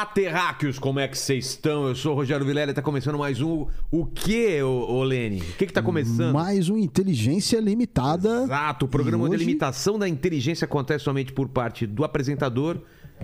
Olá, terráqueos, como é que vocês estão? Eu sou o Rogério Vilela e tá começando mais um O que, ô, ô Lene? O que que tá começando? Mais um Inteligência Limitada. Exato, o programa E de hoje- limitação da inteligência acontece somente por parte do apresentador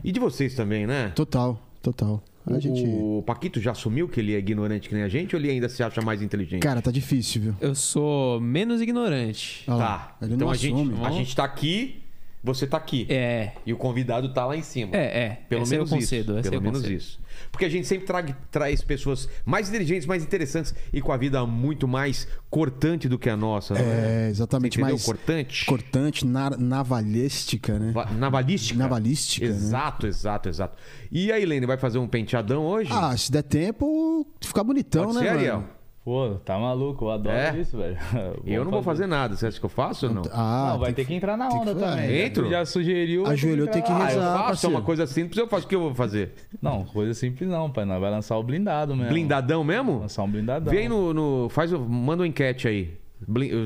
e de vocês também, né? Total, total. A gente. O Paquito já assumiu que ele é ignorante que nem a gente ou ele ainda se acha mais inteligente? Cara, tá difícil, viu? Eu sou menos ignorante. Olha tá. então não a gente, a gente tá aqui, você tá aqui. É. E o convidado tá lá em cima. É, é. Pelo Esse menos eu concedo, isso. esse Pelo eu menos concedo. isso. Porque a gente sempre tra- traz pessoas mais inteligentes, mais interessantes e com a vida muito mais cortante do que a nossa. não É, Você exatamente. Mais Cortante. cortante, na- navalística, né? Va- Navalística. Navalística, né? Exato, exato, exato. E aí, Lene, vai fazer um penteadão hoje? Ah, se der tempo, ficar bonitão, Pode né, ser, mano? Ariel? Pô, tá maluco, eu adoro É? isso, velho. Eu não vou fazer nada. Você acha que eu faço ou não? Ah, não, vai ter que entrar na onda que- também. é. Entro? Já sugeriu. Ajoelhou, tem que entrar. Ah, eu rezar, faço, é uma coisa simples, eu faço o que eu vou fazer. Não, coisa simples não, pai. Nós vai lançar o blindado mesmo. Blindadão mesmo? Lançar um blindadão. Vem no, no- Faz, manda uma enquete aí.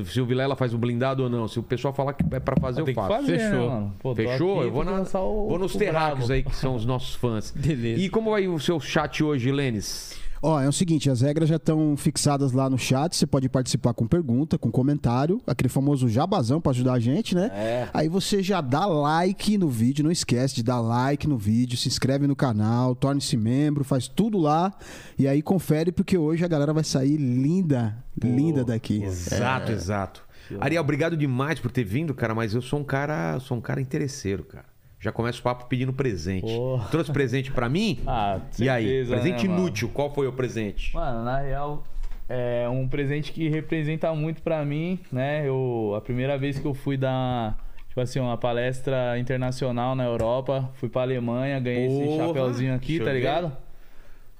Se o Vilela faz o blindado ou não. Se o pessoal falar que é pra fazer, Tem eu que faço. fazer, Fechou. né, mano? Pô, Fechou? aqui, Eu vou, na- lançar o- vou nos terráqueos aí, que são os nossos fãs. Beleza. E como vai o seu chat hoje, Lênis? Ó, é o seguinte, as regras já estão fixadas lá no chat. Você pode participar com pergunta, com comentário, aquele famoso jabazão pra ajudar a gente, né? É. Aí você já dá like no vídeo, não esquece de dar like no vídeo, se inscreve no canal, torne-se membro, faz tudo lá. E aí confere, porque hoje a galera vai sair linda, linda daqui. Exato, exato. Ariel, obrigado demais por ter vindo, cara, mas eu sou um cara, sou um cara interesseiro, cara. Já começa o papo pedindo presente. Pô. Trouxe presente pra mim? Ah, e aí? certeza, Presente né, mano? inútil, qual foi o presente? Mano, na real, é um presente que representa muito pra mim, né? Eu, a primeira vez que eu fui dar, tipo assim, uma palestra internacional na Europa, fui pra Alemanha, ganhei esse Porra, chapéuzinho aqui, tá ligado?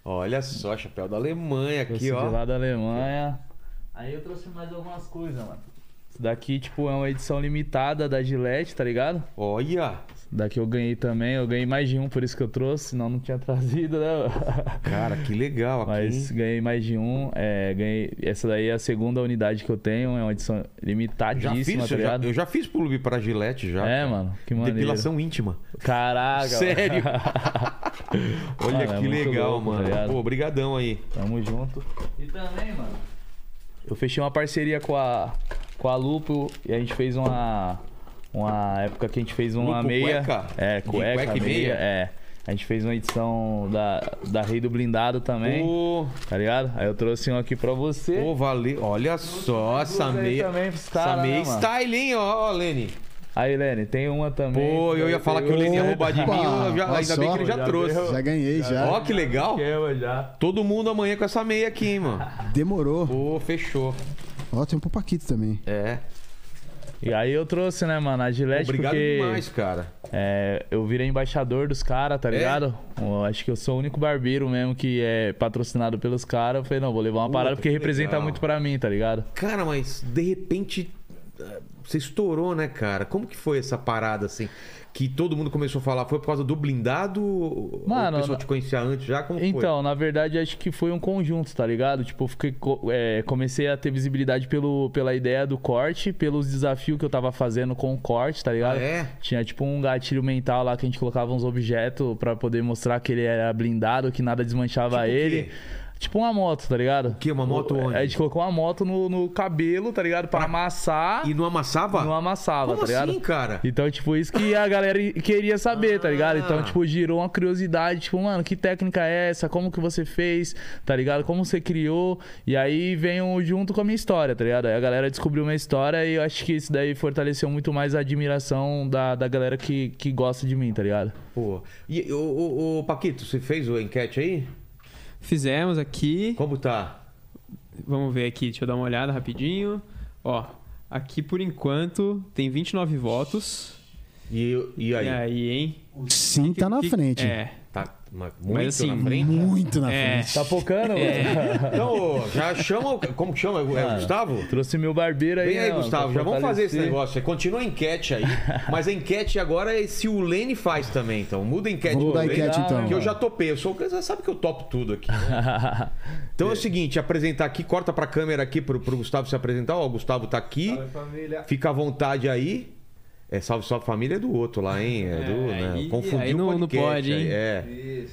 Olha só, chapéu da Alemanha aqui, Trouxe de ó. lá da Alemanha. Aí eu trouxe mais algumas coisas, mano. Isso daqui, tipo, é uma edição limitada da Gillette, tá ligado? Olha, Isso daqui eu ganhei também, eu ganhei mais de um, por isso que eu trouxe, senão não tinha trazido, né? cara, que legal aqui. Mas ganhei mais de um. É, ganhei. Essa daí é a segunda unidade que eu tenho. É uma edição já limitadíssima, fiz, tá eu já, ligado? eu já fiz publi pra Gillette já. É, mano. Que maneiro. Depilação íntima. Caraca. Sério? Olha Mano, é que muito legal, louco, tá mano. ligado? Pô, brigadão aí. Tamo junto. E também, mano. Eu fechei uma parceria com a, com a Lupo e a gente fez uma. Uma época que a gente fez uma Lupo meia. cueca? É, cueca, cueca e meia. meia? É. A gente fez uma edição da, da Rei do Blindado também. Pô, Tá ligado? Aí eu trouxe um aqui pra você. pô, valeu. Olha só essa meia. também essa meia né, mano? style, hein, ó, Lene. Aí, Lene, tem uma também. Pô, eu ia falar que o Lene ia roubar de mim, eu já- ainda bem que ele já já trouxe. deu. Já ganhei, já. Ó, que legal. Todo mundo amanhã com essa meia aqui, hein, mano. Demorou. Pô, fechou. Ó, tem um pro Paquito também. É. E aí eu trouxe, né, mano, a Gillette Obrigado porque demais, cara. é, eu virei embaixador dos caras, tá É? ligado? Eu acho que eu sou o único barbeiro mesmo que é patrocinado pelos caras. Eu falei, não, vou levar uma Puta, parada porque que representa legal. muito pra mim, tá ligado? Cara, mas de repente você estourou, né, cara? Como que foi essa parada assim? Que todo mundo começou a falar, foi por causa do blindado? ou Mano, o pessoal na- te conhecia antes já? Como foi? Então, na verdade, acho que foi um conjunto, tá ligado? Tipo, fiquei, é, comecei a ter visibilidade pelo, pela ideia do corte, pelos desafios que eu tava fazendo com o corte, tá ligado? Ah, é? Tinha tipo um gatilho mental lá que a gente colocava uns objetos pra poder mostrar que ele era blindado, que nada desmanchava Tipo ele. quê? Tipo uma moto, tá ligado? que? Uma moto onde? A gente colocou uma moto no, no cabelo, tá ligado? Pra, amassar E não amassava? não amassava, Como tá ligado? assim, cara? Então, tipo, isso que a galera queria saber, tá ligado? Então, Ah. tipo, girou uma curiosidade, tipo, mano, que técnica é essa? Como que você fez? Tá ligado? Como você criou? E aí veio junto com a minha história, tá ligado? Aí a galera descobriu minha história e eu acho que isso daí fortaleceu muito mais a admiração da, da galera que, que gosta de mim, tá ligado? Pô. E o, o, o Paquito, você fez o enquete aí? Fizemos aqui. Como tá? Vamos ver aqui, deixa eu dar uma olhada rapidinho. Ó, aqui por enquanto tem 29 votos. E, e aí? E aí, hein? Sim, tá na Que- frente. É. Tá muito assim, na frente? Muito na É. frente. Tá focando, É. mano? Então, já chama. o- Como que chama? É o Mano, Gustavo? Trouxe meu barbeiro aí, Vem aí, Gustavo, já vamos fazer esse negócio. Você continua a enquete aí, mas a enquete agora é se o Lene faz também, então. Muda a enquete mudar a Lene, enquete, então. Que eu já topei. Eu sou, você sabe que eu topo tudo aqui. né? Então é o seguinte, apresentar aqui, corta pra câmera aqui pro, pro Gustavo se apresentar. Ó, o Gustavo tá aqui. Fica à vontade aí. É salve, salve família é do outro lá, hein? É do, É, né? aí- Confundiu aí o não- não podcast pode, hein? aí, É.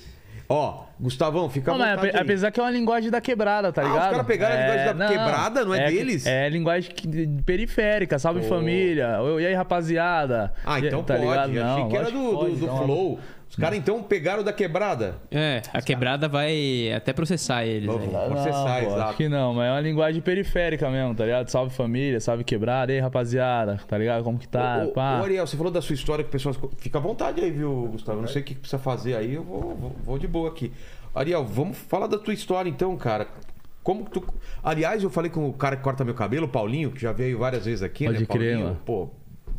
Ó, Gustavão, fica à Não, mas apesar que é uma linguagem da quebrada, tá Ah, os ligado? caras pegaram a linguagem da quebrada, não é deles? É linguagem que- periférica, salve Pô. família. E aí, rapaziada? Ah, então tá pode. ligado? Achei Não, que era do, do- do não. Flow. Os caras então pegaram da quebrada. É, a quebrada vai até processar eles. Aí. lá. Não, Processar, pô, exato. Acho que não, mas é uma linguagem periférica mesmo, tá ligado? Salve família, salve quebrada, e aí, rapaziada, tá ligado? Como que tá? Ô, ô, Pá. ô, Ariel, você falou da sua história que pessoas. Fica à vontade aí, viu, Gustavo? Eu não sei o que precisa fazer aí, eu vou, vou, vou de boa aqui. Ariel, vamos falar da tua história então, cara. Como que tu. Aliás, eu falei com o cara que corta meu cabelo, o Paulinho, que já veio várias vezes aqui, Pode né? crer, Paulinho, mano. pô,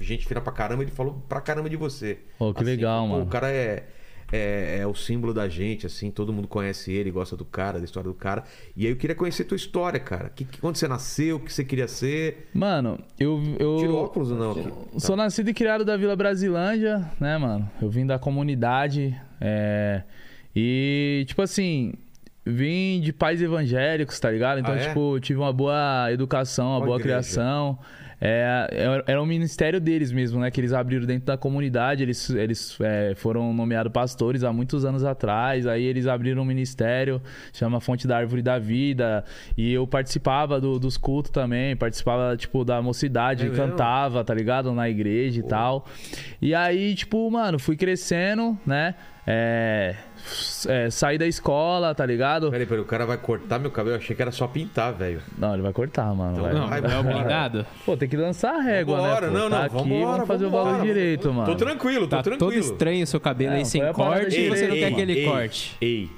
gente fina pra caramba, ele falou pra caramba de você. Pô, que legal, pô, mano. O cara é, é, é o símbolo da gente, assim, todo mundo conhece ele, gosta do cara, da história do cara. E aí eu queria conhecer tua história, cara. Que, que, quando você nasceu, o que você queria ser? Mano, eu. eu... Tira óculos ou não? aqui? Sou nascido e criado da Vila Brasilândia, né, mano? Eu vim da comunidade. é, E, tipo assim, vim de pais evangélicos, tá ligado? Então, Ah, é? tipo, tive uma boa educação, uma Qual boa igreja? criação. É, era- era um ministério deles mesmo, né? Que eles abriram dentro da comunidade. Eles, eles é, foram nomeados pastores há muitos anos atrás. Aí eles abriram um ministério, chama Fonte da Árvore da Vida. E eu participava do- dos cultos também, participava, tipo, da mocidade, É mesmo? cantava, tá ligado? Na igreja e tal. E aí, tipo, mano, fui crescendo, né? É, é, saí da escola, tá ligado? Peraí, peraí, o cara vai cortar meu cabelo. Eu achei que era só pintar, velho. Não, ele vai cortar, mano. Então vai. Não, Vai, não é obrigado? Pô, tem que lançar a régua, Vambora, né? Pô? não, tá não, aqui, vambora, vamos fazer vambora. o bagulho direito, mano. Tô tranquilo, tô Tá tranquilo. todo estranho o seu cabelo É, aí sem corte e você não quer Ei, que ele ei, corte. Ei,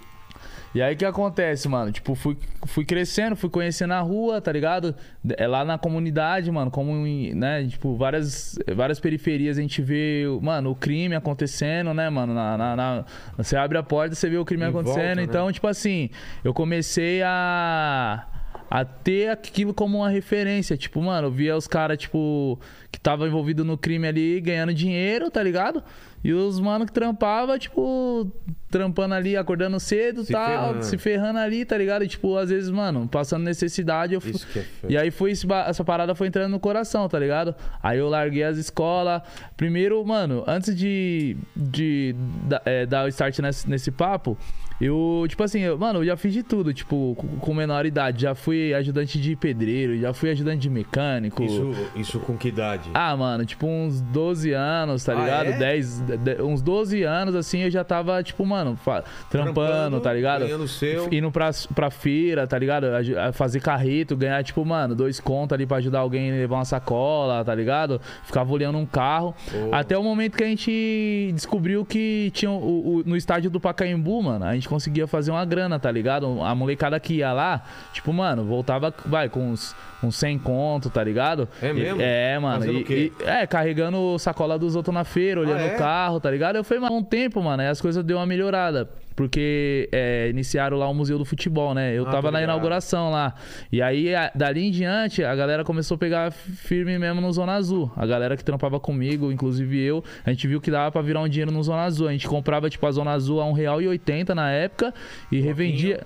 E aí o que acontece, mano? Tipo, fui, fui crescendo, fui conhecendo a rua, tá ligado? É lá na comunidade, mano, como em, né, tipo, várias, várias periferias a gente vê, mano, o crime acontecendo, né, mano? Na, na- na- você abre a porta, você vê o crime Em acontecendo. volta, né? então, tipo assim, eu comecei a. A ter aquilo como uma referência. Tipo, mano, eu via os caras, tipo, que tava envolvido no crime ali, ganhando dinheiro, tá ligado? E os mano que trampava, tipo, trampando ali, acordando cedo e Se tal, ferrando. se ferrando ali, tá ligado? E, tipo, às vezes, mano, passando necessidade, eu fui. É. E aí foi essa parada foi entrando no coração, tá ligado? Aí eu larguei as escolas. Primeiro, mano, antes de, de da- é, dar o start nesse, nesse papo, eu, tipo assim, eu- mano, eu já fiz de tudo, tipo, com, com menor idade. Já fui ajudante de pedreiro, já fui ajudante de mecânico. isso, isso com que idade? Ah, mano, tipo uns 12 anos, tá Ah, ligado? é? 10, de- de- uns 12 anos, assim, eu já tava, tipo, mano, trampando, Trampando, tá ligado? ganhando seu. Indo pra, pra feira, tá ligado? Fazer carreto, ganhar, tipo, mano, dois contos ali pra ajudar alguém a levar uma sacola, tá ligado? Ficava olhando um carro. Oh. Até o momento que a gente descobriu que tinha o, o- no estádio do Pacaembu, mano, a gente conseguia fazer uma grana, tá ligado? A molecada que ia lá, tipo, mano, voltava, vai, com uns, uns 100 conto, tá ligado? É mesmo? E- é, mano. E- e- é, carregando sacola dos outros na feira, olhando Ah, é? o carro, tá ligado? Eu falei, mano, um tempo, mano, aí as coisas deu uma melhorada. Porque é, iniciaram lá o Museu do Futebol, né? Eu Ah, tava na inauguração lá. E aí, a- dali em diante, a galera começou a pegar firme mesmo no Zona Azul. A galera que trampava comigo, inclusive eu, a gente viu que dava pra virar um dinheiro no Zona Azul. A gente comprava, tipo, a Zona Azul a R$1,80 na época e revendia.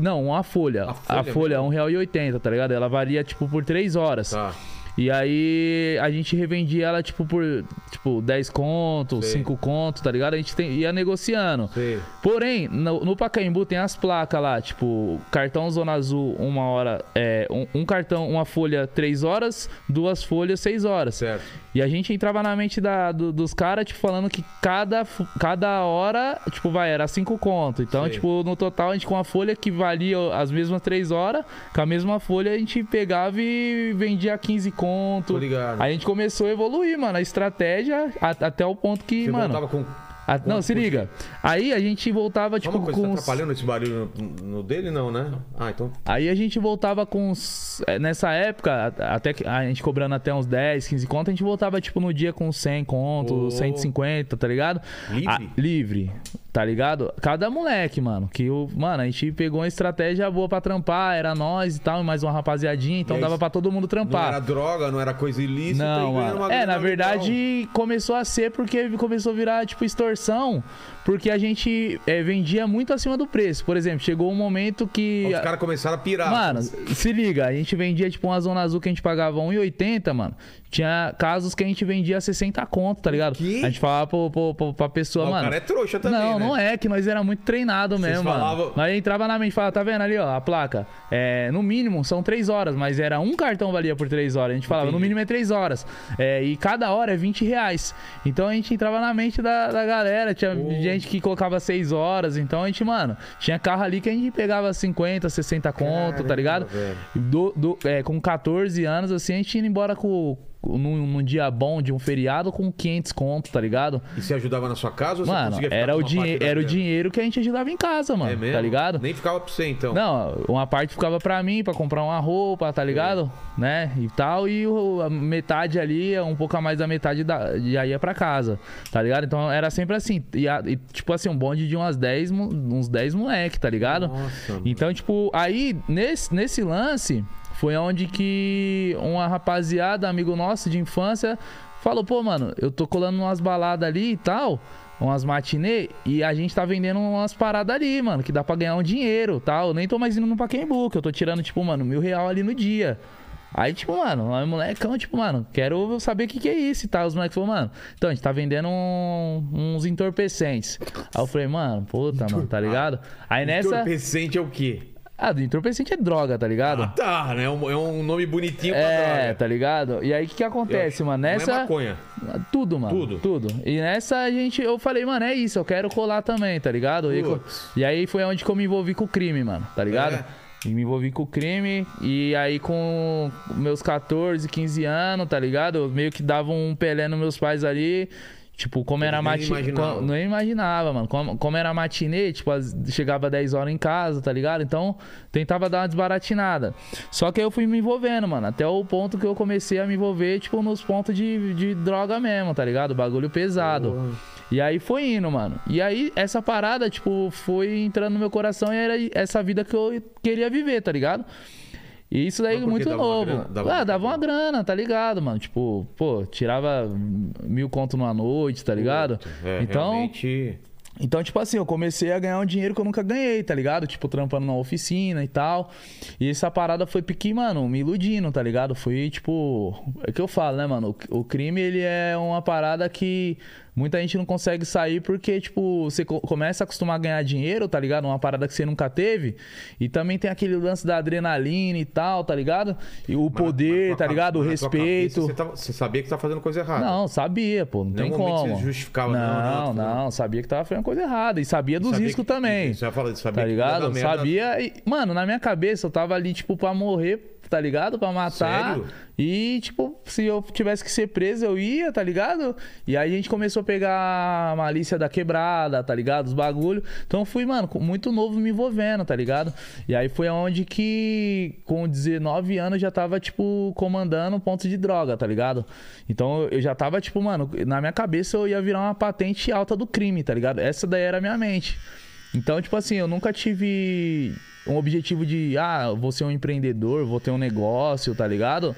Não, uma folha. A A folha folha, mesmo? R$1,80, tá ligado? Ela varia, tipo, por 3 horas. Tá. E aí a gente revendia ela, tipo, por tipo, 10 contos, Sei. 5 contos, tá ligado? A gente tem- ia negociando. Sei. Porém, no, no Pacaembu tem as placas lá, tipo, cartão Zona Azul, uma hora, é, um, um cartão, uma folha, 3 horas, duas folhas, 6 horas. Certo. E a gente entrava na mente da- do- dos caras, tipo, falando que cada, cada hora, tipo, vai, era 5 contos. Então, Sei. tipo, no total, a gente com uma folha que valia as mesmas 3 horas, com a mesma folha, a gente pegava e vendia 15 Tô conto. ligado. Aí a gente começou a evoluir, mano, a estratégia a- até o ponto que, Você mano. voltava com. A- não, quanto se liga. Aí a gente voltava, tipo, uma coisa, com. tá uns- atrapalhando esse barulho no, no dele, não, né? Ah, então. Aí a gente voltava com uns. é, Nessa época, a- até a gente cobrando até uns 10, 15 conto, a gente voltava, tipo, no dia com 100 conto, Oh. 150, tá ligado? Livre? Ah, livre, tá ligado? Cada moleque, mano. Que o. Mano, a gente pegou uma estratégia boa pra trampar, era nós e tal, e mais uma rapaziadinha, então dava pra todo mundo Não trampar. era droga, não era coisa ilícita. Não, e ganhando mano. É, na verdade, começou a ser porque começou a virar, tipo, extorsão versão porque a gente é, vendia muito acima do preço. Por exemplo, chegou um momento que. Os caras começaram a pirar. Mano, se liga, a gente vendia tipo uma zona azul que a gente pagava 1,80, mano. Tinha casos que a gente vendia 60 conto, tá ligado? quê? A gente falava pro, pro, pro, pra pessoa, Ah, o mano. cara é trouxa também, Não, né? não é, que nós era muito treinado Vocês mesmo, falavam- mano. Nós entrava na mente e falava, tá vendo ali, ó, a placa. É, no mínimo são três horas, mas era um cartão valia por três horas. A gente falava, no Entendi. mínimo é três horas. É, e cada hora é 20 reais. Então a gente entrava na mente da, da galera. Tinha gente que colocava seis horas. Então a gente, mano, tinha carro ali que a gente pegava 50, 60 conto, tá ligado? Do, do- é, com 14 anos, assim, a gente ia embora com. Num, num dia bom de um feriado com 500 conto, tá ligado? E você ajudava na sua casa ou você Mano, conseguia ficar era o, uma parte dinhe da era o dinheiro que a gente ajudava em casa, mano. É mesmo? Tá ligado? Nem ficava pra você, então. Não, uma parte ficava pra mim, pra comprar uma roupa, tá ligado? Né? E tal. E o- a metade ali, um pouco a mais da metade da, já ia pra casa, tá ligado? Então era sempre assim. E, a- e, tipo assim, um bonde de umas 10, mo- uns 10 moleque, tá ligado? Nossa, mano. Então, tipo, aí, nesse, nesse lance, foi onde que uma rapaziada, amigo nosso de infância, falou, pô, mano, eu tô colando umas baladas ali e tal, umas matinê, e a gente tá vendendo umas paradas ali, mano, que dá pra ganhar um dinheiro tal. Eu nem tô mais indo no Pacaembu, que eu tô tirando, tipo, mano, mil real ali no dia. Aí, tipo, mano, nós molecão, tipo, mano, quero saber o que, que é isso e tal. Os moleques falaram, mano, então a gente tá vendendo um- uns entorpecentes. Aí eu falei, mano, puta, mano, tá ligado? Aí nessa. Entorpecente é o quê? Ah, entorpecente é droga, tá ligado? Ah, tá, né? É um, é um nome bonitinho pra é, droga. tá ligado? E aí o que, que acontece, mano? Não é Nessa. maconha. Tudo, mano. Tudo? Tudo. E nessa a gente, eu falei, mano, é isso, eu quero colar também, tá ligado? E, e aí foi onde que eu me envolvi com o crime, mano, tá ligado? É? E me envolvi com o crime, e aí com meus 14, 15 anos, tá ligado? Eu meio que dava um pelé nos meus pais ali. Tipo, como era matinê. Não imaginava, mano. Como, como era matinê, tipo, as- chegava 10 horas em casa, tá ligado? Então, tentava dar uma desbaratinada. Só que aí eu fui me envolvendo, mano. Até o ponto que eu comecei a me envolver, tipo, nos pontos de, de droga mesmo, tá ligado? Bagulho pesado. E aí foi indo, mano. E aí essa parada, tipo, foi entrando no meu coração e era essa vida que eu queria viver, tá ligado? E isso daí muito dava novo. grana? Dava ah, uma dava uma grana, tá ligado, mano? Tipo, pô, tirava mil conto numa noite, tá ligado? É, então, realmente... então, tipo assim, eu comecei a ganhar um dinheiro que eu nunca ganhei, tá ligado? Tipo, trampando na oficina e tal. E essa parada foi pequeno, mano, me iludindo, tá ligado? Foi, tipo... É o que eu falo, né, mano? O crime, ele é uma parada que muita gente não consegue sair porque, tipo, você co- começa a acostumar a ganhar dinheiro, tá ligado? Uma parada que você nunca teve. E também tem aquele lance da adrenalina e tal, tá ligado? E o Mas- poder, mas tá ligado? O respeito. Você, tava- você sabia que tá fazendo coisa errada. Não, sabia, pô. Não tem como. você justificava, não, não, não, não, sabia que tava fazendo coisa errada. E sabia dos riscos também. Você ia falar, sabia Tá ligado? Sabia. E, mano, na minha cabeça eu tava ali, tipo, pra morrer, tá ligado? Pra matar. Sério? E, tipo, se eu tivesse que ser preso, eu ia, tá ligado? E aí a gente começou a pegar a malícia da quebrada, tá ligado? Os bagulho. Então eu fui, mano, com- muito novo me envolvendo, tá ligado? E aí foi onde que, com 19 anos, já tava, tipo, comandando pontos de droga, tá ligado? Então eu já tava, tipo, mano, na minha cabeça eu ia virar uma patente alta do crime, tá ligado? Essa daí era a minha mente. Então, tipo assim, eu nunca tive um objetivo de, ah, vou ser um empreendedor, vou ter um negócio, tá ligado?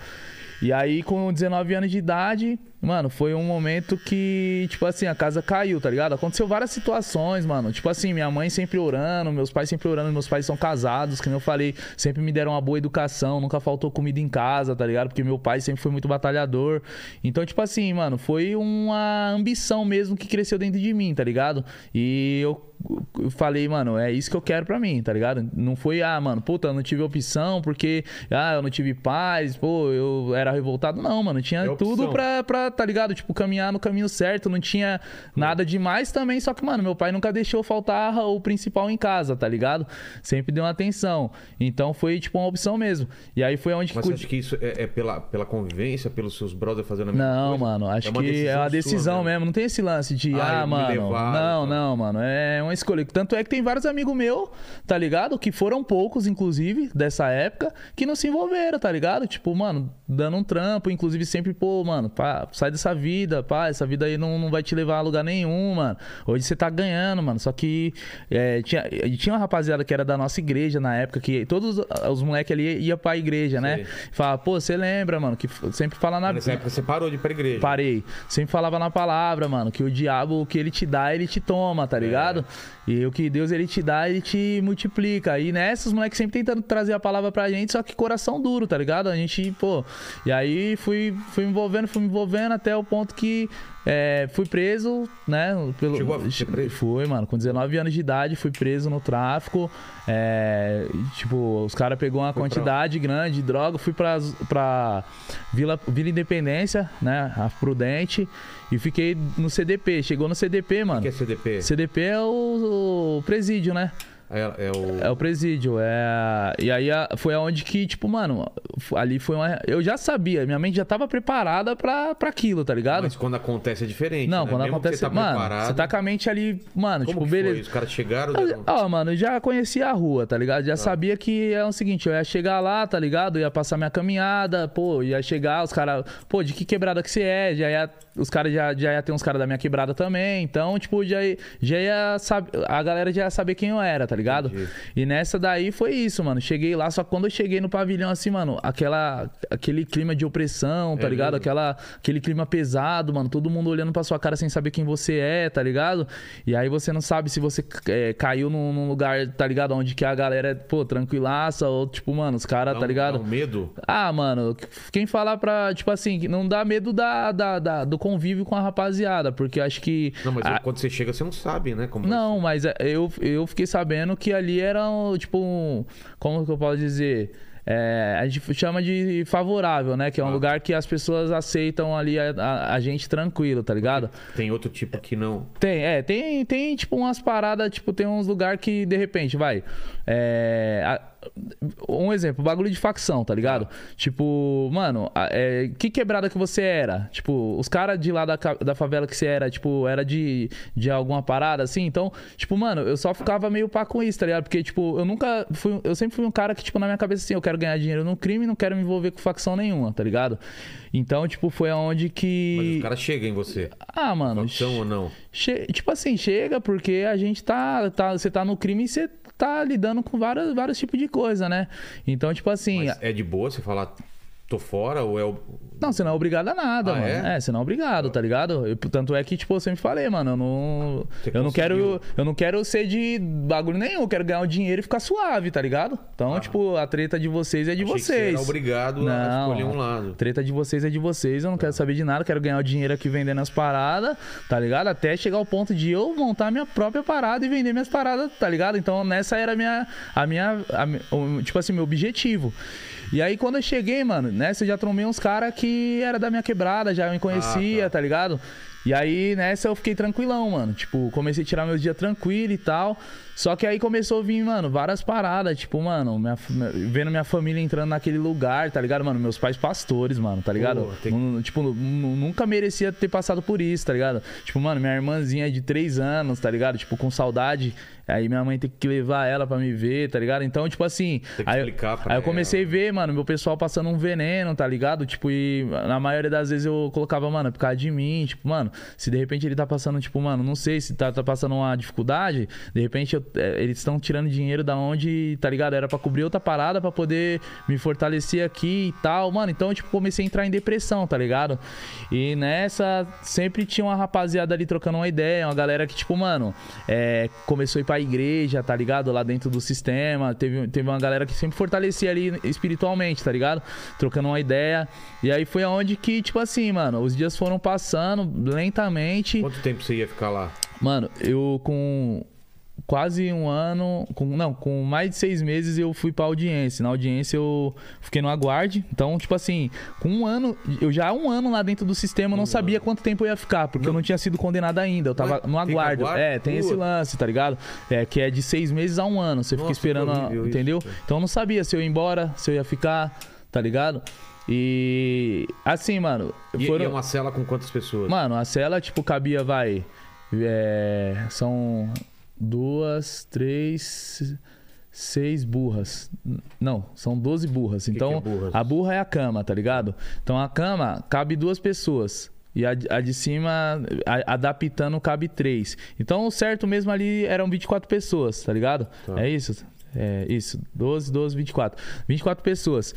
E aí, com 19 anos de idade, mano, foi um momento que, tipo assim, a casa caiu, tá ligado? Aconteceu várias situações, mano. Tipo assim, minha mãe sempre orando, meus pais sempre orando, meus pais são casados, que nem eu falei, sempre me deram uma boa educação, nunca faltou comida em casa, tá ligado? Porque meu pai sempre foi muito batalhador. Então, tipo assim, mano, foi uma ambição mesmo que cresceu dentro de mim, tá ligado? E eu eu falei, mano, é isso que eu quero pra mim, tá ligado? Não foi, ah, mano, puta, eu não tive opção porque, ah, eu não tive paz, pô, eu era revoltado. Não, mano, tinha É tudo pra, pra, tá ligado? Tipo, caminhar no caminho certo, não tinha nada demais também, só que, mano, meu pai nunca deixou faltar o principal em casa, tá ligado? Sempre deu uma atenção. Então foi, tipo, uma opção mesmo. E aí foi onde Mas que. acha que isso é, é pela, pela convivência, pelos seus brothers fazendo a mesma Não, coisa? mano, acho uma que é uma decisão sua, mesmo. Não tem esse lance de, Ah, ah, mano. levaram, não, tá. não, mano. É uma escolha. Tanto é que tem vários amigos meus, tá ligado? Que foram poucos, inclusive, dessa época, que não se envolveram, tá ligado? Tipo, mano, dando um trampo, inclusive sempre, pô, mano, pá, sai dessa vida, pá, essa vida aí não, não vai te levar a lugar nenhum, mano. Hoje você tá ganhando, mano. Só que é, tinha, tinha uma rapaziada que era da nossa igreja na época, que todos os moleques ali iam pra igreja, né? Sei. Falava, pô, você lembra, mano, que sempre fala na Nessa época você parou de ir pra igreja. Parei. Sempre falava na palavra, mano, que o diabo, o que ele te dá, ele te toma, tá ligado? E o que Deus ele te dá, ele te multiplica. E nessas, moleques sempre tentando trazer a palavra pra gente, só que coração duro, tá ligado? A gente, pô. E aí fui, fui me envolvendo, fui me envolvendo até o ponto que é, fui preso, né? Pelo, Chegou a ser preso? Fui, mano. Com 19 anos de idade, fui preso no tráfico. É, tipo, os caras pegou uma Foi pra quantidade grande de droga. Fui pra, pra Vila, Vila Independência, né? A Prudente. E fiquei no CDP. Chegou no CDP, O mano. que é CDP? CDP é o, o presídio, né? É, é o. É o presídio. É... E aí a- foi aonde que, tipo, mano, ali foi uma. Eu já sabia, minha mente já tava preparada pra, pra aquilo, tá ligado? Mas quando acontece é diferente. Não, né? quando Mesmo acontece. Você tá mano, preparado, você tá com a mente ali, mano, Como tipo, beleza. foi? Os caras chegaram. Deram- Ó, mano, eu já conhecia a rua, tá ligado? Já sabia que é o seguinte, eu ia chegar lá, tá ligado? Ia passar minha caminhada, pô, ia chegar, os caras, pô, de que quebrada que você é? Já ia, os caras já, já ia ter uns caras da minha quebrada também. Então, tipo, já, já ia saber, a galera já ia saber quem eu era, tá ligado? Entendi. E nessa daí foi isso, mano. Cheguei lá, só que quando eu cheguei no pavilhão, assim, mano, aquela, aquele clima de opressão, tá É ligado? mesmo? Aquela, aquele clima pesado, mano. Todo mundo olhando pra sua cara sem saber quem você é, tá ligado? E aí você não sabe se você é, caiu num, num lugar, tá ligado? Onde que a galera é, pô, tranquilaça, ou tipo, mano, os caras, Dá tá ligado? dá um medo. Ah, mano, quem falar pra, tipo assim, que não dá medo da, da, da- do convívio com a rapaziada, porque acho que. Não, mas a- quando você chega, você não sabe, né? Como não, mas é, eu, eu fiquei sabendo que ali era, tipo, um, como que eu posso dizer? É, a gente chama de favorável, né? Que é um Ah. lugar que as pessoas aceitam ali a, a- a gente tranquilo, tá ligado? Tem outro tipo que não. Tem, é, tem, tem tipo umas paradas, tipo, tem uns lugares que de repente vai. É, a- um exemplo, bagulho de facção, tá ligado? Tipo, mano, é, que quebrada que você era? Tipo, os caras de lá da, da favela que você era, tipo, era de, de alguma parada assim? Então, tipo, mano, eu só ficava meio pá com isso, tá ligado? Porque, tipo, eu nunca fui. Eu sempre fui um cara que, tipo, na minha cabeça assim, eu quero ganhar dinheiro no crime e não quero me envolver com facção nenhuma, tá ligado? Então, tipo, foi aonde Mas que. os caras chegam em você. Ah, mano. Facção ou não? Tipo assim, chega porque a gente tá, tá. Você tá no crime e você tá lidando com vários, vários tipos de coisa, né? Então, tipo assim. Mas é de boa você falar, tô fora ou é o. Não, você não é obrigado a nada, Ah, mano. é? É? você não é obrigado, tá ligado? Eu- tanto é que, tipo, eu sempre falei, mano, eu não. Você eu não quero. Eu não quero ser de bagulho nenhum. Eu quero ganhar o dinheiro e ficar suave, tá ligado? Então, tipo, a treta de vocês é de Ah. Achei que você vocês. obrigado a Não. escolher um lado. A treta de vocês é de vocês, eu não quero saber de nada, quero ganhar o dinheiro aqui vendendo as paradas, tá ligado? Até chegar ao ponto de eu montar minha própria parada e vender minhas paradas, tá ligado? Então nessa era a minha, a minha, a tipo assim, meu objetivo. E aí quando eu cheguei, mano, nessa eu já trombei uns caras que era da minha quebrada, já me conhecia, Ah, tá. tá ligado? E aí nessa eu fiquei tranquilão, mano. Tipo, comecei a tirar meus dias tranquilo e tal. Só que aí começou a vir, mano, várias paradas. Tipo, mano, minha- vendo minha família entrando naquele lugar, tá ligado, mano? Meus pais pastores, mano, tá ligado? Pô, tem- Tipo, nu- nunca merecia ter passado por isso, tá ligado? Tipo, mano, minha irmãzinha de três anos, tá ligado? Tipo, com saudade. Aí minha mãe tem que levar ela pra me ver, tá ligado? Então, tipo assim. Tem que aí, explicar pra aí eu comecei ela. a ver, mano, meu pessoal passando um veneno, tá ligado? Tipo, e na maioria das vezes eu colocava, mano, é por causa de mim. Tipo, mano, se de repente ele tá passando, tipo, mano, não sei se tá, tá passando uma dificuldade, de repente eu- é, eles estão tirando dinheiro da onde, tá ligado? Era pra cobrir outra parada pra poder me fortalecer aqui e tal. Mano, então, tipo, comecei a entrar em depressão, tá ligado? E nessa, sempre tinha uma rapaziada ali trocando uma ideia, uma galera que, tipo, mano, é, começou a ir pra igreja, tá ligado? Lá dentro do sistema. Teve, teve uma galera que sempre fortalecia ali espiritualmente, tá ligado? Trocando uma ideia. E aí foi aonde que, tipo assim, mano, os dias foram passando lentamente. Quanto tempo você ia ficar lá? Mano, eu com quase um ano, com, não, com mais de seis meses eu fui pra audiência. Na audiência eu fiquei no aguarde. Então, tipo assim, com um ano, eu já há um ano lá dentro do sistema, eu não sabia quanto tempo eu ia ficar, porque eu não tinha sido condenado ainda. Eu tava Ué, no fica aguardo. aguardo? É, tem esse Putz. lance, tá ligado? É, que é de seis meses a um ano. Você fica Nossa, esperando, que a- isso, entendeu? cara. Então eu não sabia se eu ia embora, se eu ia ficar, tá ligado? E assim, mano, E, foram e é uma cela com quantas pessoas? Mano, a cela, tipo, cabia, vai. é, são duas, três, seis burras. Não, são 12 burras. que Então, é burras? a burra é a cama, tá ligado? Então, a cama cabe duas pessoas. E a, de- a de cima, a- adaptando, cabe três. Então, o certo mesmo ali eram 24 pessoas, tá ligado? Tá. É isso? É isso. 12, 12, 24. 24 pessoas.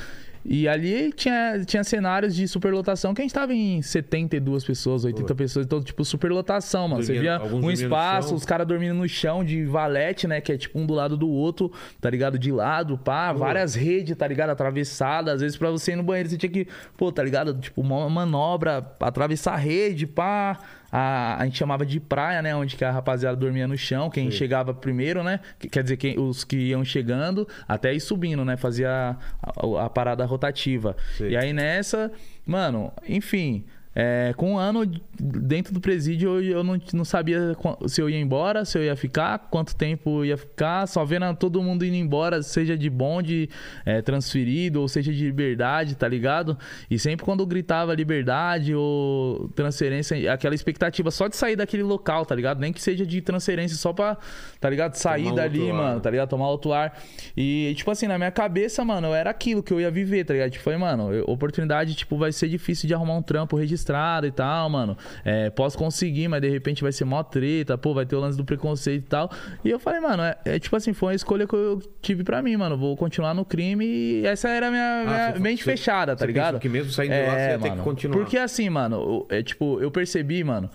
E ali tinha, tinha cenários de superlotação que a gente tava em 72 pessoas, 80 pessoas. Então, tipo, superlotação, mano. Você Dormia- via um espaço, os caras dormindo no chão de valete, né? Que é tipo um do lado do outro, tá ligado? De lado, pá. Várias redes, tá ligado? Atravessadas. Às vezes pra você ir no banheiro você tinha que, pô, tá ligado? Tipo, uma manobra, atravessar a rede, pá. A, a gente chamava de praia, né? Onde que a rapaziada dormia no chão. Quem chegava primeiro, né? que- Quer dizer, quem, os que iam chegando, até ir subindo, né? Fazia a, a- a parada rotativa. Sei. E aí nessa, mano, enfim. É, com um ano dentro do presídio, eu, eu não, não sabia se eu ia embora, se eu ia ficar, quanto tempo eu ia ficar, só vendo todo mundo indo embora, seja de bonde, é, transferido, ou seja de liberdade, tá ligado? E sempre quando eu gritava liberdade ou transferência, aquela expectativa só de sair daquele local, tá ligado? Nem que seja de transferência, só pra, tá ligado? Sair Tomar dali, mano, tá ligado? Tomar outro ar. E, tipo assim, na minha cabeça, mano, era aquilo que eu ia viver, tá ligado? Tipo, foi, mano, oportunidade, tipo, vai ser difícil de arrumar um trampo registrado e tal, mano. É, posso conseguir, mas de repente vai ser mó treta, pô, vai ter o lance do preconceito e tal. E eu falei, mano, é, é tipo assim, foi uma escolha que eu tive pra mim, mano. Vou continuar no crime e essa era a minha, minha Ah, você- mente você- fechada, tá ligado? que mesmo saindo de lá, você ia ter que continuar. Porque assim, mano, é tipo, eu percebi, mano,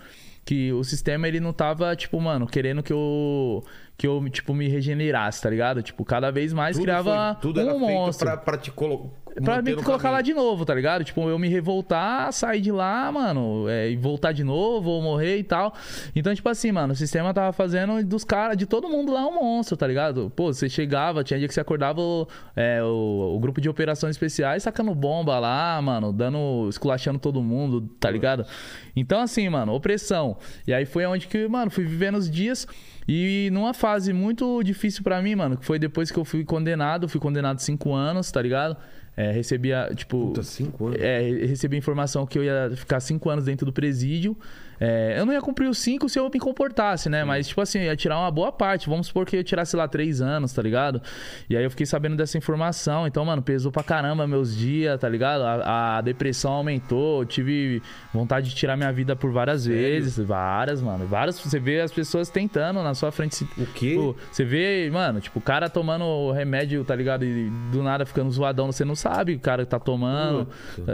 que o sistema ele não tava, tipo, mano, querendo que eu que eu tipo me regenerasse, tá ligado? Tipo, cada vez mais Tudo criava foi- tudo era um feito monstro. pra, pra te colocar. Pra me colocar lá de novo, tá ligado? Tipo, eu me revoltar, sair de lá, mano, é, e voltar de novo, ou morrer e tal. Então, tipo assim, mano, o sistema tava fazendo dos caras, de todo mundo lá um monstro, tá ligado? Pô, você chegava, tinha dia que você acordava o, é, o, o grupo de operações especiais sacando bomba lá, mano, dando, esculachando todo mundo, tá ligado? Então, assim, mano, opressão. E aí foi onde que, mano, fui vivendo os dias. E numa fase muito difícil pra mim, mano, que foi depois que eu fui condenado, fui condenado cinco anos, tá ligado? É, recebia, tipo. Puta, cinco anos. É, recebi informação que eu ia ficar cinco anos dentro do presídio. É, eu não ia cumprir os cinco se eu me comportasse, né? Mas, tipo assim, eu ia tirar uma boa parte. Vamos supor que eu tirasse lá três anos, tá ligado? E aí eu fiquei sabendo dessa informação. Então, mano, pesou pra caramba meus dias, tá ligado? A, a depressão aumentou. Eu tive vontade de tirar minha vida por várias vezes. Várias, mano. Várias. Você vê as pessoas tentando na sua frente. se- O quê? Tipo, você vê, mano, tipo, o cara tomando remédio, tá ligado? E do nada ficando zoadão, você não sabe o cara que tá tomando.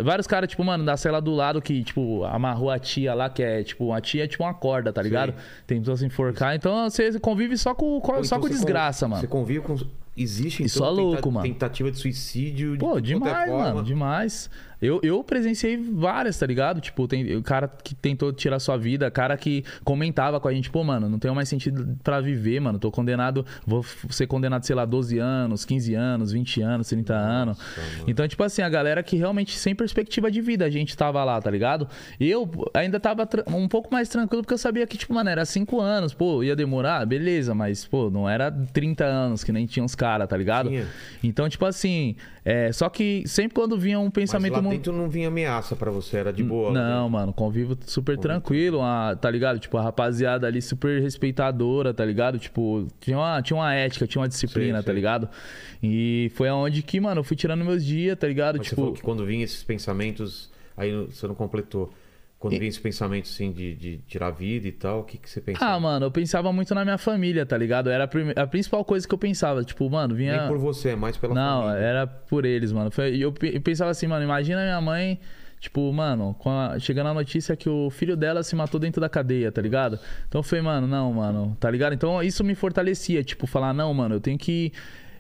Vários caras, tipo, mano, da cela do lado que, tipo, amarrou a tia lá, que é, tipo, a tia é tipo uma corda, tá ligado? Tem pessoas se enforcar. Então você convive só com, com- só então com desgraça, mano. Você convive com. Existe, Isso então, é louco, mano. tentativa de suicídio Pô, demais, mano, demais. Eu, eu presenciei várias, tá ligado? Tipo, tem o cara que tentou tirar sua vida, cara que comentava com a gente, pô, mano, não tenho mais sentido pra viver, mano. Tô condenado, vou ser condenado, sei lá, 12 anos, 15 anos, 20 anos, 30 anos. Então, tipo assim, a galera que realmente sem perspectiva de vida a gente tava lá, tá ligado? E eu ainda tava um pouco mais tranquilo porque eu sabia que, tipo, mano, era 5 anos, pô, ia demorar, beleza, mas, pô, não era 30 anos que nem tinha uns caras, tá ligado? Então, tipo assim, é, só que sempre quando vinha um Mas pensamento lá mu- dentro não vinha ameaça pra você, era de boa. não, né? mano, convivo super tranquilo, a- tá ligado? Tipo, a rapaziada ali super respeitadora, tá ligado? Tipo, tinha uma, tinha uma ética, tinha uma disciplina, Sei, tá sei. ligado? E foi aonde que, mano, eu fui tirando meus dias, tá ligado? Mas você tipo, falou que quando vinha esses pensamentos, aí você não completou. Quando vinha esses pensamentos assim de, de tirar vida e tal, o que, que você pensava? ah, mano, eu pensava muito na minha família, tá ligado? Era a, prime- a principal coisa que eu pensava, tipo, mano, vinha Nem por você, é mais pela Não, família. era por eles, mano. E eu, pe- eu pensava assim, mano, imagina minha mãe, tipo, mano, a- chegando a notícia que o filho dela se matou dentro da cadeia, tá ligado? Então foi, mano, não, mano, tá ligado? Então isso me fortalecia, tipo, falar, não, mano, eu tenho que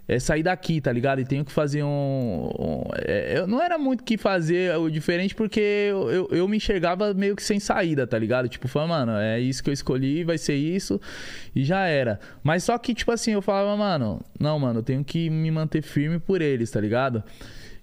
é, sair daqui, tá ligado? E tenho que fazer um. um- é, eu não era muito que fazer o diferente porque eu, eu, eu me enxergava meio que sem saída, tá ligado? Tipo, falando, mano, é isso que eu escolhi, vai ser isso e já era. Mas só que, tipo assim, eu falava, mano, não, mano, eu tenho que me manter firme por eles, tá ligado?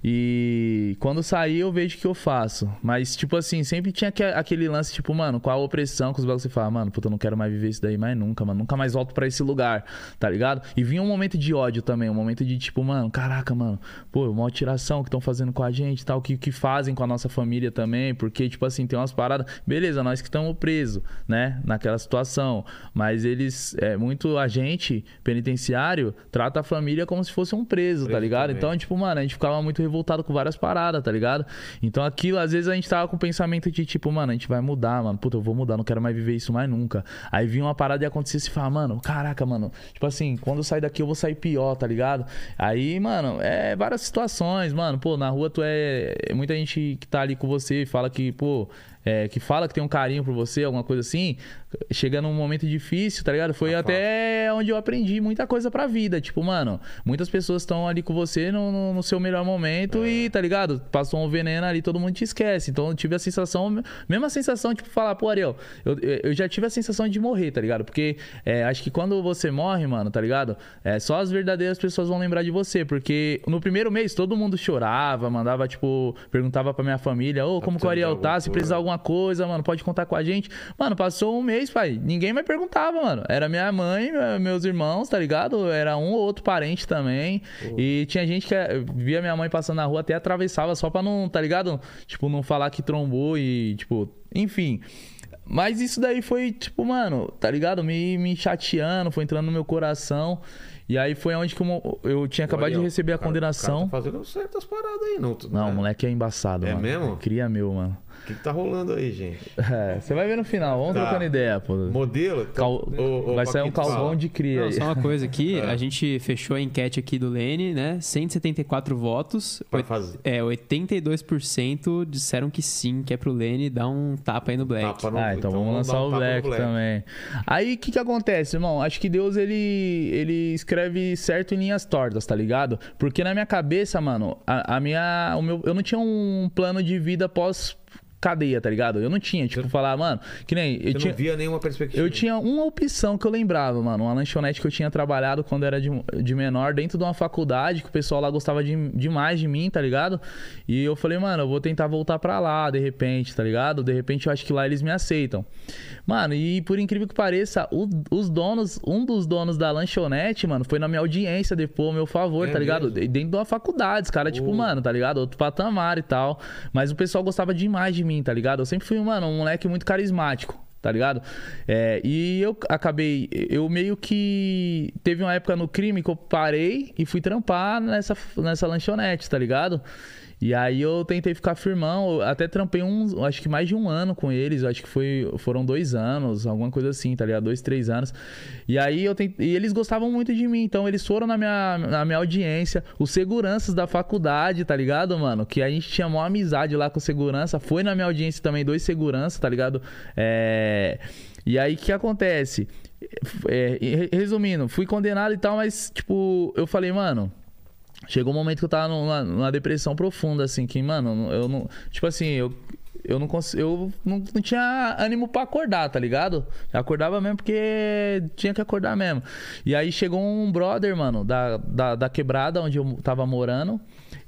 E quando sair eu vejo o que eu faço. Mas, tipo assim, sempre tinha aque- aquele lance, tipo, mano, com a opressão, com os bagulhos você fala, mano, puta, eu não quero mais viver isso daí mais nunca, mano. Nunca mais volto pra esse lugar, tá ligado? E vinha um momento de ódio também, um momento de tipo, mano, caraca, mano, pô, uma tiração que estão fazendo com a gente tal, que, que fazem com a nossa família também, porque, tipo assim, tem umas paradas. Beleza, nós que estamos presos, né, naquela situação. Mas eles, é, muito agente penitenciário trata a família como se fosse um preso, tá Preso ligado? também. Então, tipo, mano, a gente ficava muito revoltado revoltado com várias paradas, tá ligado? Então aquilo, às vezes a gente tava com o pensamento de tipo, mano, a gente vai mudar, mano. Puta, eu vou mudar, não quero mais viver isso mais nunca. Aí vinha uma parada e acontecia e fala, mano, caraca, mano. Tipo assim, quando eu sair daqui eu vou sair pior, tá ligado? Aí, mano, é várias situações, mano. Pô, na rua tu é. Muita gente que tá ali com você fala que, pô. É, que fala que tem um carinho por você, alguma coisa assim, chega num momento difícil, tá ligado? Foi Ah, até onde eu aprendi muita coisa pra vida. Tipo, mano, muitas pessoas estão ali com você no, no- no seu melhor momento É. e, tá ligado? Passou um veneno ali, todo mundo te esquece. Então eu tive a sensação, mesma sensação, tipo, falar, pô, Ariel, eu, eu já tive a sensação de morrer, tá ligado? Porque é, acho que quando você morre, mano, tá ligado? É, só as verdadeiras pessoas vão lembrar de você. Porque no primeiro mês todo mundo chorava, mandava, tipo, perguntava pra minha família, ô, como que o Ariel tá? Se precisar alguma coisa, mano, pode contar com a gente. Mano, passou um mês, pai. Ninguém mais perguntava, mano. Era minha mãe, me- meus irmãos, tá ligado? Era um ou outro parente também. E tinha gente que eh, via minha mãe passando na rua, até atravessava só pra não, tá ligado? Tipo, não falar que trombou e, tipo, enfim. Mas isso daí foi, tipo, mano, tá ligado? Me, me chateando, foi entrando no meu coração. E aí foi onde que eu, eu tinha acabado de Ariel, receber a cara- condenação. Cara tá fazendo certas paradas aí, não. Não, né? o moleque é embaçado, É mano. mesmo? Cria meu, mano. O que, que tá rolando aí, gente? É, você vai ver no final, vamos Tá. trocando ideia, pô. Modelo? Então, Cal- ô, ô, Vai sair um calvão de cria Não, aí. só uma coisa aqui, É. a gente fechou a enquete aqui do Lene, né? 174 votos. Pra Oit- fazer. É, 82% disseram que sim, que é pro Lene dar um tapa aí no Black. Tapa no- Ah, então, vamos dar lançar um o no Black, também. Aí o que que acontece, irmão? Acho que Deus ele ele escreve certo em linhas tortas, tá ligado? Porque na minha cabeça, mano, a, a minha o meu eu não tinha um plano de vida pós cadeia, tá ligado? Eu não tinha, tipo, falar, mano, que nem eu Você tinha não via nenhuma perspectiva. Eu tinha uma opção que eu lembrava, mano. Uma lanchonete que eu tinha trabalhado quando era de, de menor, dentro de uma faculdade, que o pessoal lá gostava de, demais de mim, tá ligado? E eu falei, mano, eu vou tentar voltar pra lá, de repente, tá ligado? De repente eu acho que lá eles me aceitam. Mano, e por incrível que pareça, o- os donos, um dos donos da lanchonete, mano, foi na minha audiência depois, ao meu favor, É tá ligado? mesmo? Dentro de uma faculdade, os caras, tipo, mano, tá ligado? Outro patamar e tal. Mas o pessoal gostava demais de mim, tá ligado? Eu sempre fui, mano, um moleque muito carismático. Tá ligado? É, e eu acabei. Eu meio que. Teve uma época no crime que eu parei e fui trampar nessa, nessa lanchonete, tá ligado? E aí eu tentei ficar firmão, até trampei uns, acho que mais de um ano com eles, acho que foi, foram dois anos, alguma coisa assim, tá ligado? Dois, três anos. E aí eu tentei, e eles gostavam muito de mim, então eles foram na minha, na minha audiência, os seguranças da faculdade, tá ligado, mano? Que a gente tinha uma amizade lá com segurança, foi na minha audiência também dois seguranças, tá ligado? É... E aí o que acontece? É, re- resumindo, fui condenado e tal, mas tipo, eu falei, mano, Chegou um momento que eu tava numa, numa depressão profunda, assim, que, mano, eu não. Tipo assim, eu. Eu não consigo. Eu não, não tinha ânimo pra acordar, tá ligado? Eu acordava mesmo porque tinha que acordar mesmo. E aí chegou um brother, mano, da, da, da quebrada onde eu tava morando.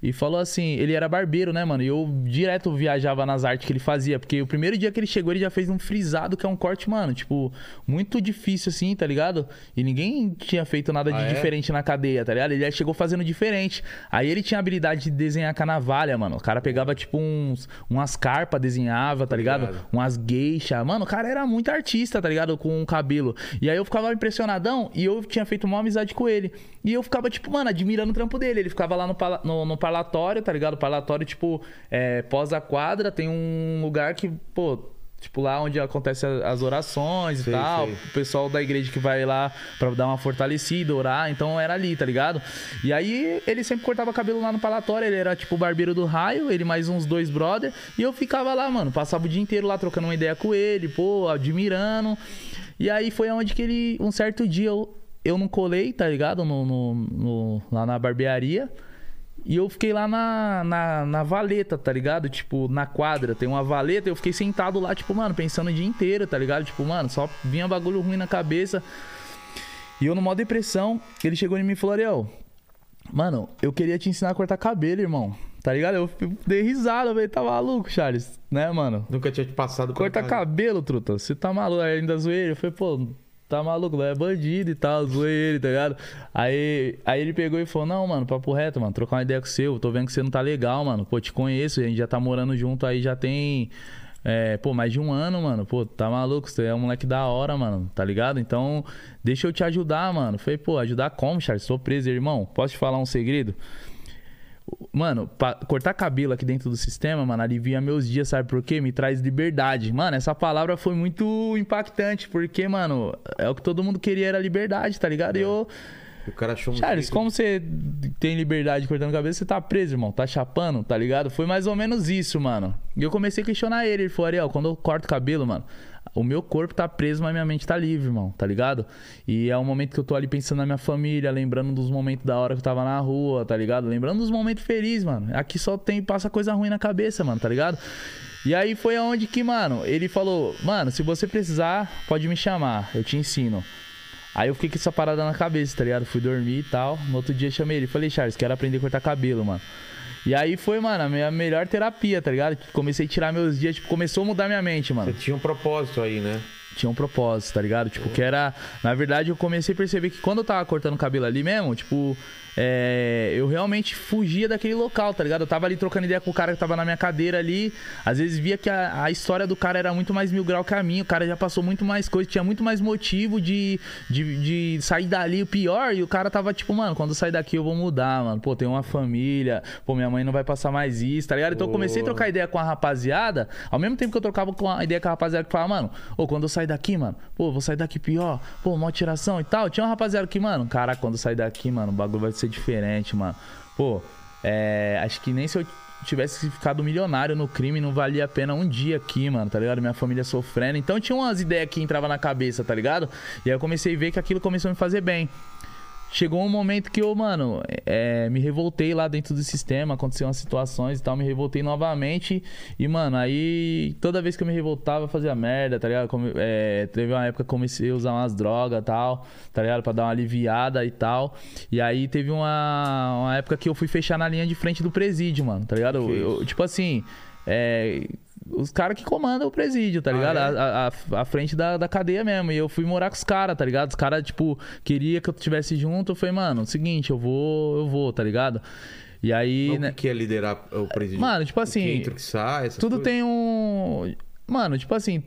E falou assim, ele era barbeiro, né, mano? E eu direto viajava nas artes que ele fazia. Porque o primeiro dia que ele chegou, ele já fez um frisado, que é um corte, mano, tipo, muito difícil, assim, tá ligado? E ninguém tinha feito nada de Ah, é? diferente na cadeia, tá ligado? Ele já chegou fazendo diferente. Aí ele tinha a habilidade de desenhar canavalha, mano. O cara pegava, tipo, uns, umas carpas, desenhava, tá ligado? ligado. Umas geisha. Mano, o cara era muito artista, tá ligado? Com o cabelo. E aí eu ficava impressionadão e eu tinha feito uma amizade com ele. E eu ficava, tipo, mano, admirando o trampo dele. Ele ficava lá no, no, no parlatório, tá ligado? O parlatório, tipo, é, pós a quadra, tem um lugar que, pô. Tipo, lá onde acontece as orações Sei, e tal. sei. O pessoal da igreja que vai lá pra dar uma fortalecida, orar. Então era ali, tá ligado? E aí ele sempre cortava cabelo lá no palatório. Ele era tipo o barbeiro do raio, ele mais uns dois brother. E eu ficava lá, mano. Passava o dia inteiro lá trocando uma ideia com ele, pô, admirando. E aí foi onde que ele, um certo dia, eu, eu não colei, tá ligado? No, no- no- lá na barbearia. E eu fiquei lá na, na, na valeta, tá ligado? Tipo, na quadra, tem uma valeta, eu fiquei sentado lá, tipo, mano, pensando o dia inteiro, tá ligado? Tipo, mano, só vinha bagulho ruim na cabeça. E eu numa depressão, ele chegou em mim e falou, Ariel, mano, eu queria te ensinar a cortar cabelo, irmão. Tá ligado? Eu dei risada, falei, tá maluco, Charles, né, mano? Nunca tinha te passado por Corta cabelo, truta. Você tá maluco. Aí ainda zoei. Eu falei, pô, tá maluco, é bandido e tal. Zoei ele, tá ligado? Aí, aí ele pegou e falou, não, mano, papo reto, mano. Trocar uma ideia com você. Eu tô vendo que você não tá legal, mano. Pô, te conheço. A gente já tá morando junto aí, já tem... É, pô, mais de um ano, mano. Pô, tá maluco? Você é um moleque da hora, mano. Tá ligado? Então, deixa eu te ajudar, mano. Falei, pô, ajudar como, Charles? Tô preso, irmão. Posso te falar um segredo? Mano, pra cortar cabelo aqui dentro do sistema, mano, alivia meus dias, sabe por quê? Me traz liberdade. Mano, essa palavra foi muito impactante, porque, mano, é o que todo mundo queria era liberdade, tá ligado? E eu. O cara achou um Charles, jeito- como você tem liberdade cortando cabelo, você tá preso, irmão. Tá chapando, tá ligado? Foi mais ou menos isso, mano. E eu comecei a questionar ele. Ele falou, Ariel, quando eu corto cabelo, mano, o meu corpo tá preso, mas minha mente tá livre, irmão, tá ligado? E é um momento que eu tô ali pensando na minha família, lembrando dos momentos da hora que eu tava na rua, tá ligado? Lembrando dos momentos felizes, mano. Aqui só tem, passa coisa ruim na cabeça, mano, tá ligado? E aí foi aonde que, mano, ele falou, mano, se você precisar, pode me chamar, eu te ensino. Aí eu fiquei com essa parada na cabeça, tá ligado? Fui dormir e tal. No outro dia chamei ele. Falei, Charles, quero aprender a cortar cabelo, mano. E aí foi, mano, a minha melhor terapia, tá ligado? Comecei a tirar meus dias, tipo, começou a mudar minha mente, mano. Você tinha um propósito aí, né? Tinha um propósito, tá ligado? Tipo, que era. Na verdade, eu comecei a perceber que quando eu tava cortando cabelo ali mesmo, tipo. É, eu realmente fugia daquele local, tá ligado? Eu tava ali trocando ideia com o cara que tava na minha cadeira ali. Às vezes via que a, a história do cara era muito mais mil grau que a minha. O cara já passou muito mais coisa, tinha muito mais motivo de, de, de sair dali o pior. E o cara tava tipo, mano, quando eu sair daqui eu vou mudar, mano. Pô, tenho uma família. Pô, minha mãe não vai passar mais isso, tá ligado? Então eu comecei a trocar ideia com a rapaziada. Ao mesmo tempo que eu trocava com a ideia com a rapaziada que falava, mano, ô, quando eu sair daqui, mano, pô, vou sair daqui pior. Pô, mó tiração e tal. Tinha uma rapaziada que, mano, caraca, quando eu sair daqui, mano, o bagulho vai ser diferente, mano. Pô, é. Acho que nem se eu tivesse ficado milionário no crime, não valia a pena um dia aqui, mano, tá ligado? Minha família sofrendo. Então tinha umas ideias que entravam na cabeça, tá ligado? E aí eu comecei a ver que aquilo começou a me fazer bem. Chegou um momento que eu, mano, é, me revoltei lá dentro do sistema, aconteceu umas situações e tal, me revoltei novamente. E, mano, aí toda vez que eu me revoltava, eu fazia merda, tá ligado? Come- é, teve uma época que eu comecei a usar umas drogas e tal, tá ligado? Pra dar uma aliviada e tal. E aí teve uma, uma época que eu fui fechar na linha de frente do presídio, mano, tá ligado? Eu- eu- tipo assim, é, os caras que comandam o presídio, tá Ah, ligado? é? A, a, a frente da, da cadeia mesmo. E eu fui morar com os caras, tá ligado? Os caras, tipo, queria que eu estivesse junto. Eu falei, mano, seguinte, eu vou, eu vou, tá ligado? E aí, Mas né? O que é liderar o presídio? Mano, tipo O que assim, entra, que sai, Tudo coisas? tem um. Mano, tipo assim.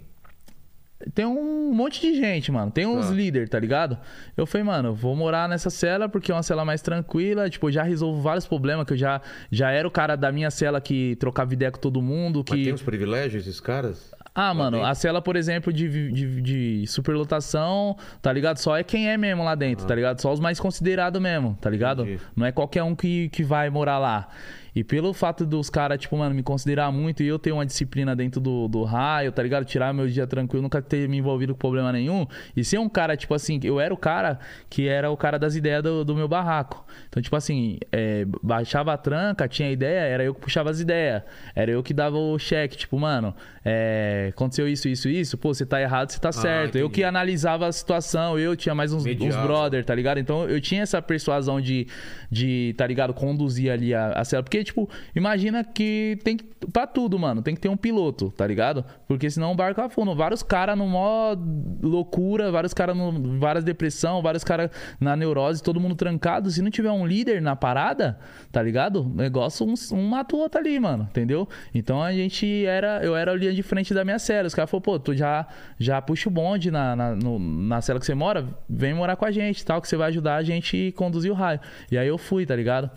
Tem um monte de gente, mano. Tem uns Tá. líderes, tá ligado? Eu falei, mano, vou morar nessa cela porque é uma cela mais tranquila. Tipo, eu já resolvo vários problemas, que eu já, já era o cara da minha cela que trocava ideia com todo mundo. Mas Que... tem uns privilégios esses caras? Ah, mano, dentro? a cela, por exemplo, de, de, de superlotação, tá ligado? Só é quem é mesmo lá dentro, tá ligado? Só os mais considerados mesmo, tá ligado? Entendi. Não é qualquer um que, que vai morar lá. E pelo fato dos caras, tipo, mano, me considerar muito e eu ter uma disciplina dentro do, do raio, tá ligado? Tirar meu dia tranquilo, nunca ter me envolvido com problema nenhum. E ser um cara, tipo assim, eu era o cara que era o cara das ideias do, do meu barraco. Então, tipo assim, é, baixava a tranca, tinha ideia, era eu que puxava as ideias. Era eu que dava o cheque, tipo, mano, é, aconteceu isso, isso, isso, pô, você tá errado, você tá certo. Eu entendi. que analisava a situação, eu tinha mais uns, uns Mediava. brother, tá ligado? Então eu tinha essa persuasão de, de tá ligado, conduzir ali a, a cela. Porque, tipo, imagina que tem que. Pra tudo, mano, tem que ter um piloto, tá ligado? Porque senão o barco afunda. Vários caras no mó loucura, vários caras no. várias depressão, vários caras na neurose, todo mundo trancado. Se não tiver um líder na parada, tá ligado? O negócio, um, um mata o outro ali, mano, entendeu? Então a gente era. Eu era a linha de frente da minha cela. Os caras falaram, pô, tu já, já puxa o bonde na, na, no- na cela que você mora, vem morar com a gente, tal, que você vai ajudar a gente a conduzir o raio. E aí eu fui, tá ligado?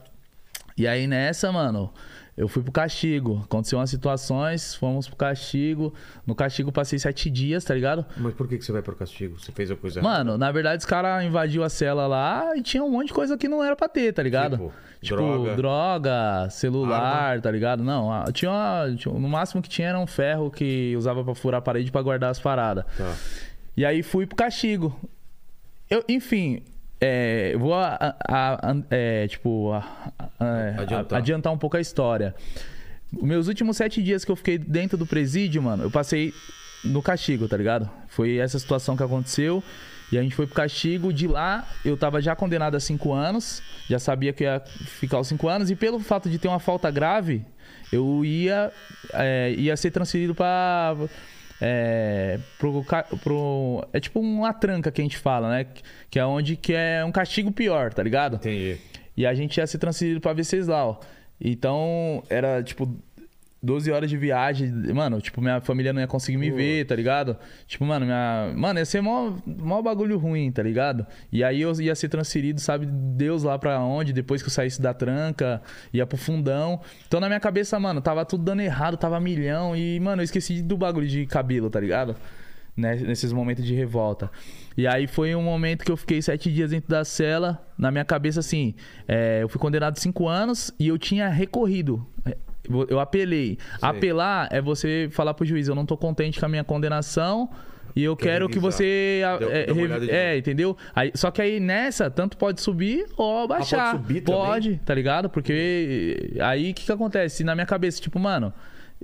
E aí nessa, mano, eu fui pro castigo. Aconteceu umas situações, fomos pro castigo. No castigo passei sete dias, tá ligado? Mas por que, que você vai pro castigo? Você fez a coisa errada? Mano, na verdade, os caras invadiu a cela lá e tinha um monte de coisa que não era pra ter, tá ligado? Tipo, Tipo, droga. droga, celular, tá ligado? Não, tinha, uma- tinha- no máximo que tinha era um ferro que usava pra furar a parede pra guardar as paradas. Tá. E aí fui pro castigo. Eu, enfim, é, eu vou a- a- a- é, tipo é, Adiantar. adiantar um pouco a história. Meus últimos sete dias que eu fiquei dentro do presídio, mano, eu passei no castigo, tá ligado? Foi essa situação que aconteceu. E a gente foi pro castigo. De lá, eu tava já condenado a cinco anos. Já sabia que ia ficar os cinco anos. E pelo fato de ter uma falta grave, eu ia, é, ia ser transferido pra. É, pro, pro- é tipo uma tranca que a gente fala, né? Que é onde que é um castigo pior, tá ligado? Entendi. E a gente ia ser transferido pra Venceslau. Então, era tipo 12 horas de viagem, mano, tipo, minha família não ia conseguir me Pô. ver, tá ligado? Tipo, mano, minha. Mano, ia ser mó, mó bagulho ruim, tá ligado? E aí eu ia ser transferido, sabe, Deus lá pra onde, depois que eu saísse da tranca, ia pro fundão. Então na minha cabeça, mano, tava tudo dando errado, tava milhão. E, mano, eu esqueci do bagulho de cabelo, tá ligado? Né, nesses momentos de revolta. E aí foi um momento que eu fiquei sete dias dentro da cela. Na minha cabeça, assim, é, eu fui condenado cinco anos e eu tinha recorrido. Eu- apelei. Sei. Apelar é você falar pro juiz, eu não tô contente com a minha condenação e eu Quer quero que revisar. você. a- Deu- é, deu é, entendeu? Aí, só que aí nessa, tanto pode subir ou baixar. pode subir também? Pode, tá ligado? Porque aí o que, que acontece? Na minha cabeça, tipo, mano.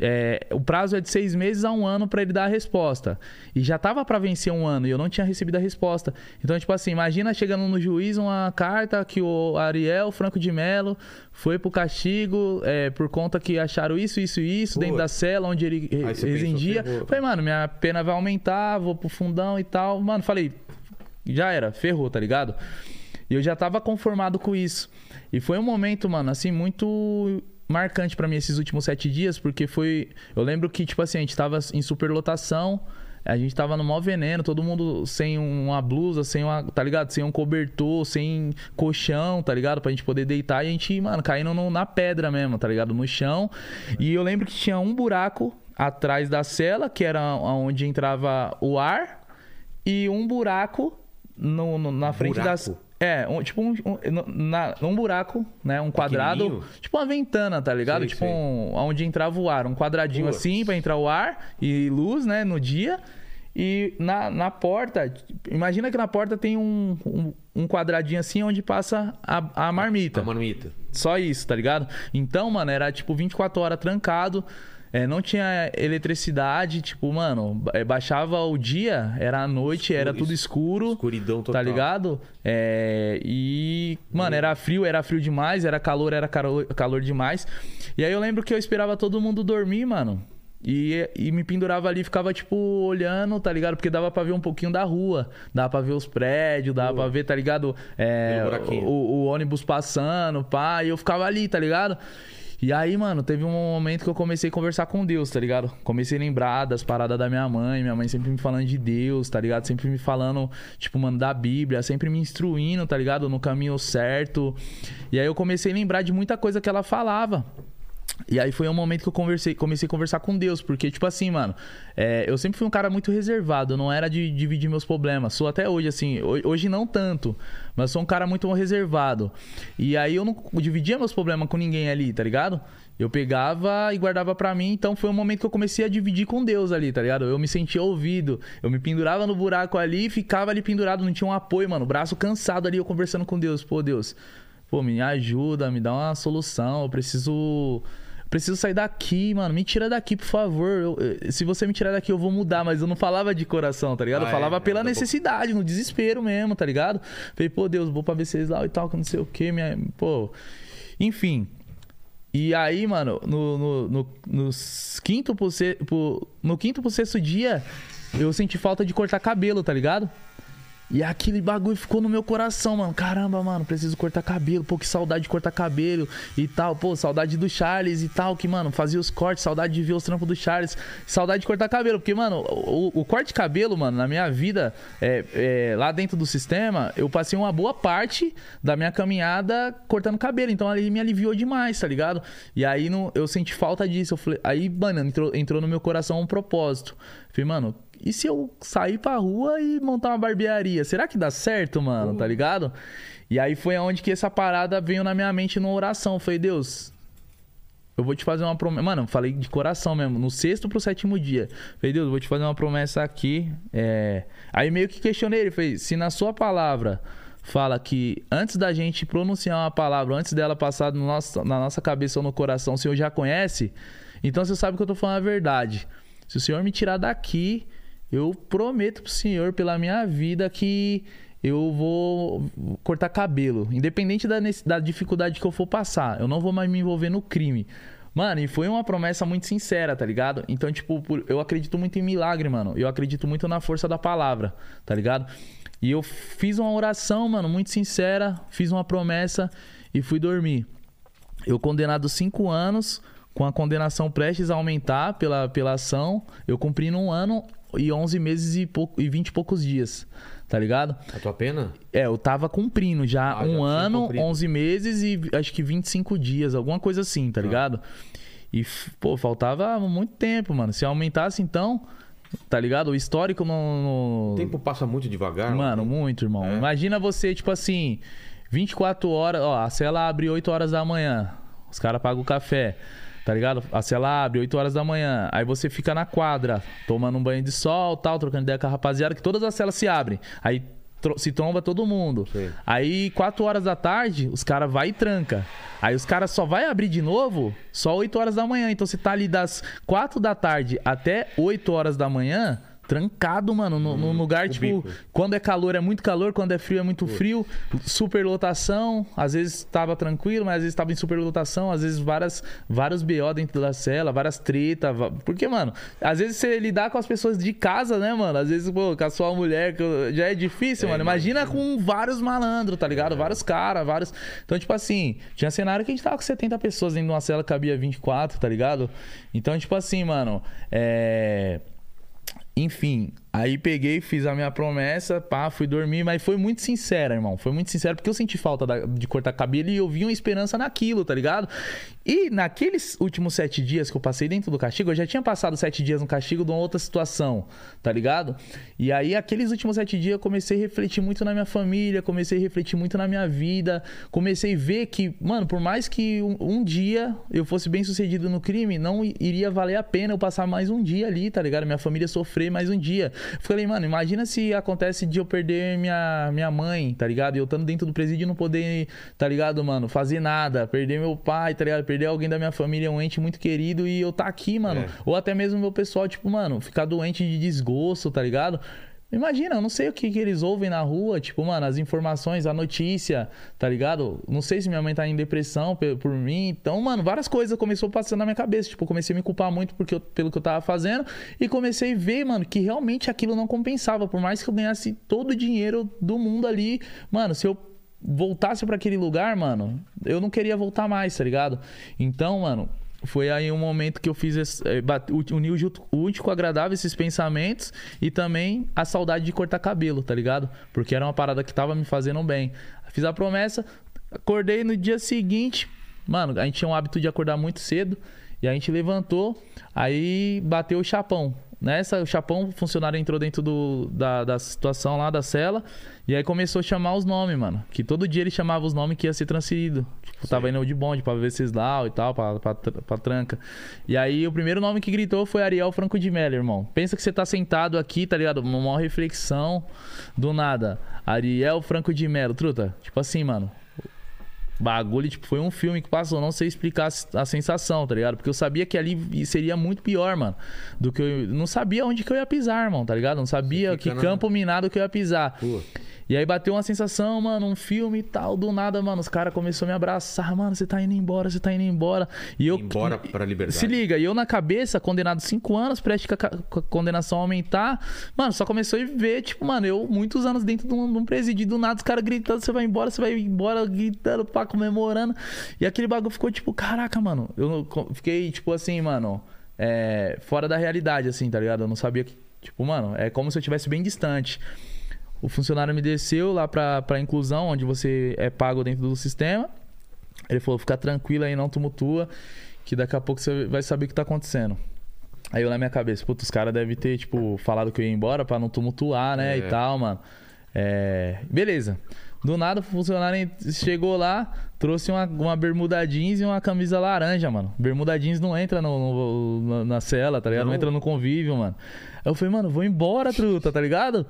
É, o prazo é de seis meses a um ano pra ele dar a resposta. E já tava pra vencer um ano e eu não tinha recebido a resposta. Então, tipo assim, imagina chegando no juiz uma carta que o Ariel Franco de Mello foi pro castigo é, por conta que acharam isso, isso e isso Pô. dentro da cela onde ele residia. pensou. Falei, mano, minha pena vai aumentar, vou pro fundão e tal. Mano, falei, já era, ferrou, tá ligado? E eu já tava conformado com isso. E foi um momento, mano, assim, muito marcante pra mim esses últimos sete dias, porque foi. Eu lembro que, tipo assim, a gente tava em superlotação, a gente tava no maior veneno, todo mundo sem uma blusa, sem uma, tá ligado? Sem um cobertor, sem colchão, tá ligado? Pra gente poder deitar e a gente, mano, caindo no- na pedra mesmo, tá ligado? No chão. E eu lembro que tinha um buraco atrás da cela, que era onde entrava o ar, e um buraco no, no- na frente Buraco? das. É, um- tipo um, um, na, um buraco, né? Um quadrado. Tipo uma ventana, tá ligado? Sei, tipo sei. um, onde entrava o ar. Um quadradinho assim pra entrar o ar e luz, né? No dia. E na, na porta, imagina que na porta tem um, um, um quadradinho assim onde passa a, a marmita. A marmita. Só isso, tá ligado? Então, mano, era tipo 24 horas trancado. É, não tinha eletricidade, tipo, mano, é, baixava o dia, era a noite, era tudo escuro. Escuridão total. Tá ligado? É, e, mano, era frio, era frio demais, era calor, era calor, calor demais. E aí eu lembro que eu esperava todo mundo dormir, mano. E, e me pendurava ali, ficava, tipo, olhando, tá ligado? Porque dava pra ver um pouquinho da rua, dava pra ver os prédios, dava pra ver, tá ligado? É, o, o ônibus passando, pá, e eu ficava ali, tá ligado? E aí, mano, teve um momento que eu comecei a conversar com Deus, tá ligado? Comecei a lembrar das paradas da minha mãe, minha mãe sempre me falando de Deus, tá ligado? Sempre me falando, tipo, mano, da Bíblia, sempre me instruindo, tá ligado? No caminho certo. E aí eu comecei a lembrar de muita coisa que ela falava. E aí foi um momento que eu conversei, comecei a conversar com Deus, porque, tipo assim, mano, é, eu sempre fui um cara muito reservado, não era de dividir meus problemas. Sou até hoje, assim, ho- hoje não tanto, mas sou um cara muito reservado. E aí eu não dividia meus problemas com ninguém ali, tá ligado? Eu pegava e guardava pra mim, então foi um momento que eu comecei a dividir com Deus ali, tá ligado? Eu me sentia ouvido, eu me pendurava no buraco ali, ficava ali pendurado, não tinha um apoio, mano, braço cansado ali, eu conversando com Deus. Pô, Deus, pô, me ajuda, me dá uma solução, eu preciso. Preciso sair daqui, mano. Me tira daqui, por favor. Eu- eu- se você me tirar daqui, eu vou mudar. Mas eu não falava de coração, tá ligado? Ah, eu é? falava É, pela necessidade, no desespero mesmo, tá ligado? Falei, pô, Deus, vou pra ver vocês lá e tal, que não sei o que. Minha... Pô. Enfim. E aí, mano, no, no, no, nos quinto pro, se- pro- no quinto pro sexto dia, eu senti falta de cortar cabelo, tá ligado? E aquele bagulho ficou no meu coração, mano. Caramba, mano, preciso cortar cabelo. Pô, que saudade de cortar cabelo e tal. Pô, saudade do Charles e tal, que, mano, fazia os cortes. Saudade de ver os trampos do Charles. Saudade de cortar cabelo. Porque, mano, o, o corte de cabelo, mano, na minha vida, é, é, lá dentro do sistema, eu passei uma boa parte da minha caminhada cortando cabelo. Então ali me aliviou demais, tá ligado? E aí eu senti falta disso. Falei, aí, mano, entrou, entrou no meu coração um propósito. Falei, mano, e se eu sair pra rua e montar uma barbearia? Será que dá certo, mano? Tá ligado? E aí foi aonde que essa parada veio na minha mente numa oração. Eu falei, Deus, eu vou te fazer uma promessa. Mano, falei de coração mesmo, no sexto pro sétimo dia. Falei, Deus, eu vou te fazer uma promessa aqui. É... Aí meio que questionei ele, falei, se na sua palavra fala que antes da gente pronunciar uma palavra, antes dela passar no nosso, na nossa cabeça ou no coração, o Senhor já conhece, então você sabe que eu tô falando a verdade. Se o Senhor me tirar daqui, eu prometo pro Senhor, pela minha vida, que eu vou cortar cabelo. Independente da, da dificuldade que eu for passar. Eu não vou mais me envolver no crime. Mano, e foi uma promessa muito sincera, tá ligado? Então, tipo, eu acredito muito em milagre, mano. Eu acredito muito na força da palavra, tá ligado? E eu fiz uma oração, mano, muito sincera. Fiz uma promessa e fui dormir. Eu condenado cinco anos, com a condenação prestes a aumentar pela, pela ação, eu cumpri num ano e 11 meses e, pouco, e 20 e poucos dias, tá ligado? A tua pena? É, eu tava cumprindo já Ah, já um tinha ano, cumprido. 11 meses e acho que 25 dias, alguma coisa assim, tá ligado? E, pô, faltava muito tempo, mano. Se aumentasse então, tá ligado? O histórico no. O tempo passa muito devagar. Mano, muito, irmão. É. Imagina você, tipo assim, 24 horas, ó, a cela abre 8 horas da manhã. Os caras pagam o café. Tá ligado? A cela abre 8 horas da manhã. Aí você fica na quadra, tomando um banho de sol, tal, trocando ideia com a rapaziada, que todas as celas se abrem. Aí se tromba todo mundo. Sei. Aí 4 horas da tarde, os caras vai e tranca. Aí os caras só vai abrir de novo só 8 horas da manhã. Então você tá ali das 4 da tarde até 8 horas da manhã, trancado, mano, no, num lugar, tipo, bico. quando é calor é muito calor, quando é frio é muito frio, superlotação, às vezes tava tranquilo, mas às vezes tava em superlotação, às vezes várias, vários BO dentro da cela, várias tretas, va- porque, mano, às vezes você lidar com as pessoas de casa, né, mano, às vezes, pô, com a sua mulher, que já é difícil, É, mano, imagina com vários malandros, tá ligado? Vários caras, vários... Então, tipo assim, tinha cenário que a gente tava com 70 pessoas dentro de uma cela, cabia 24, tá ligado? Então, tipo assim, mano, é... Enfim, aí peguei, fiz a minha promessa, pá, fui dormir, mas foi muito sincera, irmão. Foi muito sincero, porque eu senti falta da- de cortar cabelo e eu vi uma esperança naquilo, tá ligado? E naqueles últimos sete dias que eu passei dentro do castigo, eu já tinha passado sete dias no castigo de uma outra situação, tá ligado? E aí, aqueles últimos sete dias, eu comecei a refletir muito na minha família, comecei a refletir muito na minha vida, comecei a ver que, mano, por mais que um, um dia eu fosse bem sucedido no crime, não iria valer a pena eu passar mais um dia ali, tá ligado? Minha família sofrer mais um dia. Falei, mano, imagina se acontece de eu perder minha, minha mãe, tá ligado? E eu estando dentro do presídio e não poder, tá ligado, mano, fazer nada, perder meu pai, tá ligado? Perder alguém da minha família, um ente muito querido e eu tá aqui, mano. É. Ou até mesmo meu pessoal, tipo, mano, ficar doente de desgosto, tá ligado? Imagina, eu não sei o que, que eles ouvem na rua, tipo, mano, as informações, a notícia, tá ligado? Não sei se minha mãe tá em depressão pe- por, mim. Então, mano, várias coisas começou passando na minha cabeça. Tipo, comecei a me culpar muito porque eu- pelo que eu tava fazendo e comecei a ver, mano, que realmente aquilo não compensava. Por mais que eu ganhasse todo o dinheiro do mundo ali, mano, se eu voltasse pra aquele lugar, mano, eu não queria voltar mais, tá ligado? Então, mano, foi aí um momento que eu fiz esse, eh, bate- u- unir o junto- útil com agradável esses pensamentos e também a saudade de cortar cabelo, tá ligado? Porque era uma parada que tava me fazendo bem. Fiz a promessa, acordei no dia seguinte, mano, a gente tinha um hábito de acordar muito cedo e a gente levantou, aí bateu o chapão. Nessa, o chapão, o funcionário entrou dentro do, da, da situação lá da cela e aí começou a chamar os nomes, mano. Que todo dia ele chamava os nomes que ia ser transferido. Tipo, tava indo de bonde pra ver Cislau e tal, pra, pra, pra tranca. E aí o primeiro nome que gritou foi Ariel Franco de Mello, irmão. Pensa que você tá sentado aqui, tá ligado? Uma maior reflexão do nada. Ariel Franco de Mello, truta. Tipo assim, mano. Bagulho, tipo, foi um filme que passou, não sei explicar a sensação, tá ligado? Porque eu sabia que ali seria muito pior, mano. Do que eu. Não sabia onde que eu ia pisar, irmão, tá ligado? Não sabia que campo minado que eu ia pisar. Pô. E aí bateu uma sensação, mano, um filme e tal, do nada, mano, os caras começaram a me abraçar, mano, você tá indo embora, você tá indo embora. E eu Embora pra liberdade. Se liga, e eu na cabeça, condenado 5 anos, prestes a condenação aumentar, mano, só começou a ver, tipo, mano, eu muitos anos dentro de um, de um presídio, do nada os caras gritando, você vai embora, você vai embora, gritando, pá, comemorando. E aquele bagulho ficou tipo, caraca, mano, eu fiquei, tipo assim, mano, é, fora da realidade, assim, tá ligado? Eu não sabia que, tipo, mano, é como se eu estivesse bem distante. O funcionário me desceu lá pra, pra inclusão, onde você é pago dentro do sistema. Ele falou, fica tranquilo aí, não tumultua, que daqui a pouco você vai saber o que tá acontecendo. Aí eu na minha cabeça, putz, os caras devem ter, tipo, falado que eu ia embora pra não tumultuar, né, É. e tal, mano. É... Beleza. Do nada, o funcionário chegou lá, trouxe uma, uma bermuda jeans e uma camisa laranja, mano. Bermuda jeans não entra no, no- na- cela, tá ligado? Não Não? entra no convívio, mano. Aí eu falei, mano, vou embora, truta, tá ligado?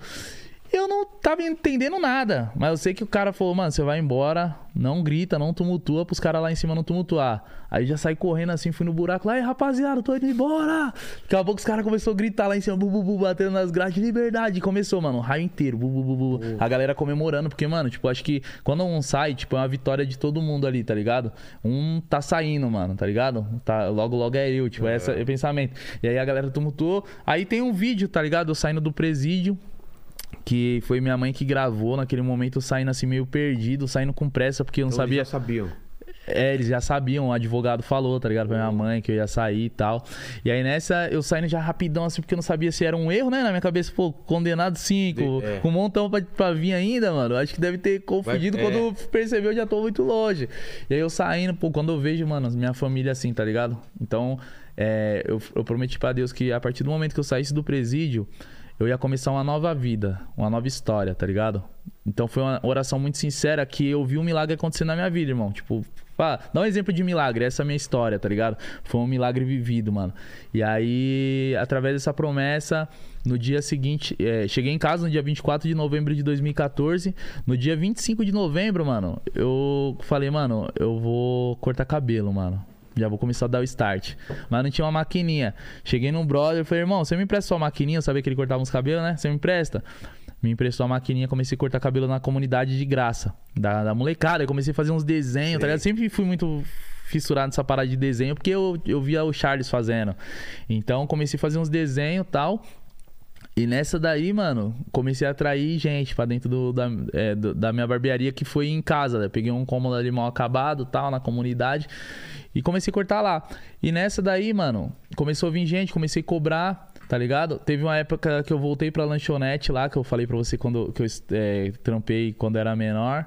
Eu não tava entendendo nada, mas eu sei que o cara falou, mano, você vai embora, não grita, não tumultua pros caras lá em cima não tumultuar. Aí já saí correndo assim, fui no buraco lá, e rapaziada, tô indo embora. Daqui a pouco os caras começaram a gritar lá em cima, bu, bu, bu, batendo nas grades, liberdade. Começou, mano, o raio inteiro, bu, bu, bu, bu. A galera comemorando, porque, mano, tipo, acho que quando um sai, tipo, é uma vitória de todo mundo ali, tá ligado? Um tá saindo, mano, tá ligado? Tá, logo, logo é eu, tipo, é esse é o pensamento. E aí a galera tumultuou. Aí tem um vídeo, tá ligado? Eu saindo do presídio que foi minha mãe que gravou naquele momento, saindo assim meio perdido, saindo com pressa, porque eu não Então eles sabia. já sabiam. É, eles já sabiam, o advogado falou, tá ligado? Pra minha mãe que eu ia sair e tal. E aí nessa, eu saindo já rapidão, assim, porque eu não sabia se era um erro, né? Na minha cabeça, pô, condenado cinco, É. com um montão pra, pra vir ainda, mano. Acho que deve ter confundido Vai- é. quando percebeu, eu já tô muito longe. E aí eu saindo, pô, quando eu vejo, mano, minha família assim, tá ligado? Então, é, eu, eu prometi pra Deus que a partir do momento que eu saísse do presídio, eu ia começar uma nova vida, uma nova história, tá ligado? Então foi uma oração muito sincera que eu vi um milagre acontecer na minha vida, irmão. Tipo, pá, dá um exemplo de milagre, essa é a minha história, tá ligado? Foi um milagre vivido, mano. E aí, através dessa promessa, no dia seguinte, é, cheguei em casa no dia 24 de novembro de 2014. No dia 25 de novembro, mano, eu falei, mano, eu vou cortar cabelo, mano. Já vou começar a dar o start. Mas não tinha uma maquininha. Cheguei num brother e falei, irmão, você me empresta sua maquininha? Eu sabia que ele cortava uns cabelos, né? Você me empresta? Me emprestou a maquininha, comecei a cortar cabelo na comunidade de graça. Da, da molecada. Eu comecei a fazer uns desenhos, tá ligado? Sempre fui muito fissurado nessa parada de desenho, porque eu, eu via o Charles fazendo. Então comecei a fazer uns desenhos e tal. E nessa daí, mano, comecei a atrair gente pra dentro do, da, é, do- da minha barbearia que foi em casa. Né? Peguei um cômodo ali mal acabado tal, na comunidade. E comecei a cortar lá. E nessa daí, mano, começou a vir gente, comecei a cobrar, tá ligado? Teve uma época que eu voltei pra lanchonete lá, que eu falei pra você quando que eu é, trampei quando era menor.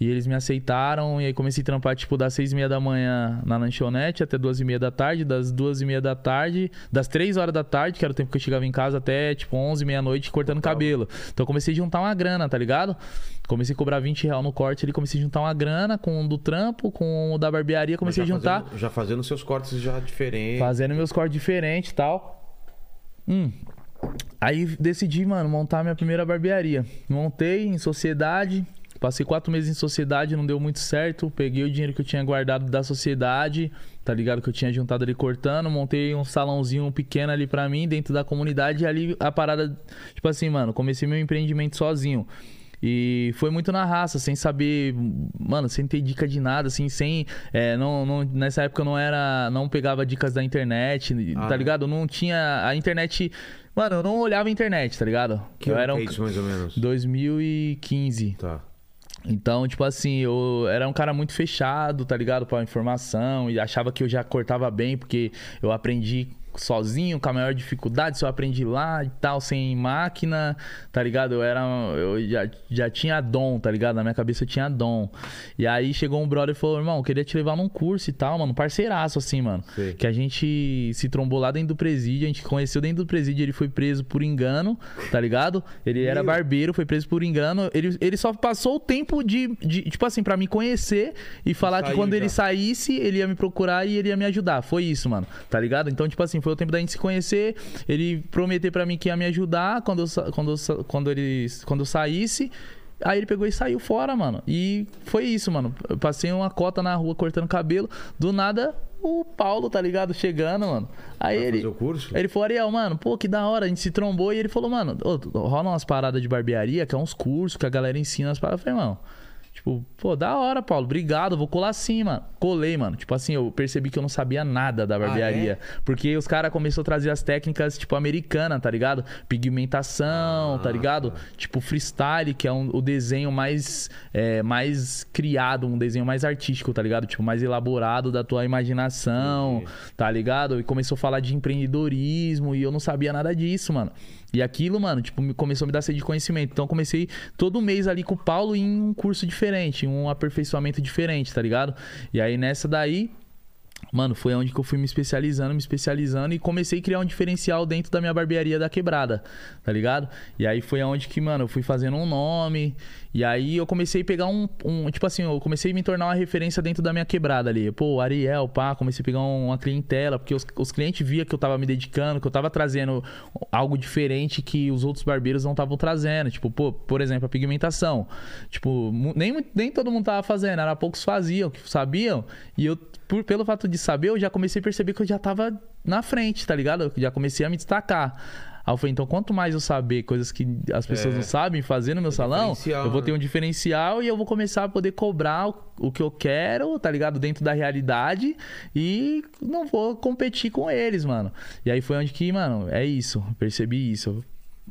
E eles me aceitaram, e aí comecei a trampar, tipo, das seis e meia da manhã na lanchonete até duas e meia da tarde, das duas e meia da tarde, das três horas da tarde, que era o tempo que eu chegava em casa, até, tipo, onze, meia-noite, cortando cabelo. Então eu comecei a juntar uma grana, tá ligado? Comecei a cobrar 20 reais no corte ali, comecei a juntar uma grana com o do trampo, com o da barbearia, comecei a juntar, Fazendo, já fazendo seus cortes já diferentes. fazendo meus cortes diferentes e tal. Hum. Aí decidi, mano, montar minha primeira barbearia. Montei em sociedade. Passei quatro meses em sociedade, não deu muito certo. Peguei o dinheiro que eu tinha guardado da sociedade, tá ligado? Que eu tinha juntado ali cortando. Montei um salãozinho pequeno ali pra mim, dentro da comunidade. E ali a parada, tipo assim, mano, comecei meu empreendimento sozinho. E foi muito na raça, sem saber, mano, sem ter dica de nada, assim, sem. é, não, não- nessa época eu não era. Não pegava dicas da internet, Ah, tá né? ligado? Não tinha. A internet. Mano, eu não olhava a internet, tá ligado? Que eu era um. é isso, mais ou menos? 2015. Tá. Então, tipo assim, eu era um cara muito fechado, tá ligado? Pra informação. E achava que eu já cortava bem, porque eu aprendi sozinho, com a maior dificuldade, se eu aprendi lá e tal, sem máquina, tá ligado? Eu era. Eu já, já tinha dom, tá ligado? Na minha cabeça eu tinha dom. E aí chegou um brother e falou: irmão, eu queria te levar num curso e tal, mano. Parceiraço, assim, mano. Sei. Que a gente se trombou lá dentro do presídio, a gente conheceu dentro do presídio, ele foi preso por engano, tá ligado? Ele era barbeiro, foi preso por engano. Ele, ele só passou o tempo de, de, tipo assim, pra me conhecer e falar que quando já. ele saísse, ele ia me procurar e ele ia me ajudar. Foi isso, mano. Tá ligado? Então, tipo assim, foi o tempo da gente se conhecer. Ele prometeu pra mim que ia me ajudar quando eu, quando eu, quando ele, quando eu saísse. Aí ele pegou e saiu fora, mano. E foi isso, mano. Eu passei uma cota na rua cortando cabelo. Do nada, o Paulo, tá ligado? Chegando, mano. Aí Vai ele. fazer o curso? Ele falou, Ariel, mano, pô, que da hora. A gente se trombou e ele falou, mano, ô, rola umas paradas de barbearia, que é uns cursos que a galera ensina as paradas. Eu falei, mano. Tipo, pô, da hora, Paulo. Obrigado, vou colar sim, mano. Colei, mano. Tipo assim, eu percebi que eu não sabia nada da barbearia. Porque os caras começaram a trazer as técnicas, tipo, americanas, tá ligado? Pigmentação, tá ligado? Tipo, freestyle, que é um- o desenho mais, é, mais criado, um desenho mais artístico, tá ligado? Tipo, mais elaborado da tua imaginação, tá ligado? E começou a falar de empreendedorismo e eu não sabia nada disso, mano. E aquilo, mano, tipo, me- começou a me dar sede de conhecimento. Então, comecei todo mês ali com o Paulo em um curso diferente, em um aperfeiçoamento diferente, tá ligado? E aí, nessa daí, Mano, foi onde que eu fui me especializando, me especializando e comecei a criar um diferencial dentro da minha barbearia da quebrada, tá ligado? E aí foi onde que, mano, eu fui fazendo um nome. E aí eu comecei a pegar um, um- Tipo assim, eu comecei a me tornar uma referência dentro da minha quebrada ali. Pô, Ariel, pá, comecei a pegar um- uma clientela, porque os, os clientes via que eu tava me dedicando, que eu tava trazendo algo diferente que os outros barbeiros não estavam trazendo. Tipo, pô, por exemplo, a pigmentação. Tipo, nem, nem todo mundo tava fazendo, era poucos faziam, que sabiam. E eu, por- pelo fato de saber, eu já comecei a perceber que eu já tava na frente, tá ligado? Eu já comecei a me destacar. Aí eu falei, então quanto mais eu saber coisas que as pessoas É. não sabem fazer no meu salão, diferencial, eu vou ter né? um diferencial e eu vou começar a poder cobrar o, o que eu quero, tá ligado? Dentro da realidade e não vou competir com eles, mano. E aí foi onde que, mano, é isso, percebi isso.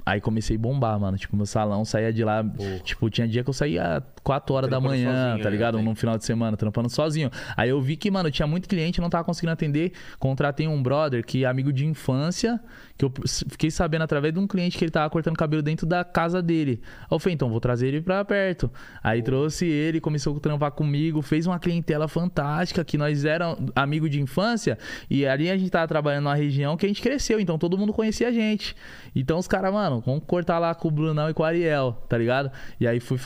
Aí comecei a bombar, mano. Tipo, meu salão saía de lá. Tipo, tinha dia que eu saía 4 horas da Trampando manhã, sozinho, tá né? ligado? Tem. Num final de semana, trampando sozinho. Aí eu vi que, mano, tinha muito cliente, não tava conseguindo atender. Contratei um brother que é amigo de infância, que eu fiquei sabendo através de um cliente que ele tava cortando cabelo dentro da casa dele. Aí eu falei, então vou trazer ele pra perto. Aí trouxe ele, começou a trampar comigo, fez uma clientela fantástica, que nós éramos amigos de infância, e ali a gente tava trabalhando numa região que a gente cresceu, então todo mundo conhecia a gente. Então os caras, mano, vamos cortar lá com o Brunão e com o Ariel, tá ligado? E aí fui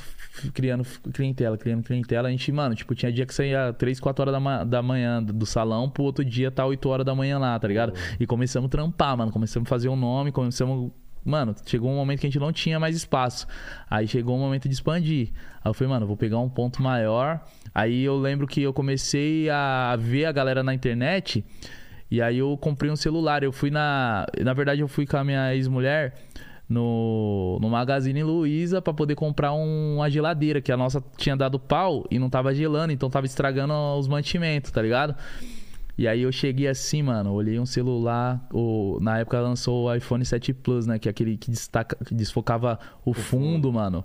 criando clientela, criando clientela. A gente, mano, tipo, tinha dia que saía 3, 4 horas da, ma- da manhã do salão, pro outro dia tá 8 horas da manhã lá, tá ligado? E começamos a trampar, mano. Começamos fazer um nome, começamos. Mano, chegou um momento que a gente não tinha mais espaço. Aí chegou o momento de expandir. Aí eu falei, mano, vou pegar um ponto maior. Aí eu lembro que eu comecei a ver a galera na internet. E aí eu comprei um celular. Eu fui na. Na verdade, eu fui com a minha ex-mulher no, no Magazine Luiza pra poder comprar um- uma geladeira, que a nossa tinha dado pau e não tava gelando, então tava estragando os mantimentos, tá ligado? E aí eu cheguei assim, mano, olhei um celular, o, na época lançou o iPhone 7 Plus, né, que é aquele que, destaca, que desfocava o fundo, mano.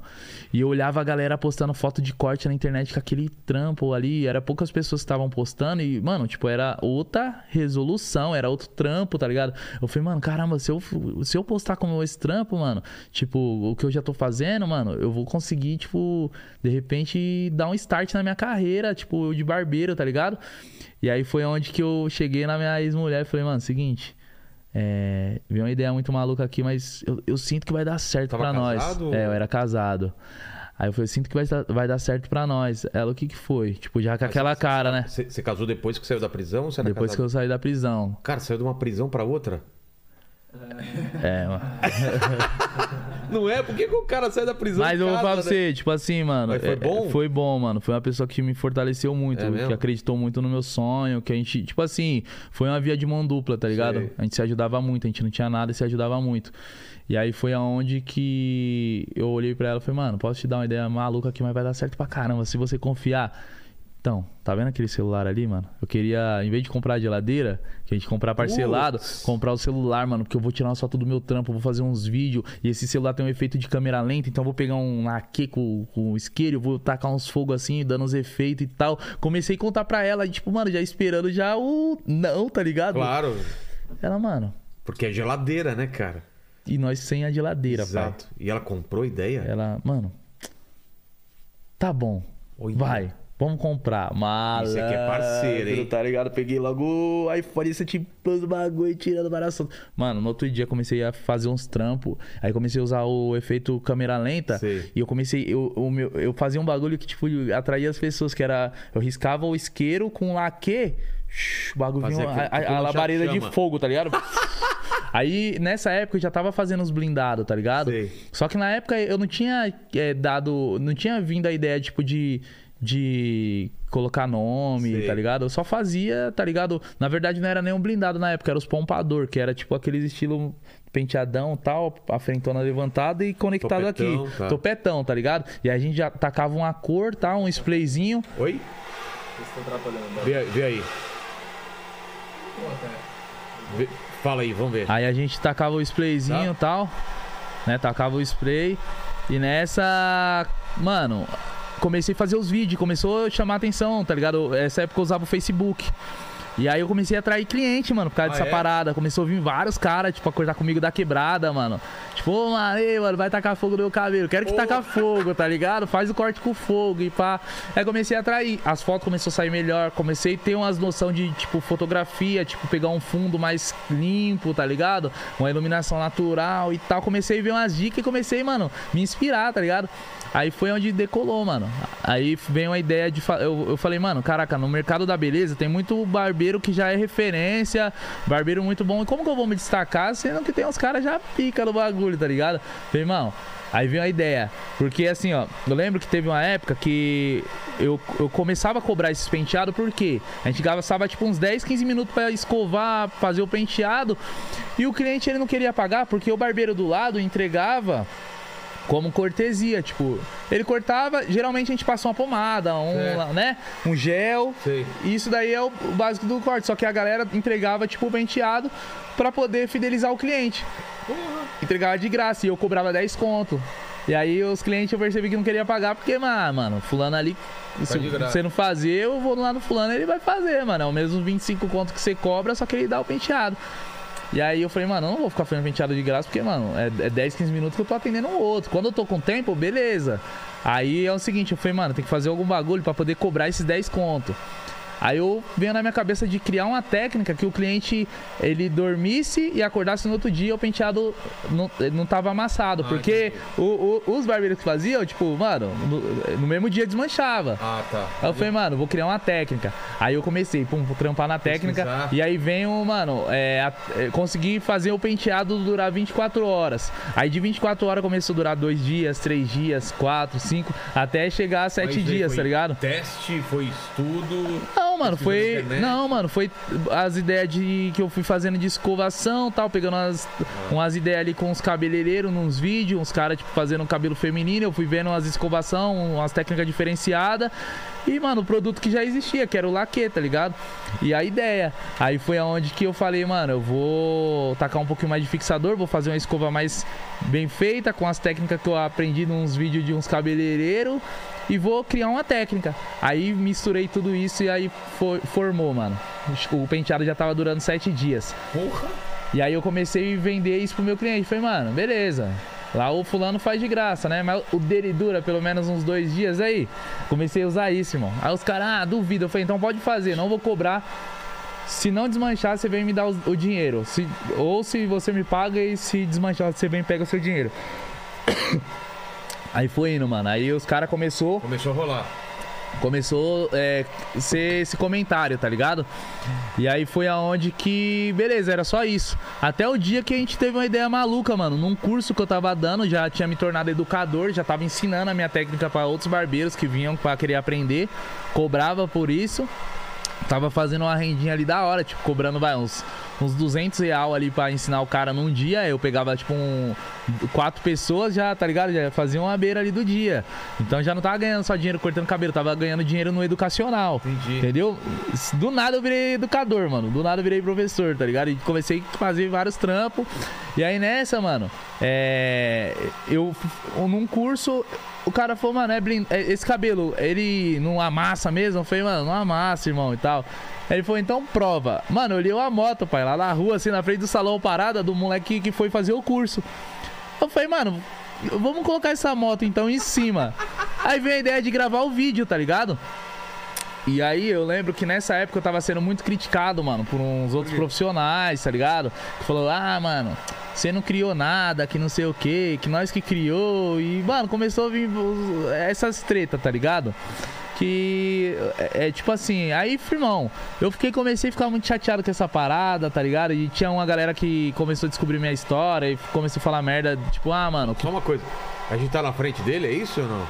E eu olhava a galera postando foto de corte na internet com aquele trampo ali, era poucas pessoas que estavam postando e, mano, tipo, era outra resolução, era outro trampo, tá ligado? Eu falei, mano, caramba, se eu, se eu postar como esse trampo, mano, tipo, o que eu já tô fazendo, mano, eu vou conseguir, tipo, de repente dar um start na minha carreira, tipo, de barbeiro, tá ligado? E aí foi onde que eu cheguei na minha ex-mulher e falei, mano, seguinte, é, veio uma ideia muito maluca aqui, mas eu, eu sinto que vai dar certo pra nós. casado? É, eu era casado. Aí eu falei, sinto que vai, dar- vai dar certo pra nós. Ela, o que que foi? Tipo, já com aquela cara, né? Você você casou depois que saiu da prisão ou você era Depois que casado? eu saí da prisão. Cara, saiu de uma prisão pra outra? É, mano. Não é? Por que, que o cara sai da prisão Mas eu vou falar pra né? você, tipo assim, mano. Mas foi é- bom? Foi bom, mano. Foi uma pessoa que me fortaleceu muito, É que acreditou muito no meu sonho, que a gente, tipo assim, foi uma via de mão dupla, tá ligado? Sei. A gente se ajudava muito, a gente não tinha nada e se ajudava muito. E aí foi aonde que eu olhei pra ela e falei, mano, posso te dar uma ideia maluca aqui, mas vai dar certo pra caramba, se você confiar. Então, tá vendo aquele celular ali, mano? Eu queria, em vez de comprar a geladeira, que a gente comprar parcelado, Putz. comprar o celular, mano, porque eu vou tirar uma foto do meu trampo, vou fazer uns vídeos, e esse celular tem um efeito de câmera lenta, então eu vou pegar um laque com, com isqueiro, vou tacar uns fogos assim, dando uns efeitos e tal. Comecei a contar pra ela, e, tipo, mano, já esperando já o não, tá ligado? Claro, Ela, mano, porque é geladeira, né, cara? e nós sem a geladeira, pai. Exato. E ela comprou ideia? Ela, mano, tá bom, Olha. vai. Vamos comprar. Malandro, Isso aqui é parceiro, hein? Tá ligado? Peguei logo o iPhone 7 Plus do bagulho, tirando barato. Mano, no outro dia comecei a fazer uns trampos. Aí comecei a usar o efeito câmera lenta. Sei. E eu comecei. Eu, o meu, eu fazia um bagulho que, tipo, atraía as pessoas, que era. Eu riscava o isqueiro com laque. O bagulho vinha. A, a, a como labareda de fogo, tá ligado? Aí, nessa época, eu já tava fazendo os blindados, tá ligado? Sei. Só que na época eu não tinha é, dado. Não tinha vindo a ideia, tipo, de. De colocar nome, Sei. tá ligado? Eu só fazia, tá ligado? Na verdade, não era nem um blindado na época, era os pompador, que era tipo aqueles estilo penteadão tal, a frentona levantada e conectado Topetão, aqui. tá. Topetão, tá ligado? E aí a gente já tacava uma cor, tá? Um sprayzinho. Oi? atrapalhando. Vê, vê aí. Vê- Fala aí, vamos ver. Aí a gente tacava o sprayzinho e tal, né? Tacava o spray. E nessa, mano, comecei a fazer os vídeos, começou a chamar atenção, tá ligado? Essa época eu usava o Facebook. E aí eu comecei a atrair cliente, mano, por causa Ah, dessa é? parada. Começou a vir vários caras, tipo, a cortar comigo da quebrada, mano. Tipo, ô, mano, ei, mano, vai tacar fogo no meu cabelo. Quero que taca fogo, tá ligado? Faz o corte com fogo e pá. Aí comecei a atrair. As fotos começaram a sair melhor. Comecei a ter umas noção de, tipo, fotografia, tipo, pegar um fundo mais limpo, tá ligado? Uma iluminação natural e tal. Comecei a ver umas dicas e comecei, mano, me inspirar, tá ligado? Aí foi onde decolou, mano. Aí veio a ideia de. Eu, eu falei, mano, caraca, no mercado da beleza tem muito barbeiro que já é referência, barbeiro muito bom. E como que eu vou me destacar sendo que tem uns caras já pica no bagulho, tá ligado? Falei, irmão. Aí veio a ideia. Porque assim, ó, eu lembro que teve uma época que eu, eu começava a cobrar esses penteados, porque a gente gastava tipo uns 10, 15 minutos pra escovar, fazer o penteado. E o cliente ele não queria pagar porque o barbeiro do lado entregava como cortesia, tipo, ele cortava, geralmente a gente passa uma pomada, um, Certo. né, um gel, Sei. isso daí é o básico do corte, só que a galera entregava tipo o penteado pra poder fidelizar o cliente. Entregava de graça e eu cobrava 10 conto. E aí os clientes eu percebi que não queria pagar, porque, mano, fulano ali, se você não fazer, eu vou lá no fulano, ele vai fazer, mano. É o mesmo 25 conto que você cobra, só que ele dá o penteado. E aí eu falei, mano, eu não vou ficar fazendo penteado de graça, porque, mano, é, é 10, 15 minutos que eu tô atendendo um outro. Quando eu tô com tempo, beleza. Aí é o seguinte, eu falei, mano, tem que fazer algum bagulho pra poder cobrar esses 10 conto. Aí eu venho na minha cabeça de criar uma técnica que o cliente ele dormisse e acordasse no outro dia o penteado não, não tava amassado. porque o- o- os barbeiros que faziam, tipo, mano, no, no mesmo dia desmanchava. Ah, tá. Aí eu falei, mano, vou criar uma técnica. Aí eu comecei, pum, vou trampar na técnica. Pesquisar. E aí venho, mano, é, a- é, consegui fazer o penteado durar 24 horas. Aí de 24 horas começou a durar dois dias, três dias, quatro, cinco, até chegar a sete dias, tá ligado? Teste, foi estudo. Mano, foi. Não, mano, foi as ideias de que eu fui fazendo de escovação tal, pegando umas, umas ideias ali com os cabeleireiros nos vídeos, uns caras, tipo, fazendo cabelo feminino. Eu fui vendo umas escovação, umas técnicas diferenciadas. E, mano, o produto que já existia, que era o laque, tá ligado? E a ideia. Aí foi aonde que eu falei, mano, eu vou tacar um pouquinho mais de fixador, vou fazer uma escova mais bem feita, com as técnicas que eu aprendi nos vídeos de uns cabeleireiros e vou criar uma técnica. Aí misturei tudo isso e aí foi- formou, mano. O penteado já tava durando sete dias. Porra. E aí eu comecei a vender isso pro meu cliente. Falei, mano, beleza. Lá o fulano faz de graça, né? Mas o dele dura pelo menos uns dois dias aí. Comecei a usar isso, irmão. Aí os caras, ah, duvido. Eu falei, então pode fazer, não vou cobrar. Se não desmanchar, você vem me dar o, o dinheiro. Se, ou se você me paga e se desmanchar, você vem e pega o seu dinheiro. Aí foi indo, mano. Aí os caras começou Começou a rolar. começou é, ser esse comentário, tá ligado? E aí foi aonde que, beleza, era só isso. Até o dia que a gente teve uma ideia maluca, mano. Num curso que eu tava dando, já tinha me tornado educador, já tava ensinando a minha técnica pra outros barbeiros que vinham pra querer aprender, cobrava por isso. Tava fazendo uma rendinha ali da hora, tipo, cobrando, vai, uns, uns 200 real ali pra ensinar o cara num dia. Eu pegava, tipo, um, quatro pessoas já, tá ligado? Já fazia uma beira ali do dia. Então já não tava ganhando só dinheiro cortando cabelo, tava ganhando dinheiro no educacional. Entendi. Entendeu? Do nada eu virei educador, mano. Do nada eu virei professor, tá ligado? E comecei a fazer vários trampos. E aí nessa, mano, é. Eu, num curso, o cara falou, mano, é blind... é- esse cabelo, ele não amassa mesmo? Eu falei, mano, não amassa, irmão e tal. Ele falou, então prova. Mano, eu li uma moto, pai, lá na rua, assim, na frente do salão parada, do moleque que foi fazer o curso. Eu falei, mano, vamos colocar essa moto então em cima. Aí veio a ideia de gravar o vídeo, tá ligado? E aí eu lembro que nessa época eu tava sendo muito criticado, mano, por uns outros profissionais, tá ligado? Que falou, ah, mano, você não criou nada, que não sei o que, que nós que criou. E, mano, começou a vir essas tretas, tá ligado? Que é, é tipo assim, aí, firmão, eu fiquei, comecei a ficar muito chateado com essa parada, tá ligado? E tinha uma galera que começou a descobrir minha história e começou a falar merda, tipo, ah, mano, Só uma coisa. A gente tá na frente dele, é isso ou não?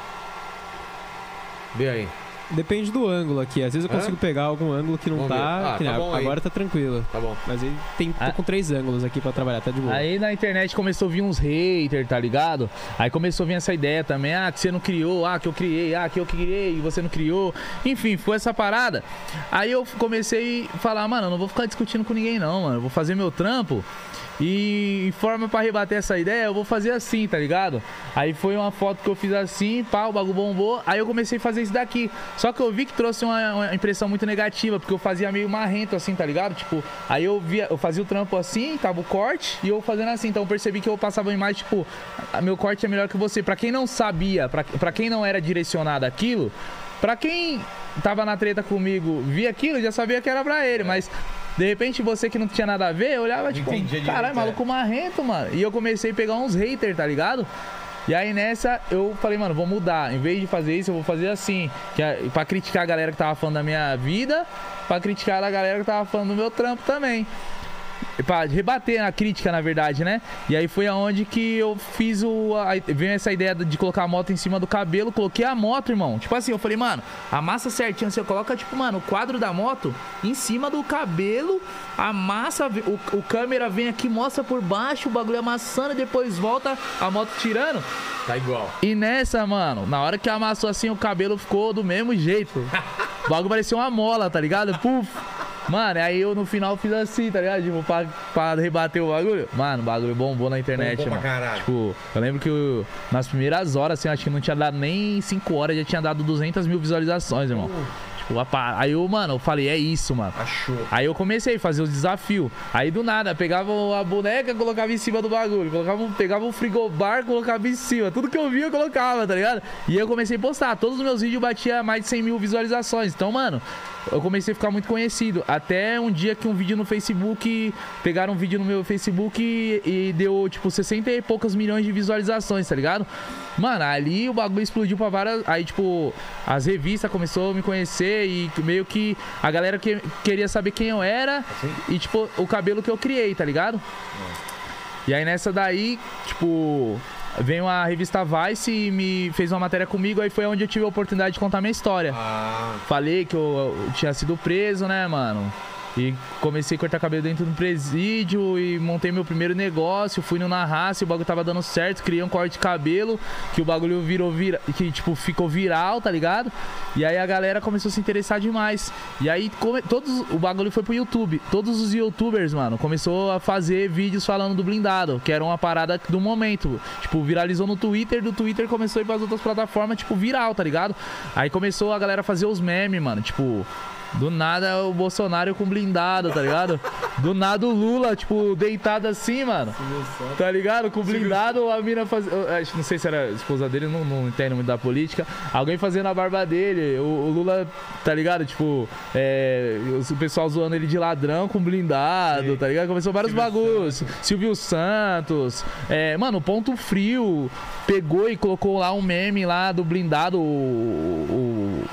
Vê aí. Depende do ângulo aqui. Às vezes eu Hã? consigo pegar algum ângulo que não Vamos ver. tá. Ah, que tá bom aí. agora tá tranquilo. Tá bom. Mas aí tem tô Ah. com três ângulos aqui pra trabalhar, tá de boa. Aí na internet começou a vir uns haters, tá ligado? Aí começou a vir essa ideia também, ah, que você não criou, ah, que eu criei, ah, que eu criei e você não criou. Enfim, foi essa parada. Aí eu comecei a falar, mano, eu não vou ficar discutindo com ninguém não, mano. Eu vou fazer meu trampo e forma pra rebater essa ideia, eu vou fazer assim, tá ligado? Aí foi uma foto que eu fiz assim, pá, o bagulho bombou. Aí eu comecei a fazer isso daqui. Só que eu vi que trouxe uma, uma impressão muito negativa, porque eu fazia meio marrento assim, tá ligado? Tipo, aí eu via, eu fazia o trampo assim, tava o corte, e eu fazendo assim. Então eu percebi que eu passava uma imagem, tipo, "Ah, meu corte é melhor que você. Pra quem não sabia, pra, pra quem não era direcionado aquilo, pra quem tava na treta comigo, via aquilo, já sabia que era pra ele, mas. De repente, você que não tinha nada a ver, olhava, tipo, caralho, é." maluco marrento, mano. E eu comecei a pegar uns haters, tá ligado? E aí nessa eu falei, mano, vou mudar. Em vez de fazer isso, eu vou fazer assim. Que é pra criticar a galera que tava falando da minha vida, pra criticar a galera que tava falando do meu trampo também. Pra rebater a crítica, na verdade, né? E aí foi aonde que eu fiz o. a- Veio essa ideia de colocar a moto em cima do cabelo, coloquei a moto, irmão. Tipo assim, eu falei, mano, amassa certinho. Você coloca, tipo, mano, o quadro da moto em cima do cabelo, amassa, o, o câmera vem aqui, mostra por baixo, o bagulho amassando e depois volta a moto tirando. Tá igual. E nessa, mano, na hora que amassou assim, o cabelo ficou do mesmo jeito. O bagulho parecia uma mola, tá ligado? Puf. Mano, aí eu no final fiz assim, tá ligado? Tipo, pra, pra rebater o bagulho. Mano, o bagulho bombou na internet, Bombou mano. Tipo, eu lembro que eu- nas primeiras horas, assim, eu acho que não tinha dado nem 5 horas, já tinha dado 200 mil visualizações, irmão. Tipo, pa- aí eu, mano, eu falei, é isso, mano. Achou. Aí eu comecei a fazer os desafios. Aí do nada, pegava a boneca, colocava em cima do bagulho. Colocava, pegava um frigobar, colocava em cima. Tudo que eu via, eu colocava, tá ligado? E aí eu comecei a postar. Todos os meus vídeos batiam mais de 100 mil visualizações. Então, mano, eu comecei a ficar muito conhecido. Até um dia que um vídeo no Facebook. Pegaram um vídeo no meu Facebook e, e deu, tipo, 60 e poucas milhões de visualizações, tá ligado? Mano, ali o bagulho explodiu pra várias. Aí, tipo, as revistas começou a me conhecer e meio que a galera que, queria saber quem eu era e, tipo, o cabelo que eu criei, tá ligado? E aí nessa daí, tipo, veio a revista Vice e me fez uma matéria comigo, aí foi onde eu tive a oportunidade de contar minha história. Ah, Falei que eu, eu tinha sido preso, né, mano? E comecei a cortar cabelo dentro do presídio e montei meu primeiro negócio, fui no na raça, e o bagulho tava dando certo, criei um corte de cabelo, que o bagulho virou vira, que tipo ficou viral, tá ligado? E aí a galera começou a se interessar demais. E aí come- todos o bagulho foi pro YouTube. Todos os youtubers, mano, começou a fazer vídeos falando do blindado, que era uma parada do momento. Tipo, viralizou no Twitter, do Twitter começou a ir pras outras plataformas, tipo, viral, tá ligado? Aí começou a galera a fazer os memes, mano, tipo, do nada o Bolsonaro com blindado, tá ligado? Do nada o Lula, tipo, deitado assim, mano. Tá ligado? Com blindado, a mina fazendo. Não sei se era a esposa dele, não, não entendo muito da política. Alguém fazendo a barba dele. O, o Lula, tá ligado? Tipo, é, o pessoal zoando ele de ladrão com blindado, tá ligado? Começou vários Silvio bagulhos. Silvio Santos. É, mano, Ponto Frio pegou e colocou lá um meme lá do blindado. o- o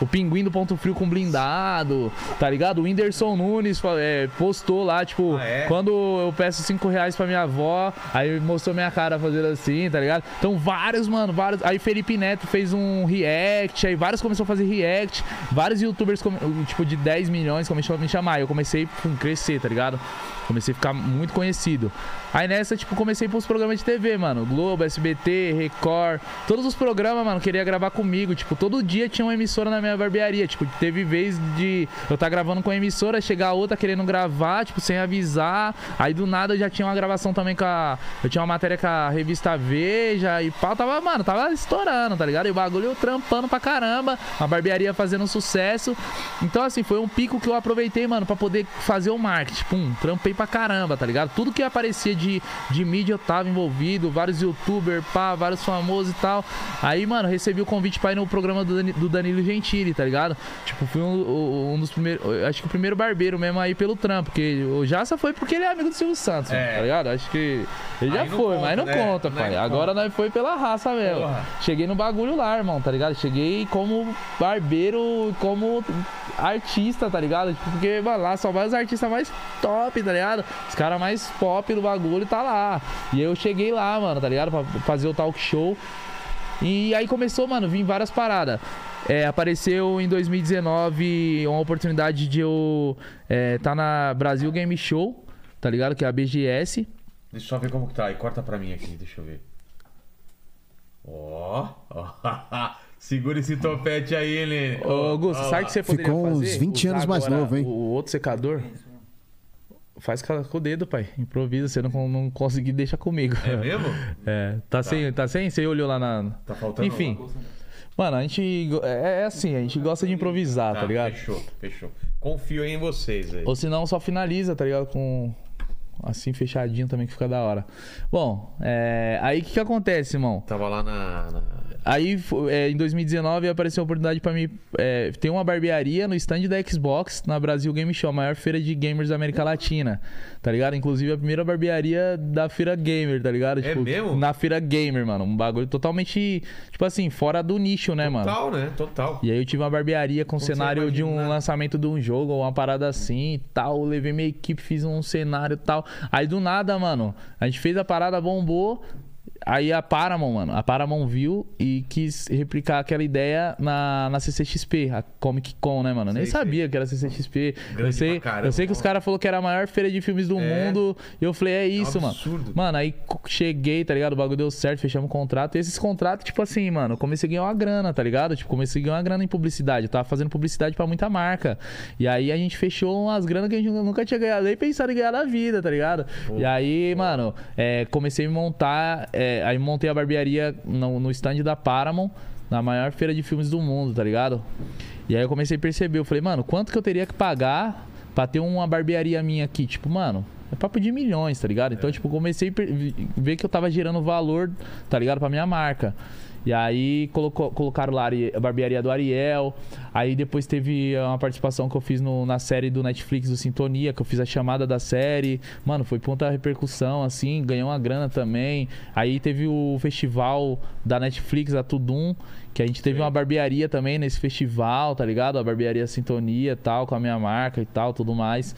o pinguim do ponto frio com blindado, tá ligado? O Whindersson Nunes é, postou lá, tipo, Ah, é? quando eu peço 5 reais pra minha avó, aí mostrou minha cara fazendo assim, tá ligado? Então vários, mano, vários. Aí Felipe Neto fez um react, aí vários começaram a fazer react, vários youtubers, tipo, de 10 milhões começaram a me chamar. Eu comecei a crescer, tá ligado? Comecei a ficar muito conhecido. Aí nessa, tipo, comecei pros programas de TV, mano. Globo, SBT, Record. Todos os programas, mano, queria gravar comigo. Tipo, todo dia tinha uma emissora na minha barbearia. Tipo, teve vez de eu tá gravando com a emissora, chegar outra querendo gravar, tipo, sem avisar. Aí do nada eu já tinha uma gravação também com a. Eu tinha uma matéria com a revista Veja e pau. Tava, mano, tava estourando, tá ligado? E o bagulho eu trampando pra caramba. A barbearia fazendo sucesso. Então, assim, foi um pico que eu aproveitei, mano, pra poder fazer o marketing. Pum, trampei pra caramba, tá ligado? Tudo que aparecia de, de mídia eu tava envolvido, vários youtubers, pá, vários famosos e tal. Aí, mano, recebi o convite pra ir no programa do, Dani- do Danilo Gentili, tá ligado? Tipo, fui um, um dos primeiros. Acho que o primeiro barbeiro mesmo aí pelo trampo, porque o Jaça foi porque ele é amigo do Silvio Santos, É. mano, tá ligado? Acho que ele já foi, conta, mas não né? conta, Não, pai. não Agora nós foi pela raça mesmo. Porra. Cheguei no bagulho lá, irmão, tá ligado? Cheguei como barbeiro, como artista, tá ligado? Tipo, porque, mano, lá só vai os artistas mais top, tá ligado? Os caras mais pop do bagulho tá lá. E eu cheguei lá, mano, tá ligado? Pra fazer o talk show. E aí começou, mano, vim várias paradas. É, apareceu em 2019 uma oportunidade de eu é, tá na Brasil Game Show, tá ligado? Que é a BGS. deixa eu só ver como que tá aí. Corta pra mim aqui, deixa eu ver. Ó. ó. Segura esse topete aí, Helene. Ô, Augusto, sabe o que você poderia Ficou uns fazer? 20 Usar anos mais novo, hein? O outro secador. Faz com o dedo, pai. Improvisa, você não, não conseguir, deixa comigo. É mesmo? É, tá, Sem, tá sem? Você olhou lá na. Tá faltando. Enfim. Mano, a gente. É, é assim, a gente gosta de improvisar, tá, ligado? Fechou, fechou. Confio em vocês aí. Ou senão só finaliza, tá ligado? Com. Assim fechadinho também que fica da hora. Bom, é, aí o que, que acontece, irmão? Tava lá na. na- Aí, é, em 2019, apareceu a oportunidade pra mim é, ter uma barbearia no stand da Xbox na Brasil Game Show, a maior feira de gamers da América Latina, tá ligado? Inclusive a primeira barbearia da feira gamer, tá ligado? É mesmo? Na feira gamer, mano. Um bagulho totalmente, tipo assim, fora do nicho, né, mano? Total, né? Total. E aí eu tive uma barbearia com cenário de um lançamento de um jogo, uma parada assim e tal. Eu levei minha equipe, fiz um cenário e tal. Aí do nada, mano, a gente fez a parada, bombou. Aí a Paramount, mano, a Paramount viu e quis replicar aquela ideia na, na CCXP, a Comic Con, né, mano? Eu Nem Sei, sabia que era CCXP. Eu sei, caramba, eu sei que os ó. caras falaram que era a maior feira de filmes do É. mundo. E eu falei, é isso, mano. absurdo. Mano, aí cheguei, tá ligado? O bagulho deu certo, fechamos um contrato. E esses contratos, tipo assim, mano, eu comecei a ganhar uma grana, tá ligado? Tipo, comecei a ganhar uma grana em publicidade. Eu tava fazendo publicidade pra muita marca. E aí a gente fechou umas granas que a gente nunca tinha ganhado, nem pensado em ganhar na vida, tá ligado? e aí, mano, é, comecei a montar. é, aí montei a barbearia no, no stand da Paramount, na maior feira de filmes do mundo, tá ligado? E aí eu comecei a perceber, eu falei, mano, quanto que eu teria que pagar pra ter uma barbearia minha aqui? Tipo, mano, é papo de milhões, tá ligado? Então, tipo, comecei a ver que eu tava gerando valor, tá ligado? Pra minha marca. E aí colocou, colocaram lá a Ari- a barbearia do Ariel. Aí depois teve uma participação que eu fiz no- na série do Netflix do Sintonia, que eu fiz a chamada da série. Mano, foi ponta repercussão, assim, ganhou uma grana também. Aí teve o festival da Netflix, a Tudum, que a gente teve uma barbearia também nesse festival, tá ligado? A barbearia Sintonia e tal, com a minha marca e tal, tudo mais.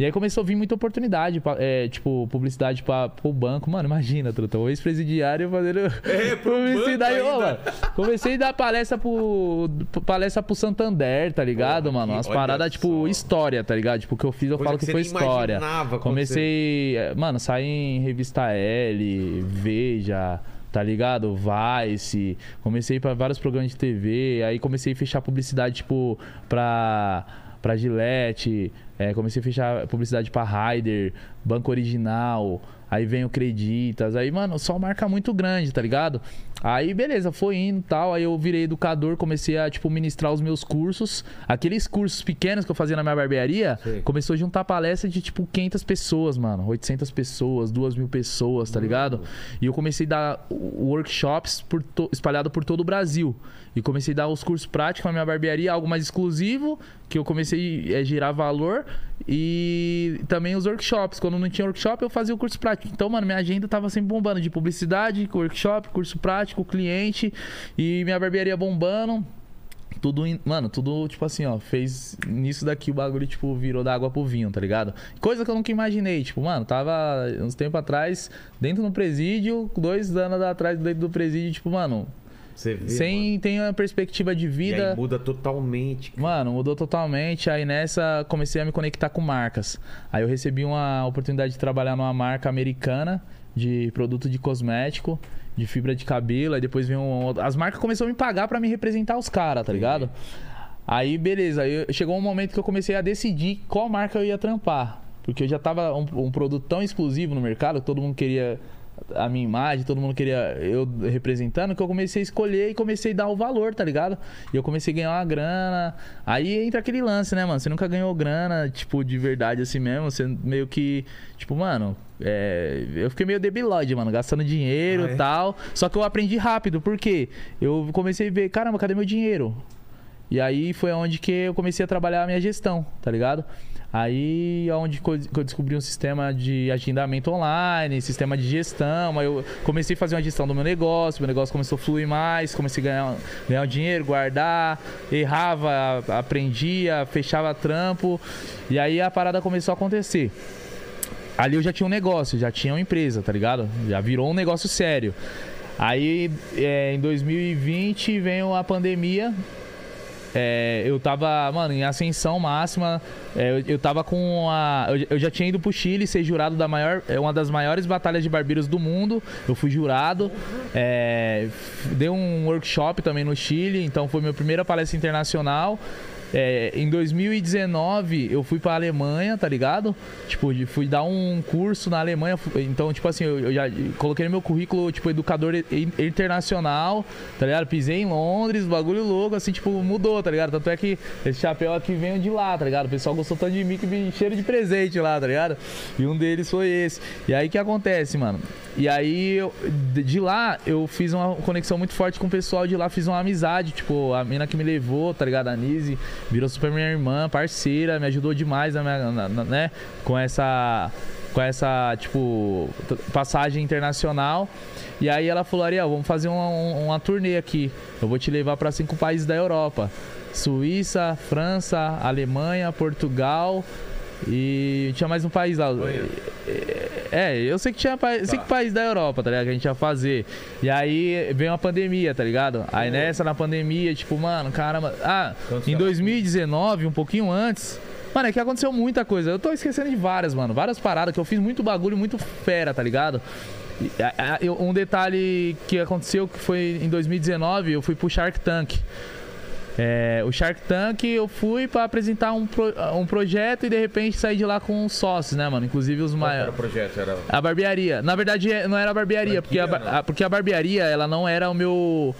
E aí começou a vir muita oportunidade, é, tipo, publicidade pra, pro banco. Mano, imagina, truta, o ex-presidiário fazendo É, publicidade. Ô, mano, comecei a dar palestra pro, palestra pro Santander, tá ligado, mano? Umas olha paradas, tipo, história, tá ligado? Tipo, o que eu fiz, eu Coisa falo que que, foi história. acontecer. Comecei, é, mano, saí em revista L, Veja, tá ligado? Vice. Comecei para vários programas de TV. Aí comecei a fechar publicidade, tipo, pra, pra Gillette. É, comecei a fechar publicidade pra Ryder, Banco Original. Aí vem o Creditas. Aí, mano, só marca muito grande, tá ligado? Aí, beleza, foi indo e tal. Aí eu virei educador, comecei a, tipo, ministrar os meus cursos. Aqueles cursos pequenos que eu fazia na minha barbearia, Sei. começou a juntar palestra de, tipo, 500 pessoas, mano. 800 pessoas, 2 mil pessoas, tá ligado? E eu comecei a dar workshops por to- espalhado por todo o Brasil. E comecei a dar os cursos práticos na minha barbearia, algo mais exclusivo, que eu comecei a gerar valor. E também os workshops. Quando não tinha workshop, eu fazia o curso prático. Então, mano, minha agenda tava sempre bombando de publicidade, workshop, curso prático, cliente. E minha barbearia bombando. Tudo, mano, tudo, tipo assim, ó, fez nisso daqui o bagulho, tipo, virou da água pro vinho, tá ligado? Coisa que eu nunca imaginei, tipo, mano, tava uns tempo atrás, dentro do presídio, dois anos atrás dentro do presídio, tipo, mano, Você vê, sem ter uma perspectiva de mano. Vida. muda totalmente. Mano, mudou totalmente. Aí nessa comecei a me conectar com marcas. Aí eu recebi uma oportunidade de trabalhar numa marca americana de produto de cosmético, de fibra de cabelo. Aí depois veio um... as marcas começaram a me pagar pra me representar os caras, tá ligado? Aí beleza, aí chegou um momento que eu comecei a decidir qual marca eu ia trampar. Porque eu já tava um, um produto tão exclusivo no mercado, que todo mundo queria a minha imagem, todo mundo queria eu representando, que eu comecei a escolher e comecei a dar o valor, tá ligado? E eu comecei a ganhar uma grana. Aí entra aquele lance, né, mano? Você nunca ganhou grana, tipo, de verdade assim mesmo. Você meio que, tipo, mano, é, eu fiquei meio debilóide, mano, gastando dinheiro Ah, e é? tal. Só que eu aprendi rápido, porque eu comecei a ver, caramba, cadê meu dinheiro? E aí foi onde que eu comecei a trabalhar a minha gestão, tá ligado? Aí é onde eu descobri um sistema de agendamento online, sistema de gestão. Aí eu comecei a fazer uma gestão do meu negócio, meu negócio começou a fluir mais, comecei a ganhar, ganhar dinheiro, guardar, errava, aprendia, fechava trampo. E aí a parada começou a acontecer. Ali eu já tinha um negócio, já tinha uma empresa, tá ligado? Já virou um negócio sério. Aí é, em 2020 veio a pandemia. É, eu tava, mano, em ascensão máxima. É, eu, eu tava com a. Eu, eu já tinha ido pro Chile ser jurado da maior. É uma das maiores batalhas de barbeiros do mundo. Eu fui jurado. É, dei um workshop também no Chile, então foi minha primeira palestra internacional. É, em 2019 eu fui pra Alemanha, tá ligado? Tipo, fui dar um curso na Alemanha. Então, tipo assim, eu, eu já coloquei no meu currículo, tipo, educador internacional, tá ligado? Pisei em Londres, bagulho louco, assim, tipo, mudou, tá ligado? Tanto é que esse chapéu aqui veio de lá, tá ligado? O pessoal gostou tanto de mim que me cheiro de presente lá, tá ligado? E um deles foi esse. E aí o que acontece, mano? E aí, eu- de lá, eu fiz uma conexão muito forte com o pessoal de lá, fiz uma amizade, tipo, a mina que me levou, tá ligado? A Nise, virou super minha irmã, parceira, me ajudou demais, na minha- na- na- né? Com essa, com essa, tipo, passagem internacional. E aí ela falou, Ariel, vamos fazer uma, um- uma turnê aqui. Eu vou te levar para cinco países da Europa. Suíça, França, Alemanha, Portugal e tinha mais um país lá. É, eu sei que tinha pa- cinco países da Europa, tá ligado? Que a gente ia fazer. E aí veio uma pandemia, tá ligado? Aí nessa, na pandemia, tipo, mano, caramba. Ah, em caras? 2019, um pouquinho antes. Mano, é que aconteceu muita coisa. Eu tô esquecendo de várias, mano. Várias paradas que eu fiz muito bagulho, muito fera, tá ligado? Um detalhe que aconteceu que foi em 2019, eu fui pro Shark Tank. É, o Shark Tank eu fui pra apresentar um, pro- um projeto e de repente saí de lá com os sócios, né, mano? Inclusive os Qual era maiores. o projeto? Era... A barbearia. Na verdade, é- não era a barbearia, porque a, a- porque a barbearia, ela não era o meu.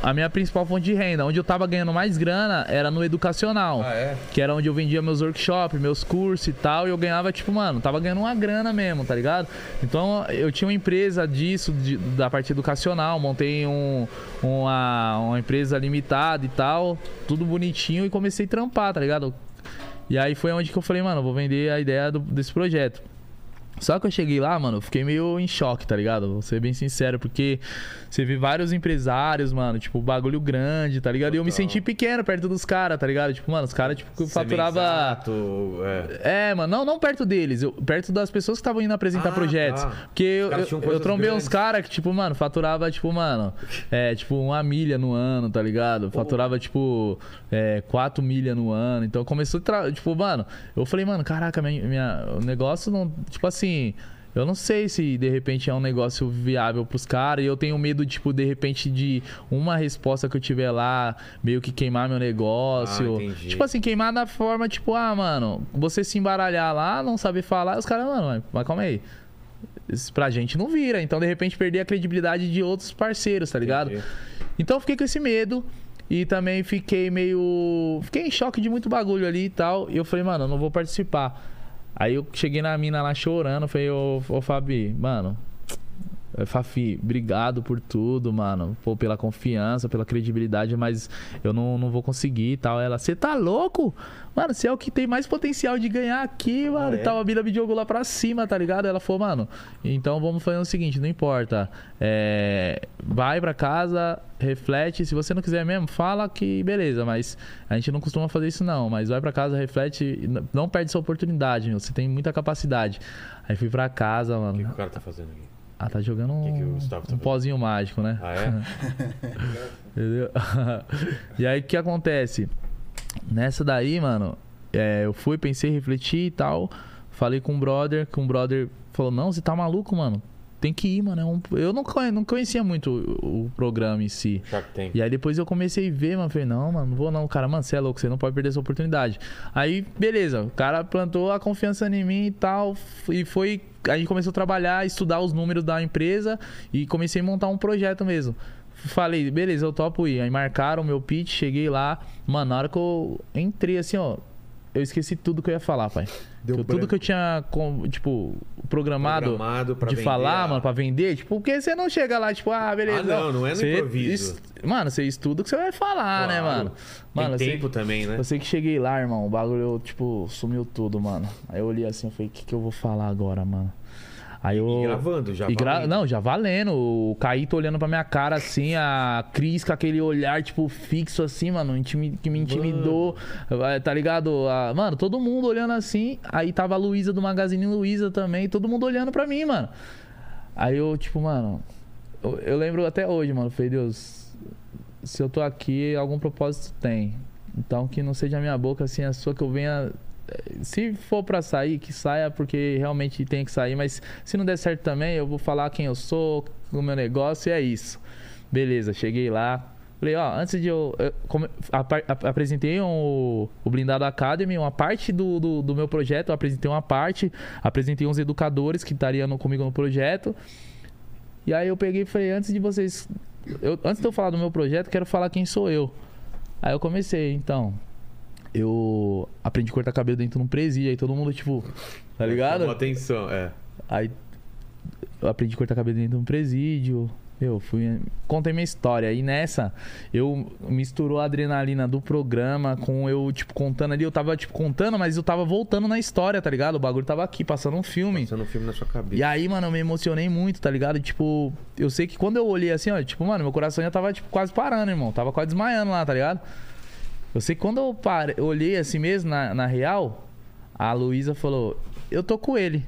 A minha principal fonte de renda. Onde eu tava ganhando mais grana era no educacional. Ah, é? Que era onde eu vendia meus workshops, meus cursos e tal. E eu ganhava, tipo, mano, tava ganhando uma grana mesmo, tá ligado? Então eu tinha uma empresa disso, de- da parte educacional. Montei um, uma, uma empresa limitada e tal. Tudo bonitinho e comecei a trampar, tá ligado? E aí foi onde que eu falei, mano, eu vou vender a ideia do- desse projeto. Só que eu cheguei lá, mano, eu fiquei meio em choque, tá ligado? Vou ser bem sincero, porque você vê vários empresários, mano, tipo, bagulho grande, tá ligado? E eu me senti pequeno perto dos caras, tá ligado? Tipo, mano, os caras, tipo, que faturava. Semenzato, é. É, mano, não, não perto deles, eu- perto das pessoas que estavam indo apresentar Ah, projetos. tá. Porque eu, eu, eu trombei uns grandes. caras que, tipo, mano, faturava, tipo, mano, é, tipo, uma milha no ano, tá ligado? Faturava, tipo, é, quatro milha no ano. Então começou, tipo, mano, eu falei, mano, caraca, minha, minha- o negócio não, tipo assim. Eu não sei se de repente é um negócio viável pros caras. E eu tenho medo, tipo, de repente, de uma resposta que eu tiver lá, meio que queimar meu negócio. Ah, tipo assim, queimar da forma, tipo, ah, mano, você se embaralhar lá, não saber falar, os caras, mano, mas, mas calma aí. Isso pra gente não vira. Então, de repente, perder a credibilidade de outros parceiros, tá ligado? Entendi. Então eu fiquei com esse medo. E também fiquei meio. Fiquei em choque de muito bagulho ali e tal. E eu falei, mano, eu não vou participar. Aí eu cheguei na mina lá chorando. Falei, ô, ô Fabi, mano. Eh, Fafi, obrigado por tudo, mano. Pô, pela confiança, pela credibilidade, mas eu não, não vou conseguir e tal. Ela, você tá louco? Mano, você é o que tem mais potencial de ganhar aqui, mano. é? E tal, a mina me jogou lá pra cima, tá ligado? Ela falou, mano, então vamos fazer o seguinte, não importa. É, vai pra casa, reflete. Se você não quiser mesmo, fala que beleza, mas a gente não costuma fazer isso não. Mas vai pra casa, reflete, não perde essa oportunidade, meu. Você tem muita capacidade. Aí fui pra casa, O que, que mano. o cara tá fazendo aqui? Ah, tá jogando que que o um, tá um pozinho mágico, né? Ah, é? Entendeu? e aí o que acontece? Nessa daí, mano, é, eu fui, pensei, refleti e tal. Falei com um brother, que um brother falou: Não, você tá maluco, mano? Tem que ir, mano. é um- Eu não, não conhecia muito o, o programa em si. Shark Tank. E aí depois eu comecei a ver, mano. Falei, não, mano, não vou não. Cara, mano, você é louco, você não pode perder essa oportunidade. Aí, beleza, o cara plantou a confiança em mim e tal. E foi. A gente começou a trabalhar, estudar os números da empresa e comecei a montar um projeto mesmo. Falei, beleza, eu topo ir. Aí marcaram o meu pitch, cheguei lá. Mano, na hora que eu entrei assim, ó. Eu esqueci tudo que eu ia falar, pai. Deu eu- tudo que eu tinha, tipo, programado, Programado de vender falar, a- mano, pra vender. Tipo, porque você não chega lá, tipo, ah, beleza. Ah, não, não é no Você improviso. Mano, você estuda o que você vai falar, né, Claro. mano? Mano, eu Tem tempo também, né? eu sei que cheguei lá, irmão, o bagulho, tipo, sumiu tudo, mano. Aí eu olhei assim, eu falei, o que, que eu vou falar agora, mano? Aí eu. E gravando já. E gra- valendo. Não, já valendo. O Caíto olhando pra minha cara assim, a Cris com aquele olhar, tipo, fixo assim, mano, que me intimidou. eh, Tá ligado? Mano, todo mundo olhando assim. Aí tava a Luísa do Magazine Luiza também, todo mundo olhando pra mim, mano. Aí eu, tipo, mano, eu, eu lembro até hoje, mano. Falei, Deus, se eu tô aqui, algum propósito tem. Então que não seja a minha boca assim, a sua que eu venha. Se for pra sair, que saia porque realmente tem que sair. Mas se não der certo também, eu vou falar quem eu sou, o meu negócio e é isso. Beleza, cheguei lá. Falei, ó, antes de eu. eu apresentei um- o Blindado Academy, uma parte do, do, do meu projeto, eu apresentei uma parte, apresentei uns educadores que estariam comigo no projeto. E aí eu peguei e falei, antes de vocês. eu- antes de eu falar do meu projeto, quero falar quem sou eu. Aí eu comecei, então. Eu aprendi a cortar cabelo dentro de um presídio, aí todo mundo, tipo, tá ligado? Chamou atenção, é. Aí eu aprendi a cortar cabelo dentro de um presídio. Eu fui. Contei minha história. E nessa, eu misturou a adrenalina do programa com eu, tipo, contando ali. Eu tava, tipo, contando, mas eu tava voltando na história, tá ligado? O bagulho tava aqui, passando um filme. Passando um filme na sua cabeça. E aí, mano, eu me emocionei muito, tá ligado? Tipo, eu sei que quando eu olhei assim, ó, tipo, mano, meu coração já tava, tipo, quase parando, irmão. Tava quase desmaiando lá, tá ligado? Eu sei que quando eu pare... eu olhei assim mesmo, na, na real, a Luísa falou, eu tô com ele.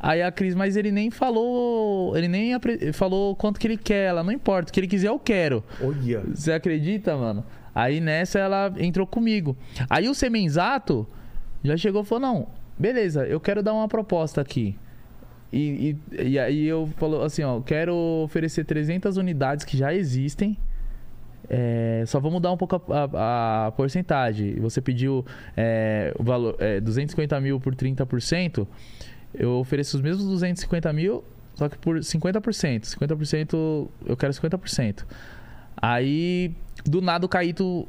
Aí a Cris, mas ele nem falou. Ele nem apre- falou quanto que ele quer. Ela não importa. O que ele quiser, eu quero. Olha. Você acredita, mano? Aí nessa ela entrou comigo. Aí o Semenzato já chegou e falou: não, beleza, eu quero dar uma proposta aqui. E, e, e aí eu falou assim, ó, quero oferecer 300 unidades que já existem. É, só vou mudar um pouco a, a- a porcentagem. Você pediu é, o valor é, 250 mil por 30%. Eu ofereço os mesmos 250 mil, só que por 50%. 50% eu quero 50%. Aí, do nada, o Caíto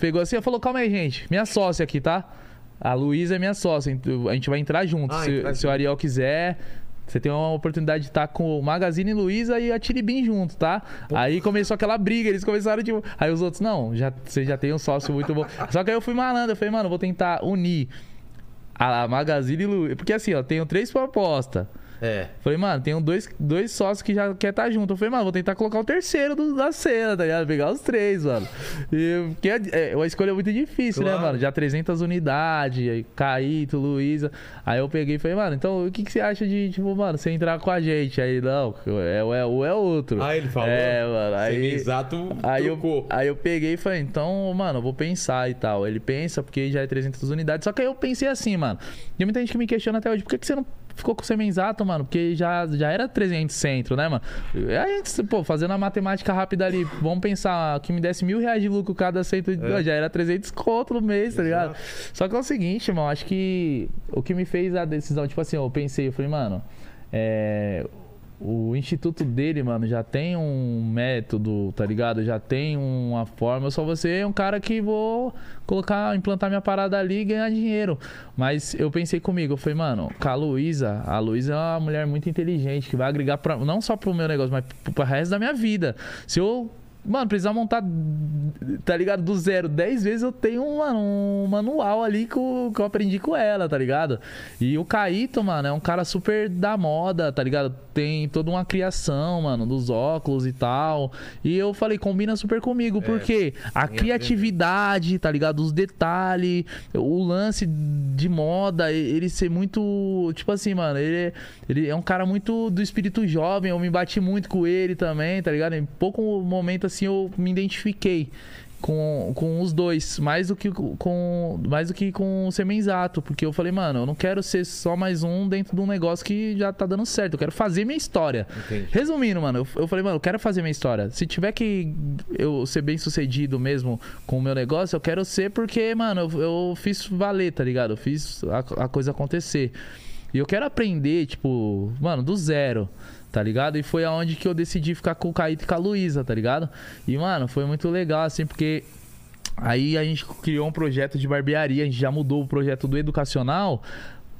pegou assim e falou: Calma aí, gente, minha sócia aqui, tá? A Luísa é minha sócia, a gente vai entrar junto. Ah, se, se o. Ariel quiser. Você tem uma oportunidade de estar com o Magazine Luiza e a Tiribim junto, tá? Aí começou aquela briga, eles começaram tipo. Aí os outros, não, já, você já tem um sócio muito bom. Só que aí eu fui malandro, eu falei, mano, vou tentar unir a Magazine Luiza. Porque assim, ó, tenho três propostas. É. Falei, mano, tem dois, dois sócios que já quer estar junto. Eu falei, mano, vou tentar colocar o terceiro do- da cena, tá ligado? Pegar os três, mano. E, porque é, é uma escolha muito difícil, né, Claro. mano? Já 300 unidades, aí Caíto, Luísa. Aí eu peguei e falei, mano, então o que, que você acha de, tipo, mano, você entrar com a gente? Aí, não, é o é, o é outro. Ah, ele falou? É, mano. Aí, Exato, Aí eu, aí eu peguei e falei, então, mano, eu vou pensar e tal. Ele pensa, porque já é 300 unidades. Só que aí eu pensei assim, mano. Tem muita gente que me questiona até hoje, por que, que você não ficou com o semenzato, mano? Porque já, já era 300 centro, né, mano? A gente, pô, fazendo a matemática rápida ali, vamos pensar que me desse mil reais de lucro cada centro, É. já era 300 conto no mês, tá ligado? Só que é o seguinte, irmão, acho que o que me fez a decisão, tipo assim, eu pensei, eu falei, mano, é, o instituto dele, mano, já tem um método, tá ligado? Já tem uma forma. Eu só vou ser um cara que vou colocar, implantar minha parada ali e ganhar dinheiro. Mas eu pensei comigo, eu falei, mano, com a Luísa, a Luísa é uma mulher muito inteligente, que vai agregar pra, não só pro meu negócio, mas pro resto da minha vida. Se eu Mano, precisar montar, tá ligado? Do zero. Dez vezes eu tenho, mano, um manual ali que eu, que eu aprendi com ela, tá ligado? E o Caíto, mano, é um cara super da moda, tá ligado? Tem toda uma criação, mano, dos óculos e tal. E eu falei, combina super comigo, porque a criatividade, tá ligado? Os detalhes, o lance de moda, ele ser muito. Tipo assim, mano, ele, é- ele é um cara muito do espírito jovem. Eu me bati muito com ele também, tá ligado? Em pouco momento assim eu me identifiquei. Com, com os dois, mais do que com mais do que com o Semenzato, porque eu falei, mano, eu não quero ser só mais um dentro de um negócio que já tá dando certo, eu quero fazer minha história. Entendi. Resumindo, mano, eu, eu falei, mano, eu quero fazer minha história. Se tiver que eu ser bem sucedido mesmo com o meu negócio, eu quero ser porque, mano, eu, eu fiz valer, tá ligado? Eu fiz a, a coisa acontecer. E eu quero aprender, tipo, mano, do zero, tá ligado? E foi aonde que eu decidi ficar com o Caíto e com a Luísa, tá ligado? E, mano, foi muito legal, assim, porque Aí a gente criou um projeto de barbearia, a gente já mudou o projeto do educacional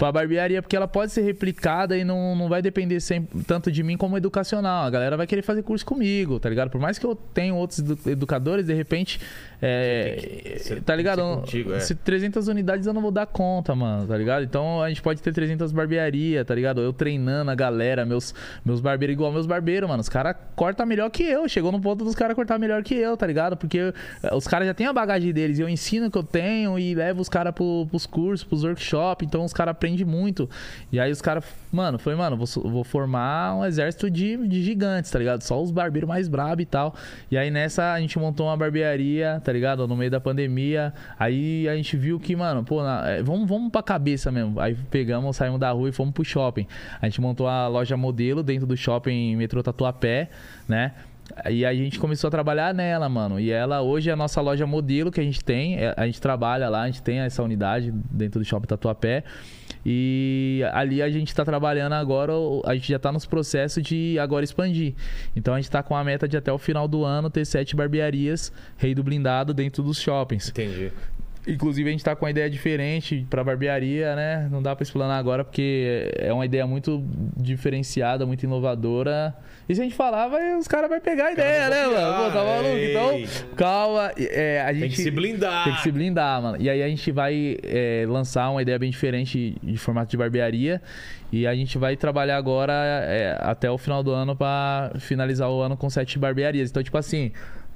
pra barbearia, porque ela pode ser replicada e não, não vai depender sempre, tanto de mim como educacional. A galera vai querer fazer curso comigo, tá ligado? Por mais que eu tenha outros edu- educadores, de repente. É, que ser- tá ligado? contigo, é. Se 300 unidades eu não vou dar conta, mano, tá ligado? Então a gente pode ter 300 barbearia, tá ligado? Eu treinando a galera, meus, meus barbeiros igual meus barbeiros, mano. Os caras cortam melhor que eu. Chegou no ponto dos caras cortar melhor que eu, tá ligado? Porque eh, os caras já têm a bagagem deles. Eu ensino o que eu tenho e levo os caras pro, pros cursos, pros workshops. Então os caras aprendem muito. E aí os caras, mano, foi, mano, vou, vou formar um exército de, de gigantes, tá ligado? Só os barbeiros mais brabos e tal. E aí nessa a gente montou uma barbearia, tá ligado? No meio da pandemia. Aí a gente viu que, mano, pô, na- é, vamos, vamos pra cabeça mesmo. Aí pegamos, saímos da rua e fomos pro shopping. A gente montou a loja modelo dentro do shopping metrô Tatuapé, né? E a gente começou a trabalhar nela, mano. E ela hoje é a nossa loja modelo que a gente tem. É, A gente trabalha lá, a gente tem essa unidade dentro do shopping Tatuapé. E ali a gente tá trabalhando agora, a gente já tá nos processos de agora expandir. Então a gente tá com a meta de até o final do ano ter sete barbearias rei do blindado dentro dos shoppings. Entendi. Inclusive, a gente tá com uma ideia diferente pra barbearia, né? Não dá pra explanar agora, porque é uma ideia muito diferenciada, muito inovadora. E se a gente falar, vai, os caras vão pegar a ideia, né, mano? Pô, tá maluco? ei. Então, calma. É, a gente... Tem que se blindar. Tem que se blindar, mano. E aí a gente vai é, lançar uma ideia bem diferente de formato de barbearia. E a gente vai trabalhar agora é, até o final do ano pra finalizar o ano com sete barbearias. Então, tipo assim.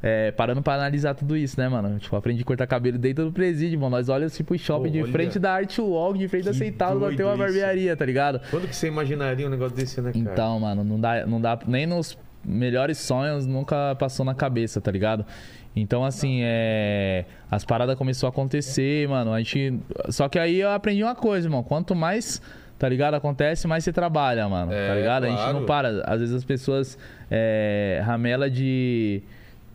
É, parando pra analisar tudo isso, né, mano? Tipo, aprendi a cortar cabelo dentro do presídio, mano. Nós olhamos assim pro shopping de Olha. frente da Art Walk, de frente da lá tem uma barbearia, tá ligado? Quando que você imaginaria um negócio desse, né, cara? Então, mano, não dá, não dá nem nos melhores sonhos nunca passou na cabeça, tá ligado? Então, assim, é. As paradas começaram a acontecer, mano. A gente. Só que aí eu aprendi uma coisa, irmão. Quanto mais, tá ligado? Acontece, mais você trabalha, mano. É, tá ligado? A gente claro. não para. Às vezes as pessoas é, ramela de.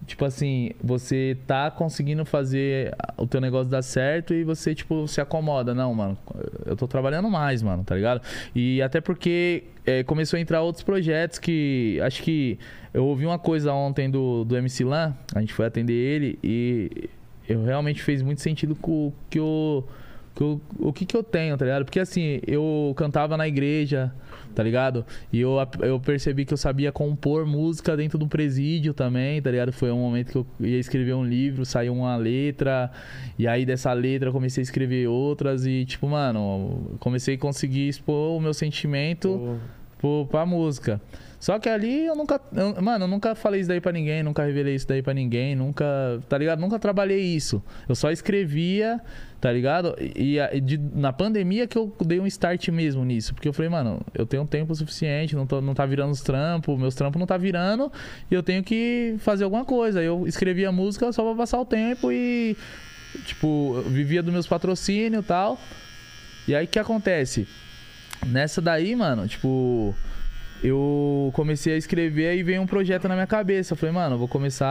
Tipo assim, você tá conseguindo fazer o teu negócio dar certo e você, tipo, se acomoda. Não, mano, eu tô trabalhando mais, mano, tá ligado? E até porque é, começou a entrar outros projetos que. Acho que eu ouvi uma coisa ontem do, do MC Lan, a gente foi atender ele e eu realmente fez muito sentido com o que eu. o que que eu tenho, tá ligado? Porque assim, eu cantava na igreja, tá ligado? E eu, eu percebi que eu sabia compor música dentro do presídio também, tá ligado? Foi um momento que eu ia escrever um livro, saiu uma letra, e aí dessa letra eu comecei a escrever outras e, tipo, mano, comecei a conseguir expor o meu sentimento Pô, pro, pra música. Só que ali eu nunca. eu- mano, eu nunca falei isso daí pra ninguém, nunca revelei isso daí pra ninguém, nunca. Tá ligado? Nunca trabalhei isso. Eu só escrevia, tá ligado? E, e de- na pandemia que eu dei um start mesmo nisso. Porque eu falei, mano, eu tenho tempo suficiente, não, tô, não tá virando os trampos, meus trampos não tá virando, e eu tenho que fazer alguma coisa. Eu escrevia música só pra passar o tempo e. Tipo, vivia dos meus patrocínios e tal. E aí o que acontece? Nessa daí, mano, tipo, eu comecei a escrever e veio um projeto na minha cabeça. Eu falei, mano, eu vou começar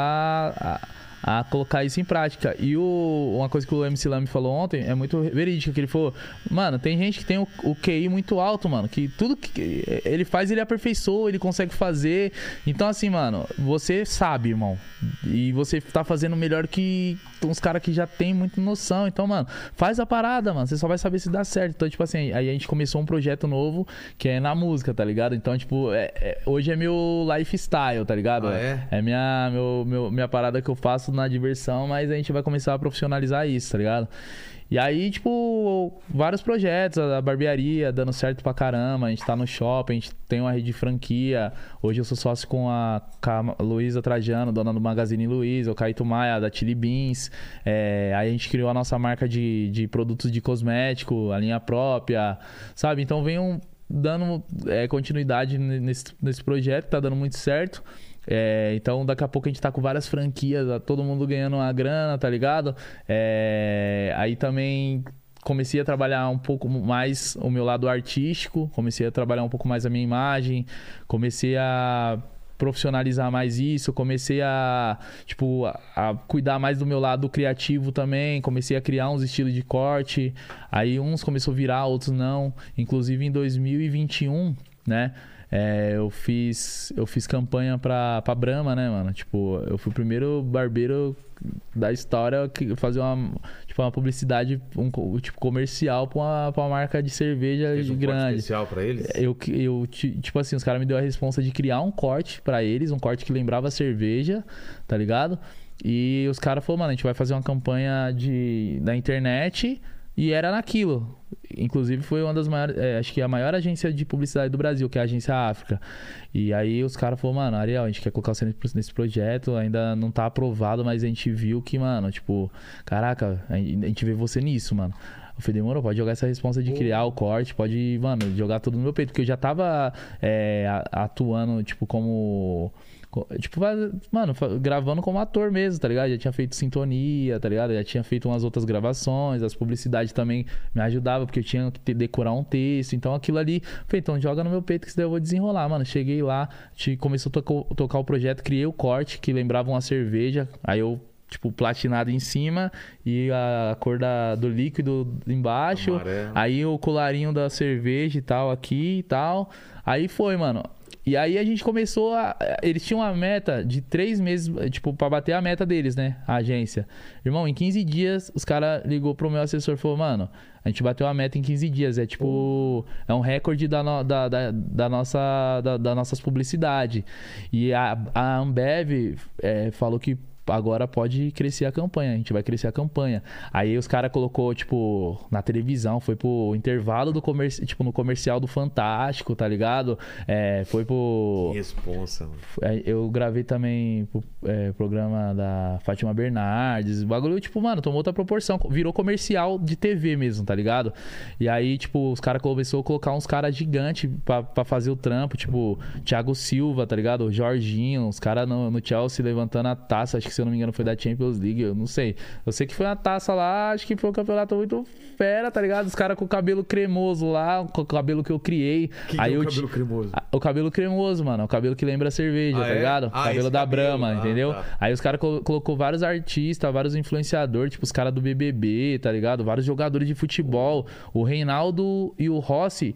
a, a colocar isso em prática. E o, uma coisa que o MC Lam me falou ontem é muito verídica, que ele falou, mano, tem gente que tem o, o QI muito alto, mano, que tudo que ele faz, ele aperfeiçoa, ele consegue fazer. Então, assim, mano, você sabe, irmão. E você tá fazendo melhor que uns caras que já tem muita noção. Então, mano, faz a parada, mano. Você só vai saber se dá certo. Então, tipo assim, aí a gente começou um projeto novo que é na música, tá ligado? Então, tipo, é- é- hoje é meu lifestyle, tá ligado? Ah, é? É minha, meu, meu- minha parada que eu faço na diversão, mas a gente vai começar a profissionalizar isso, tá ligado? E aí, tipo, vários projetos, a barbearia dando certo pra caramba, a gente tá no shopping, a gente tem uma rede de franquia. Hoje eu sou sócio com a, Luísa Trajano, dona do Magazine Luiza, o Caíto Maia, da Chili Beans. É, aí a gente criou a nossa marca de, de produtos de cosmético, a linha própria, sabe? Então venham dando é, continuidade nesse, nesse projeto, tá dando muito certo. É, então daqui a pouco a gente tá com várias franquias, tá todo mundo ganhando uma grana, tá ligado? É, aí também comecei a trabalhar um pouco mais o meu lado artístico, comecei a trabalhar um pouco mais a minha imagem, comecei a profissionalizar mais isso, comecei a, tipo, a, a cuidar mais do meu lado criativo também, comecei a criar uns estilos de corte, aí uns começou a virar, outros não, inclusive em 2021, né, é, eu fiz eu fiz campanha pra, pra Brahma, né, mano? Tipo, eu fui o primeiro barbeiro da história que fazer uma, tipo, uma publicidade um, tipo, comercial pra uma, pra uma marca de cerveja fez um corte grande. especial pra eles? Eu, eu, ti- tipo assim, os caras me deu a responsa de criar um corte pra eles, um corte que lembrava cerveja, tá ligado? E os caras falaram, mano, a gente vai fazer uma campanha de, da internet e era naquilo. Inclusive foi uma das maiores, é, acho que a maior agência de publicidade do Brasil, que é a Agência África. E aí os caras falaram, mano, Ariel, a gente quer colocar você nesse- projeto, ainda não tá aprovado, mas a gente viu que, mano, tipo, caraca, a gente vê você nisso, mano. Eu falei, demorou, pode jogar essa responsa de criar o corte, pode, mano, jogar tudo no meu peito. Porque eu já tava é, atuando, tipo, como. Tipo, mano, gravando como ator mesmo, tá ligado? Já tinha feito sintonia, tá ligado? Já tinha feito umas outras gravações, as publicidades também me ajudavam, porque eu tinha que decorar um texto. Então aquilo ali, falei, então joga no meu peito que isso daí eu vou desenrolar, mano. Cheguei lá, começou a tocar, tocar o projeto, criei o corte que lembrava uma cerveja. Aí eu tipo, platinado em cima e a cor da, do líquido embaixo. Amarelo. Aí o colarinho da cerveja e tal aqui e tal. Aí foi, mano. E aí a gente começou a. Eles tinham uma meta de três meses, tipo, pra bater a meta deles, né? A agência. Irmão, em 15 dias, os caras ligou pro meu assessor e falou, mano, a gente bateu a meta em 15 dias. É tipo. É um recorde da, no- da, da, da nossa, da, da nossas publicidades. E a, a Ambev é, falou que agora pode crescer a campanha, a gente vai crescer a campanha. Aí os caras colocou, tipo, na televisão, foi pro intervalo do comercial, tipo, no comercial do Fantástico, tá ligado? É, foi pro... Que responsa, mano. É, Eu gravei também pro é, programa da Fátima Bernardes. O bagulho, tipo, mano, tomou outra proporção. Virou comercial de TV mesmo, tá ligado? E aí, tipo, os caras começaram a colocar uns caras gigantes pra, pra fazer o trampo. Tipo, Thiago Silva, tá ligado? O Jorginho, os caras no, no Chelsea levantando a taça. Acho que, se eu não me engano, foi da Champions League. Eu não sei. Eu sei que foi uma taça lá. Acho que foi um campeonato muito fera, tá ligado? Os caras com o cabelo cremoso lá, com o cabelo que eu criei. Que aí que é o cabelo cremoso? Ah, O cabelo cremoso, mano. O cabelo que lembra cerveja, Ah, tá é? ligado? Ah, cabelo da cabelo. Brahma, Ah, entendeu? tá. Aí os caras colo- colocou vários artistas, vários influenciadores, tipo os caras do BBB, tá ligado? Vários jogadores de futebol. O Reinaldo e o Rossi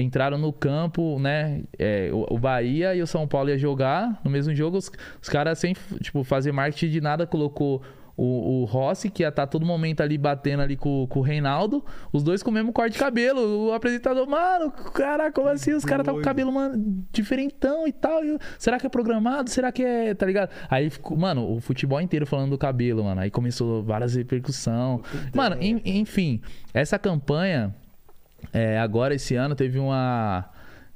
entraram no campo, né? É, o, o Bahia e o São Paulo ia jogar no mesmo jogo. Os, os caras sem, tipo, fazer marketing de nada, colocou o, o Rossi, que ia estar todo momento ali batendo ali com, com o Reinaldo, os dois com o mesmo corte de cabelo. O apresentador, mano, caraca, como assim? Os caras tá com o cabelo, mano, diferentão e tal. Será que é programado? Será que é, tá ligado? Aí ficou, mano, o futebol inteiro falando do cabelo, mano. Aí começou várias repercussão. Mano, en- enfim, essa campanha, é, agora esse ano teve uma.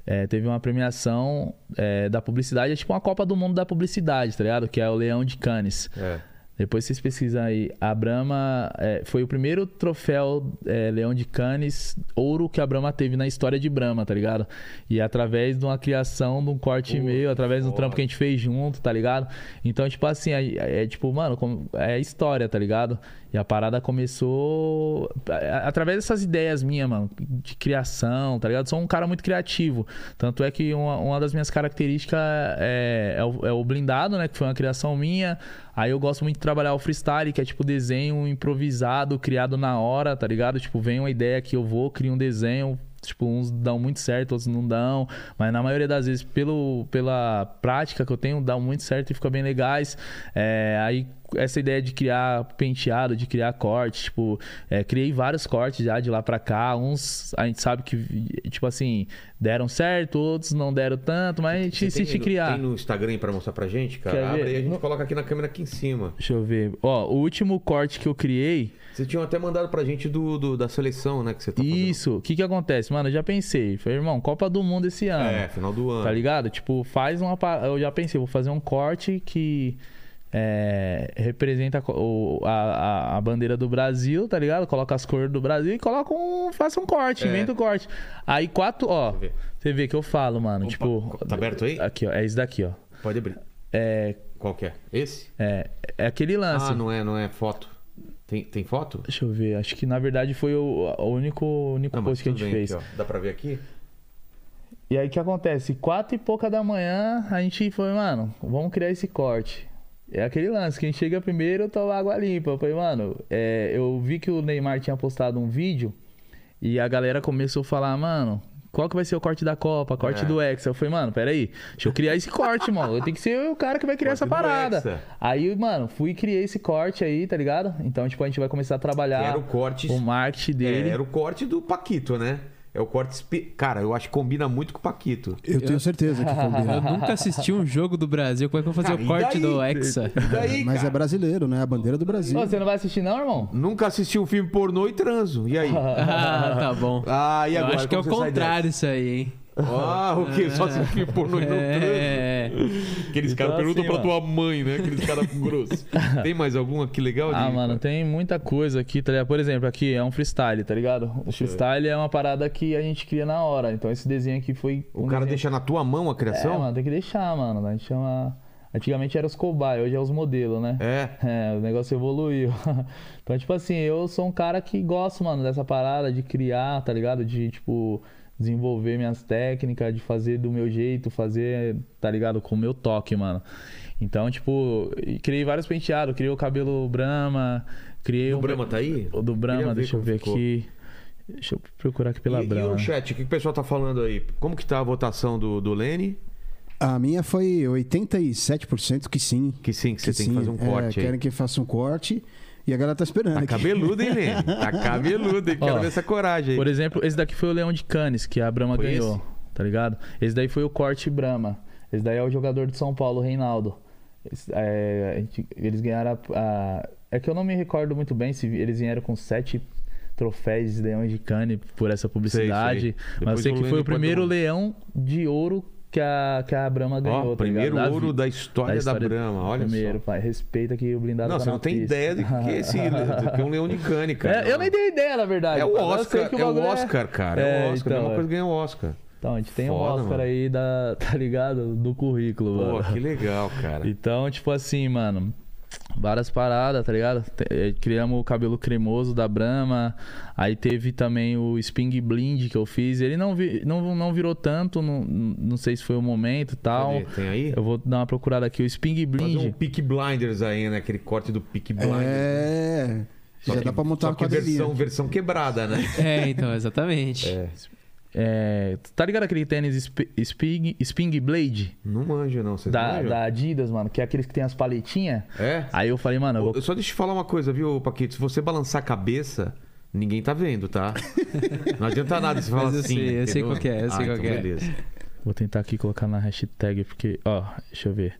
é, teve uma premiação é, da publicidade, é tipo uma Copa do Mundo da publicidade, tá ligado? Que é o Leão de Cannes. É. Depois vocês pesquisam aí. A Brahma é, foi o primeiro troféu é, Leão de Cannes ouro que a Brahma teve na história de Brahma, tá ligado? E através de uma criação de um corte e meio, através de um foda. trampo que a gente fez junto, tá ligado? Então, tipo assim, é, é tipo, mano, é história, tá ligado? E a parada começou através dessas ideias minhas, mano, de criação, tá ligado? Sou um cara muito criativo. Tanto é que uma, uma das minhas características é, é o, é o blindado, né? Que foi uma criação minha. Aí eu gosto muito de trabalhar o freestyle, que é tipo desenho improvisado, criado na hora, tá ligado? Tipo, vem uma ideia que eu vou, crio um desenho. Tipo, uns dão muito certo, outros não dão. Mas na maioria das vezes, pelo, pela prática que eu tenho, dão muito certo e fica bem legais. É, aí essa ideia de criar penteado, de criar corte, tipo, é, criei vários cortes já de lá pra cá. Uns a gente sabe que, tipo assim, deram certo, outros não deram tanto, mas a gente tem, criar. tem no Instagram pra mostrar pra gente, cara? Quer Abre ver? aí, a gente coloca aqui na câmera aqui em cima. Deixa eu ver. Ó, o último corte que eu criei. Vocês tinham até mandado pra gente do, do- da seleção, né? Que você tá. Isso, o que que acontece? Mano, eu já pensei. Falei, irmão, Copa do Mundo esse ano. É, final do ano. Tá ligado? Tipo, faz uma. Eu já pensei, vou fazer um corte que. É, representa o- a, a- bandeira do Brasil, tá ligado? Coloca as cores do Brasil e coloca um. Faça um corte, É. inventa um corte. Aí quatro, ó. Você vê que eu falo, mano. Opa, tipo. tá aberto aí? Aqui, ó. É isso daqui, ó. Pode abrir. É, Qual que é? Esse? é, é aquele lance. Ah, não é, não é foto. Tem, tem foto? Deixa eu ver. Acho que na verdade foi o, o único, único Não, post que a gente fez. aqui. Dá pra ver aqui? E aí o que acontece? Quatro e pouca da manhã, a gente foi, mano, vamos criar esse corte. É aquele lance, quem chega primeiro toma água limpa. Eu falei, mano, é, eu vi que o Neymar tinha postado um vídeo e a galera começou a falar, mano, qual que vai ser o corte da Copa, corte É. do Hexa? Eu falei, mano, peraí, deixa eu criar esse corte, mano. Eu tenho que ser o cara que vai criar Corte essa parada. Aí, mano, fui e criei esse corte aí, tá ligado? Então, tipo, a gente vai começar a trabalhar Era o corte. o marketing É, dele. era o corte do Paquito, né? É o corte. Cara, eu acho que combina muito com o Paquito. Eu tenho certeza que Eu combina. nunca assisti um jogo do Brasil. Como é que eu vou fazer Cara, o e corte daí? do Hexa? Daí, Mas é cara? brasileiro, né? A bandeira do Brasil. Você não vai assistir não, irmão? Nunca assisti um filme pornô e transo. E aí? Ah, tá bom. Ah, e Eu agora? acho que é o contrário isso aí, hein? Ah, o quê? Só assistir filme pornô e não transo? É. Aqueles Então, caras perguntam assim, pra tua mãe, né? Aqueles caras grossos. Tem mais algum aqui legal? Ah, mano, tem muita coisa aqui, tá ligado? Por exemplo, aqui é um freestyle, tá ligado? O freestyle é uma parada que a gente cria na hora. Então esse desenho aqui foi. O um cara desenho... deixa na tua mão a É, criação? mano, tem que deixar, mano. A gente chama. Antigamente era os cobai, hoje é os modelos, né? É. É, o negócio evoluiu. então, tipo assim, eu sou um cara que gosto, mano, dessa parada de criar, tá ligado? De, tipo, desenvolver minhas técnicas, de fazer do meu jeito, fazer, tá ligado? Com o meu toque, mano. Então, tipo, e criei vários penteados, criei o cabelo Brahma, criei O um- Brahma tá aí? O do Brahma, deixa eu ver ficou. aqui. Deixa eu procurar aqui pela e, e Brahma. o chat, o que o pessoal tá falando aí? Como que tá a votação do, do Lene? A minha foi 87% que sim. Que sim, que você Que tem sim. que fazer um É, corte aí. Querem que eu faça um corte e a galera tá esperando. Tá aqui. cabeludo, hein, Lene? Tá cabeludo, hein? Quero Ó, ver essa coragem aí. Por exemplo, esse daqui foi o Leão de Cannes, que a Brahma Foi ganhou, esse? tá ligado? Esse daí foi o corte Brahma. Esse daí é o jogador de São Paulo, Reinaldo. é, a gente- eles ganharam a, a- É que eu não me recordo muito bem se eles vieram com sete troféus de leões de cane por essa publicidade. sei. Mas Depois eu sei que foi o primeiro leão de ouro que a, que a Brahma ganhou. Ó, tá primeiro ouro vi- da história da, história- Brahma, olha primeiro, só. pai. Respeita que o blindado Não, tá você não tem pista. ideia do que é esse do que é um leão de cane, cara. É, eu nem tenho ideia, na verdade. É o Oscar, que é o bagulho Oscar, cara. É, É, o Oscar. então, Mesma é. coisa que ganhou o Oscar. Então, a gente tem um Foda, Oscar mano. aí da, tá ligado? Do currículo, Pô, mano. que legal, cara. Então, tipo assim, mano, várias paradas, tá ligado? Eh, Criamos o cabelo cremoso da Brahma, aí teve também o Sping Blind que eu fiz. Ele não, vi- não, não virou tanto, não, não sei se foi o momento e tal. Cadê? Tem aí? Eu vou dar uma procurada aqui. O Sping Fazer Blind. um Peak Blinders aí, né? Aquele corte do Peak Blinders. É. Só Já que- dá pra montar só uma que versão, versão quebrada, né? É, então, exatamente. É. É, tá ligado aquele tênis Sp- Sping, Sping Blade? Não manjo, não. Vocês Da, manjam? da Adidas, mano, que é aqueles que tem as paletinhas. É? Aí eu falei, mano, eu vou Só deixa eu te falar uma coisa, viu, Paquito? Se você balançar a cabeça, ninguém tá vendo, tá? Não adianta nada você falar Mas eu assim. sei, eu sei qual que é, eu sei Ah, qual então que é. Beleza. Vou tentar aqui colocar na hashtag, porque, ó, deixa eu ver.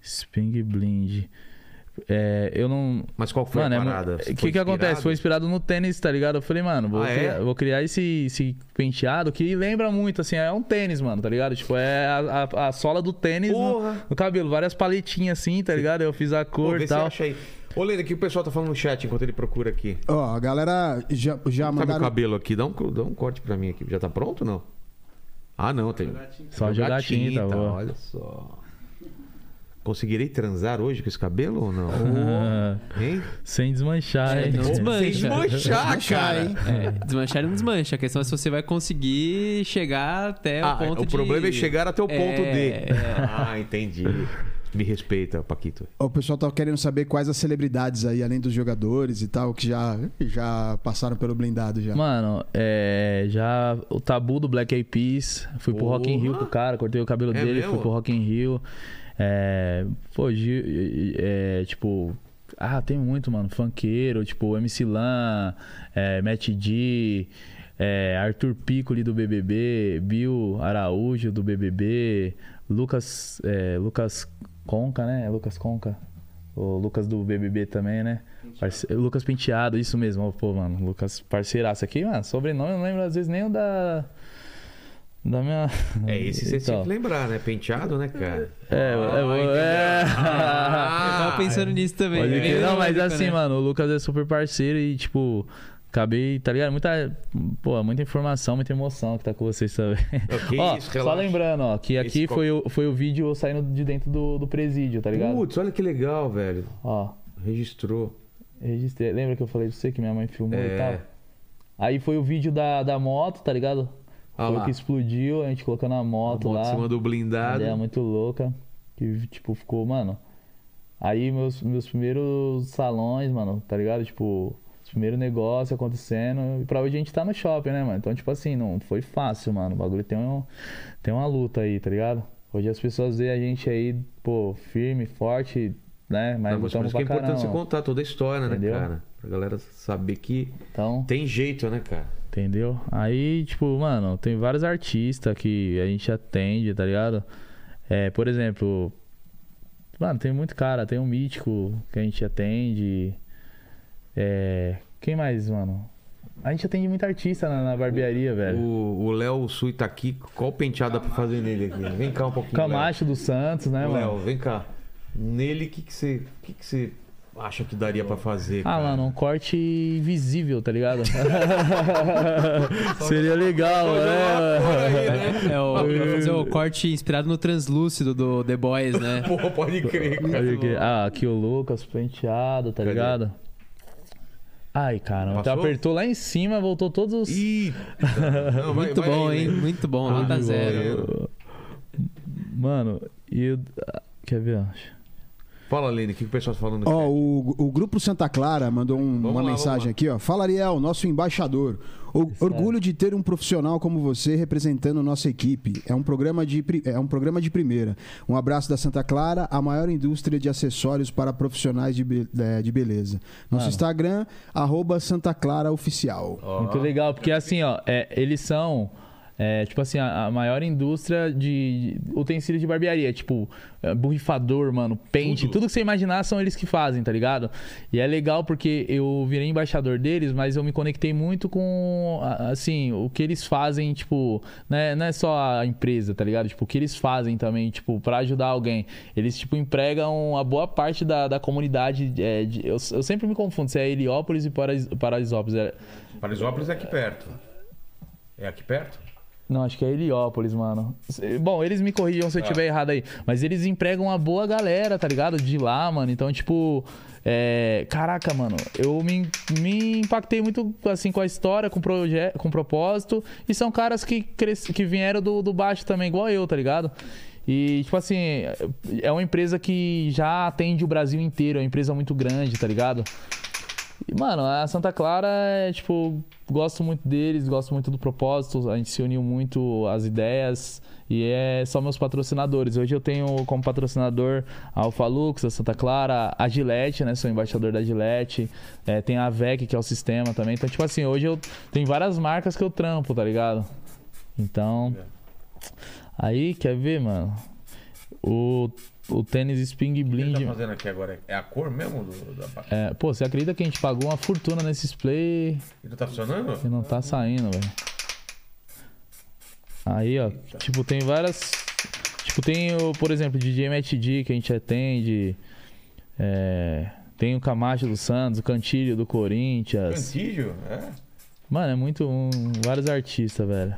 Sping Blind. É, eu não. Mas qual foi mano, a é parada? o Você que que acontece? Foi inspirado no tênis, tá ligado? Eu falei, mano, vou, Ah, é? criar, vou criar esse, esse penteado que lembra muito, assim, é um tênis, mano, tá ligado? Tipo, é a, a- a sola do tênis no, no cabelo, várias paletinhas assim, tá ligado? Eu fiz a cor e tal. acha aí. Ô, Lena, o que o pessoal tá falando no chat enquanto ele procura aqui? Ó, a galera já, já Sabe o mandaram. cabelo aqui? Dá um, dá um corte pra mim aqui. Já tá pronto ou não? Ah, não, tem. Só jogar tinta, ó. Olha só. Conseguirei transar hoje com esse cabelo ou não? Hein? Sem desmanchar, É, hein? não desmancha. Sem desmanchar, Desmanchar, cara. hein? É, desmanchar não desmancha. A questão é se você vai conseguir chegar até Ah, o ponto o de... problema é chegar até o ponto É, D. é. Ah, entendi. Me respeita, Paquito. O pessoal tá querendo saber quais as celebridades aí, além dos jogadores e tal, que já, já passaram pelo blindado já. Mano, é, já o tabu do Black Eyed Peas, fui pro Porra! Rock in Rio com o cara, cortei o cabelo É dele, mesmo? fui pro Rock in Rio. É, pô, é, tipo, ah, tem muito, mano, funkeiro, tipo, MC Lan, é, Matt D, é, Arthur Piccoli do BBB, Bill Araújo do BBB, Lucas, é, Lucas Conca, né? Lucas Conca. O Lucas do BBB também, né? Lucas Penteado, isso mesmo. Pô, mano, Lucas parceiraço aqui, mano. Sobrenome eu não lembro às vezes nem o da. Da minha. É esse você Então. tinha que lembrar, né? Penteado, né, cara? É, Ah, é, é. Eu tava pensando nisso também. Pode É Não, mas assim, né? mano, o Lucas é super parceiro e, tipo, acabei, tá ligado? Muita, pô, muita informação, muita emoção que tá com vocês também. Que ó, isso, só lembrando, ó, que Esse aqui co- foi o, foi o vídeo saindo de dentro do, do presídio, tá ligado? Putz, olha que legal, velho. Ó, Registrou. registrei. Lembra que eu falei pra você que minha mãe filmou É. e tal? Aí foi o vídeo da, da moto, tá ligado? Ah foi lá. que explodiu, a gente colocando a moto, Moto lá. em cima do blindado. Ideia muito louca. Que, tipo, ficou, mano. Aí meus, meus primeiros salões, mano, tá ligado? Tipo, os primeiros negócios acontecendo. E pra hoje a gente tá no shopping, né, mano? Então, tipo assim, não foi fácil, mano. O bagulho tem, um, tem uma luta aí, tá ligado? Hoje as pessoas veem a gente aí, pô, firme, forte, né? Mas Não, mas por isso que é importante você contar toda a história, Entendeu? né, cara? Pra galera saber que Então, tem jeito, né, cara? Entendeu? Aí, tipo, mano, tem vários artistas que a gente atende, tá ligado? É, por exemplo, mano, tem muito cara, tem um mítico que a gente atende. É, quem mais, mano? A gente atende muito artista na, na barbearia, velho. O o Léo Sui tá aqui. Qual penteado dá pra fazer nele aqui? Vem cá um pouquinho. Léo. Camacho do Santos, né, Léo, mano? vem cá. Nele, o que que você que que você acha que daria pra fazer, Ah, cara? mano, um corte visível, tá ligado? Seria legal, né? É o, pra fazer o corte inspirado no translúcido do The Boys, né? Pô, pode crer, cara. Ah, aqui o Lucas penteado, tá Cadê? ligado? Ai, cara, então Passou? apertou lá em cima, voltou todos os. Ih, não, vai- Muito vai bom, aí, hein? vai. Muito bom, Ah, nota de zero. boa. Mano, e eu... Quer ver? ó? Fala, Lene, o que o pessoal tá falando no Ó, chat? o, o Grupo Santa Clara mandou um- uma lá, mensagem aqui, ó. Fala, Ariel, nosso embaixador. O- orgulho de ter um profissional como você representando nossa equipe. É um, programa de, é um programa de primeira. Um abraço da Santa Clara, a maior indústria de acessórios para profissionais de, be- é, de beleza. Nosso Mano. Instagram, arroba Santa Clara Oficial. Ó, Muito legal, porque assim, ó, é, eles são. É, tipo assim, a, a maior indústria de utensílios de barbearia. Tipo, é, borrifador, mano, pente. Tudo. Tudo. que você imaginar são eles que fazem, tá ligado? E é legal porque eu virei embaixador deles, mas eu me conectei muito com, assim, o que eles fazem, tipo... Né, não é só a empresa, tá ligado? Tipo, o que eles fazem também, tipo, pra ajudar alguém. Eles, tipo, empregam a boa parte da, da comunidade. é, de- eu, eu sempre me confundo se é Heliópolis e Parais- Paraisópolis. É, Paraisópolis é aqui perto. É aqui perto? Não, acho que é Heliópolis, mano. Bom, eles me corrijam se eu estiver errado aí. Mas eles empregam uma boa galera, tá ligado? De lá, mano. Então, tipo. é, Caraca, mano. Eu me, me impactei muito, assim, com a história, com o projeto, com propósito. E são caras que, cres... que vieram do, do baixo também, igual eu, tá ligado? E, tipo assim, é uma empresa que já atende o Brasil inteiro. É uma empresa muito grande, tá ligado? E, mano, a Santa Clara é, tipo, gosto muito deles, gosto muito do propósito, a gente se uniu muito as ideias e é só meus patrocinadores. Hoje eu tenho como patrocinador a Alfa Lux, a Santa Clara, a Gillette, né? Sou embaixador da Gillette, é, tem a VEC, que é o sistema também. Então, tipo assim, hoje eu tenho várias marcas que eu trampo, tá ligado? Então, aí, quer ver, mano? O, o tênis Sping O que Blind... tá fazendo aqui agora? É a cor mesmo do, da parte? É, pô, você acredita que a gente pagou uma fortuna nesse display Ele tá funcionando? e não tá saindo, velho? Aí, ó, tipo, tem várias. Tipo, tem o, por exemplo, DJ Matt D que a gente atende. É, tem o Camacho do Santos, o Cantilho do Corinthians. Cantígio? É. Mano, é muito. um- vários artistas, velho.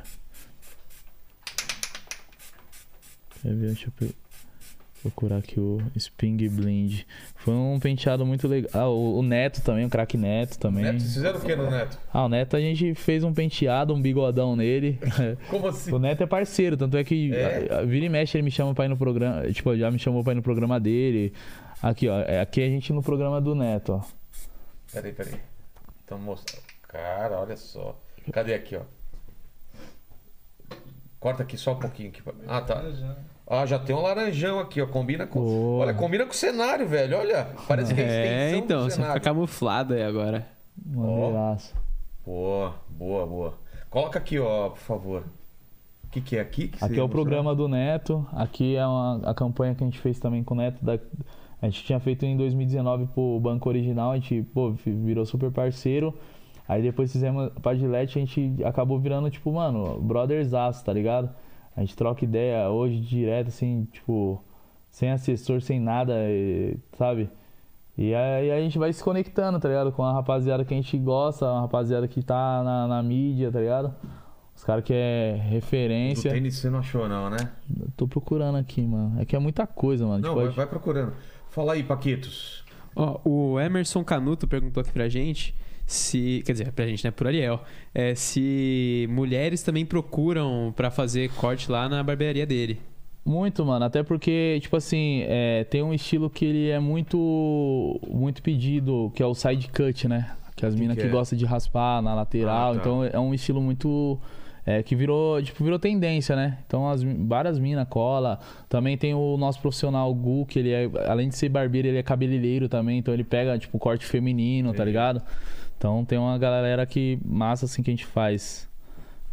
Quer ver? Deixa eu pe- procurar aqui o Sping Blind. Foi um penteado muito legal. Ah, o, o Neto também, o craque Neto também. Neto, vocês fizeram o que no Neto? Ah, o Neto a gente fez um penteado, um bigodão nele. Como assim? o Neto é parceiro, tanto é que É? vira e mexe ele me chama pra ir no programa. Tipo, já me chamou pra ir no programa dele. Aqui, ó. é- Aqui a gente no programa do Neto, ó. Peraí, peraí. Então mostra. Cara, olha só. Cadê aqui, ó? Corta aqui só um pouquinho. Aqui. pra- Ah, tá. Ah, já tem um laranjão aqui, ó. Combina com. Boa. Olha, combina com o cenário, velho. Olha. Parece que é a É, extensão então, do você fica cenário. camuflado aí agora. Maneiraço. Boa, boa, boa. Coloca aqui, ó, por favor. O que, que é aqui? que Aqui é o programa do Neto. Aqui é uma, a campanha que a gente fez também com o Neto. Da, a gente tinha feito em 2019 pro Banco Original. A gente pô, vi- virou super parceiro. Aí depois fizemos pra Gillette, a gente acabou virando, tipo, mano, brothersaço, tá ligado? A gente troca ideia hoje direto, assim, tipo, sem assessor, sem nada, e- sabe? E aí a gente vai se conectando, tá ligado? Com a rapaziada que a gente gosta, a rapaziada que tá na, na mídia, tá ligado? Os caras que é referência. tênis você não achou, não, né? Eu Tô procurando aqui, mano. É que é muita coisa, mano. Não, Tipo, vai, vai procurando. Fala aí, Paquitos. Ó, o Emerson Canuto perguntou aqui pra gente se. Quer dizer, pra gente, né? Por Ariel. É, se mulheres também procuram pra fazer corte lá na barbearia dele. Muito, mano. Até porque, tipo assim, é, tem um estilo que ele é muito muito pedido, que é o side cut, né? Que as minas que que, é? gostam de raspar na lateral. Ah, tá. Então é um estilo muito. é, que virou, tipo, virou tendência, né? Então as, várias minas cola. Também tem o nosso profissional Gu, que ele é, além de ser barbeiro, ele é cabeleireiro também. Então ele pega, tipo, corte feminino, tá ligado? Então tem uma galera que massa assim que a gente faz.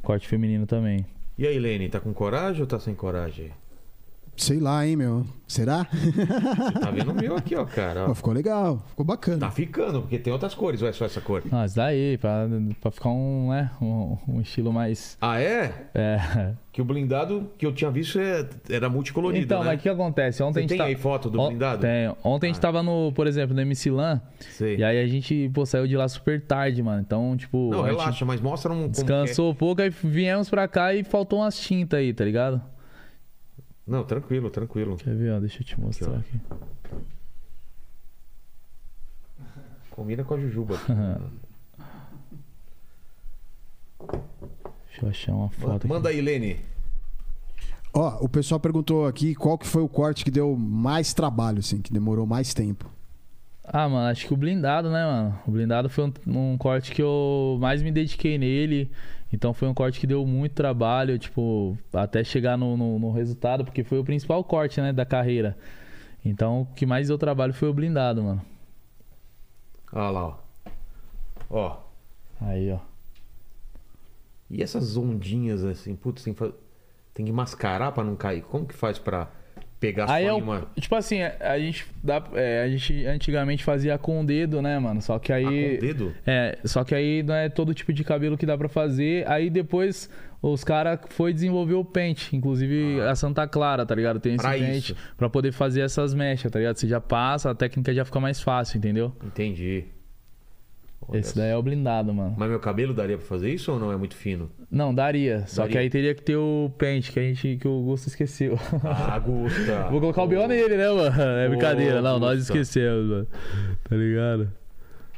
Corte feminino também. E aí, Lene, tá com coragem ou tá sem coragem? Sei lá, hein, meu. Será? Você tá vendo o meu aqui, ó, cara. ó. Ficou legal. Ficou bacana. Tá ficando, porque tem outras cores, ou é só essa cor? Ah, isso daí, pra, pra ficar um, né, um, um estilo mais. Ah, é? É. Que o blindado que eu tinha visto é- era multicolorido, Então, né? mas o que acontece? Ontem Você a gente tem tá... aí foto do On- blindado? Tem. Ontem a gente Ah. tava no, por exemplo, no MC Lan, Sei. e aí a gente, pô, saiu de lá super tarde, mano. Então, tipo, Não, relaxa, mas mostra um... é. descansou um pouco, aí viemos pra cá e faltou umas tintas aí, tá ligado? Não, tranquilo, tranquilo. Quer ver, ó? Deixa eu te mostrar ó. aqui. Combina com a Jujuba. aqui. Deixa eu achar uma foto aqui. Manda aí, Lene. Ó, o pessoal perguntou aqui qual que foi o corte que deu mais trabalho, assim, que demorou mais tempo. Ah, mano, acho que o blindado, né, mano? O blindado foi um, um corte que eu mais me dediquei nele. Então foi um corte que deu muito trabalho, tipo, até chegar no, no, no resultado, porque foi o principal corte, né, da carreira. Então o que mais deu trabalho foi o blindado, mano. Olha lá, ó. Ó. Aí, ó. E essas ondinhas assim, putz, tem que, tem que mascarar pra não cair. Como que faz pra pegar Aí só é o, uma... tipo assim, a gente, dá, é, a gente antigamente fazia com o dedo, né, mano? Só que Ah, aí. com o dedo? É, só que aí não é todo tipo de cabelo que dá pra fazer. Aí depois os caras foi desenvolver o pente, inclusive a Santa Clara, tá ligado? Tem esse Ah. Pra pente pra poder fazer essas mechas, tá ligado? Você já passa, a técnica já fica mais fácil, entendeu? Entendi. Olha Esse daí é o blindado, mano. Mas meu cabelo daria pra fazer isso ou não? É muito fino? Não, daria. Só Daria. que aí teria que ter o pente que a gente que o Gusto esqueceu. Ah, Gusta. Vou colocar o B.O. nele, né, mano? É Ô, brincadeira. Não, nós Gusta. esquecemos, mano. Tá ligado?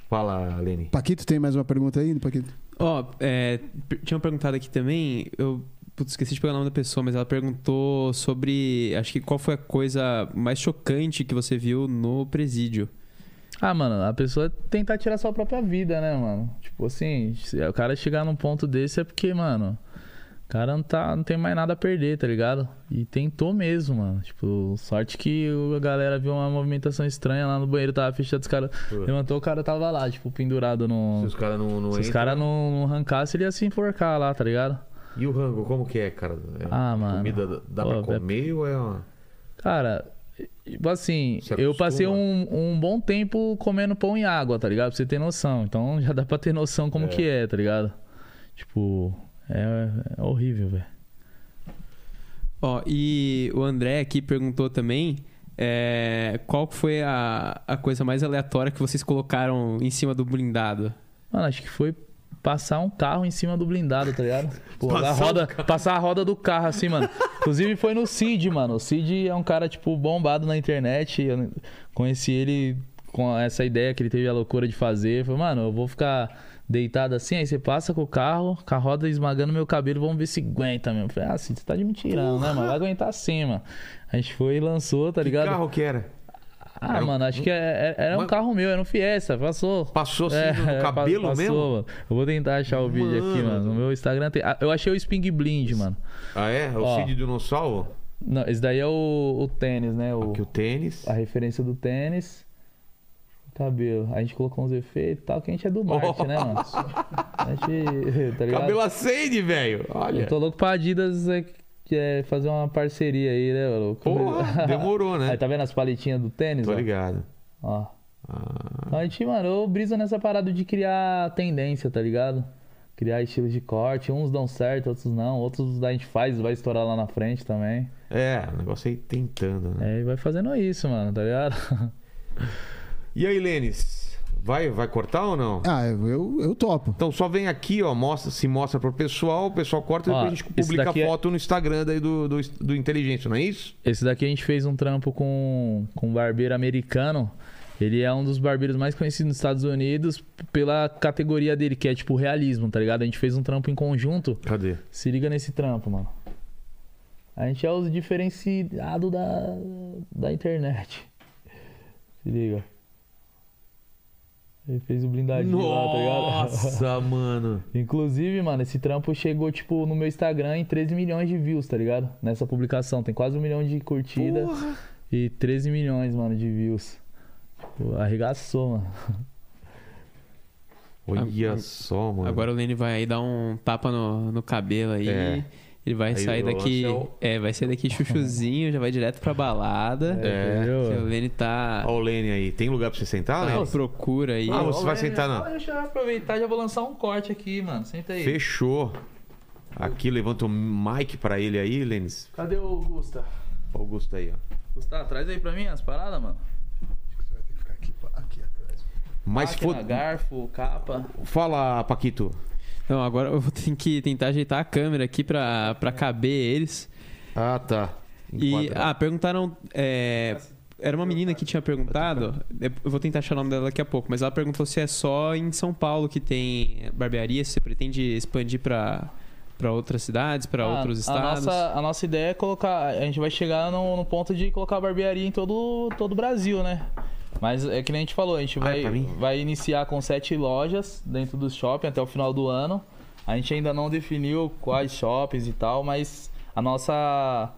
Fala, Lene. Paquito, tem mais uma pergunta aí, Paquito? Ó, é, per- tinham perguntado aqui também, eu putz, esqueci de pegar o nome da pessoa, mas ela perguntou sobre, acho que qual foi a coisa mais chocante que você viu no presídio. Ah, mano, a pessoa tentar tirar sua própria vida, né, mano? Tipo assim, se o cara chegar num ponto desse é porque, mano, o cara não, tá, não tem mais nada a perder, tá ligado? E tentou mesmo, mano. Tipo, sorte que a galera viu uma movimentação estranha lá no banheiro, tava fechado, os caras levantou, o cara tava lá, tipo, pendurado Se no. os caras não, não Se os caras não, não arrancassem, ele ia se enforcar lá, tá ligado? E o rango, como que é, cara? É Ah, mano. Comida dá Pô, pra comer ou é uma... Cara, assim, Se eu passei um, um bom tempo comendo pão e água, tá ligado? Pra você ter noção. Então já dá pra ter noção como É. que é, tá ligado? Tipo, é, é horrível, velho. Ó, e o André aqui perguntou também é, qual foi a, a coisa mais aleatória que vocês colocaram em cima do blindado. Mano, acho que foi passar um carro em cima do blindado, tá ligado? Pô, Passar a roda, passar a roda do carro assim, mano. Inclusive foi no Cid, mano. O Cid é um cara, tipo, bombado na internet. Eu conheci ele com essa ideia que ele teve a loucura de fazer. Falei, mano, eu vou ficar deitado assim, aí você passa com o carro, com a roda esmagando meu cabelo, vamos ver se aguenta mesmo. Falei, ah, Cid, você tá de mentirão, né, mano? Vai aguentar sim, mano. A gente foi e lançou, tá Que ligado? carro que era? Ah, Era um- mano, acho que é- é- era um carro meu, era um Fiesta, passou. Passou assim É, no cabelo passou, mesmo? Mano. Eu vou tentar achar o vídeo aqui, Mano. mano. No meu Instagram tem. Ah, Eu achei o Sping Blind, mano. Ah, é? O Ó. Cid Dinossauro? Não, esse daí é o, o tênis, né? O, Aqui o tênis. A referência do tênis. O cabelo. A gente colocou uns efeitos e tal, que a gente é do marketing, né, mano? A gente. Tá ligado? Cabelo acende, velho. Olha. Eu tô louco pra Adidas é, que é fazer uma parceria aí, né, mano? Porra, demorou, né? Aí tá vendo as paletinhas do tênis? Tô ó? ligado. Ó. Ah, Então a gente, mano, eu briso nessa parada de criar tendência, tá ligado? Criar estilos de corte. Uns dão certo, outros não. Outros a gente faz, vai estourar lá na frente também. é, o negócio aí tentando, né? É, e vai fazendo isso, mano, tá ligado? E aí, Lênis? Vai, vai cortar ou não? Ah, eu, eu topo. Então só vem aqui, ó, mostra, se mostra pro pessoal, o pessoal corta e depois a gente publica daqui é- foto no Instagram daí do, do, do Inteligência, não é isso? Esse daqui a gente fez um trampo com, com um barbeiro americano. Ele é um dos barbeiros mais conhecidos nos Estados Unidos pela categoria dele, que é tipo realismo, tá ligado? A gente fez um trampo em conjunto. Cadê? Se liga nesse trampo, mano. A gente é os diferenciados da, da internet. Se liga. Ele fez o blindadinho lá, tá ligado? Nossa, mano. Inclusive, mano, esse trampo chegou, tipo, no meu Instagram em 13 milhões de views, tá ligado? Nessa publicação. Tem quase um milhão de curtidas Porra. e 13 milhões, mano, de views. Tipo, arregaçou, mano. Olha só, mano. Agora o Lenny vai aí dar um tapa no, no cabelo aí. É. Ele vai Aí sair o daqui. é o- É, vai sair daqui chuchuzinho, já vai direto pra balada. É. Que o Lenny tá. Olha o Lene aí. Tem lugar pra você sentar, tá né? à procura aí. Ah, você vai sentar na- Deixa eu aproveitar, já vou lançar um corte aqui, mano. Senta aí. Fechou. Aqui, levanta o mic pra ele aí, Lênis. Cadê o Gusta? Ó, o Augusto aí, ó. Gustavo, traz aí pra mim as paradas, mano. Você vai ter que ficar aqui, aqui atrás. Mas Máquina, fo- garfo, capa. Fala, Paquito. Não, agora eu vou ter que tentar ajeitar a câmera aqui pra, pra caber eles. Ah, tá. E, ah, perguntaram. é, era uma menina que tinha perguntado. Eu vou tentar achar o nome dela daqui a pouco, mas ela perguntou se é só em São Paulo que tem barbearia, se você pretende expandir pra, pra outras cidades, pra Ah, outros a estados. nossa, a nossa ideia é colocar. A gente vai chegar no, no ponto de colocar barbearia em todo, todo o Brasil, né? Mas é que nem a gente falou, a gente Ah, é vai, vai iniciar com sete lojas dentro do shopping até o final do ano. A gente ainda não definiu quais shoppings e tal, mas a nossa.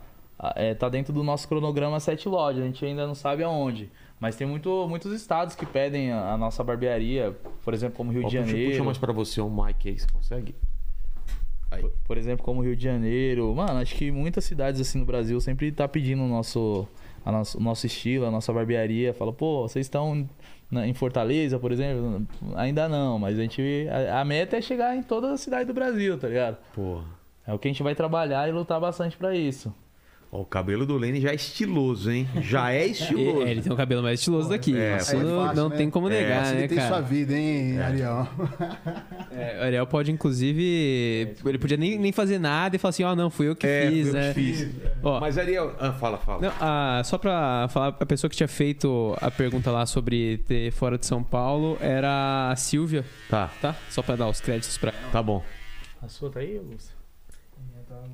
É, tá dentro do nosso cronograma sete lojas, a gente ainda não sabe aonde. Mas tem muito, muitos estados que pedem a, a nossa barbearia, por exemplo, como Rio Ó, de Janeiro. puxa mais pra você um mic aí, você consegue? Aí. Por, por exemplo, como Rio de Janeiro. Mano, acho que muitas cidades assim no Brasil sempre tá pedindo o nosso, nosso, o nosso estilo, a nossa barbearia. Fala, pô, vocês estão em Fortaleza, por exemplo? Ainda não, mas a gente. A, a meta é chegar em toda a cidade do Brasil, tá ligado? Porra. É o que a gente vai trabalhar e lutar bastante pra isso. Ó, o cabelo do Lene já é estiloso, hein? Já é estiloso. É, ele tem o cabelo mais estiloso daqui. É, Isso é não, fácil, não né? tem como negar, né, sua cara? vida, hein, Ariel? É, o Ariel pode, inclusive. Ele podia nem, nem fazer nada e falar assim: ó, não, fui eu que É, fiz, né? que fiz. Ó, Mas Ariel. Ah, fala, fala. Não, ah, só pra falar, a pessoa que tinha feito a pergunta lá sobre ter fora de São Paulo era a Silvia, Tá, tá? Só pra dar os créditos pra ela. tá bom. A sua tá aí, Lúcio?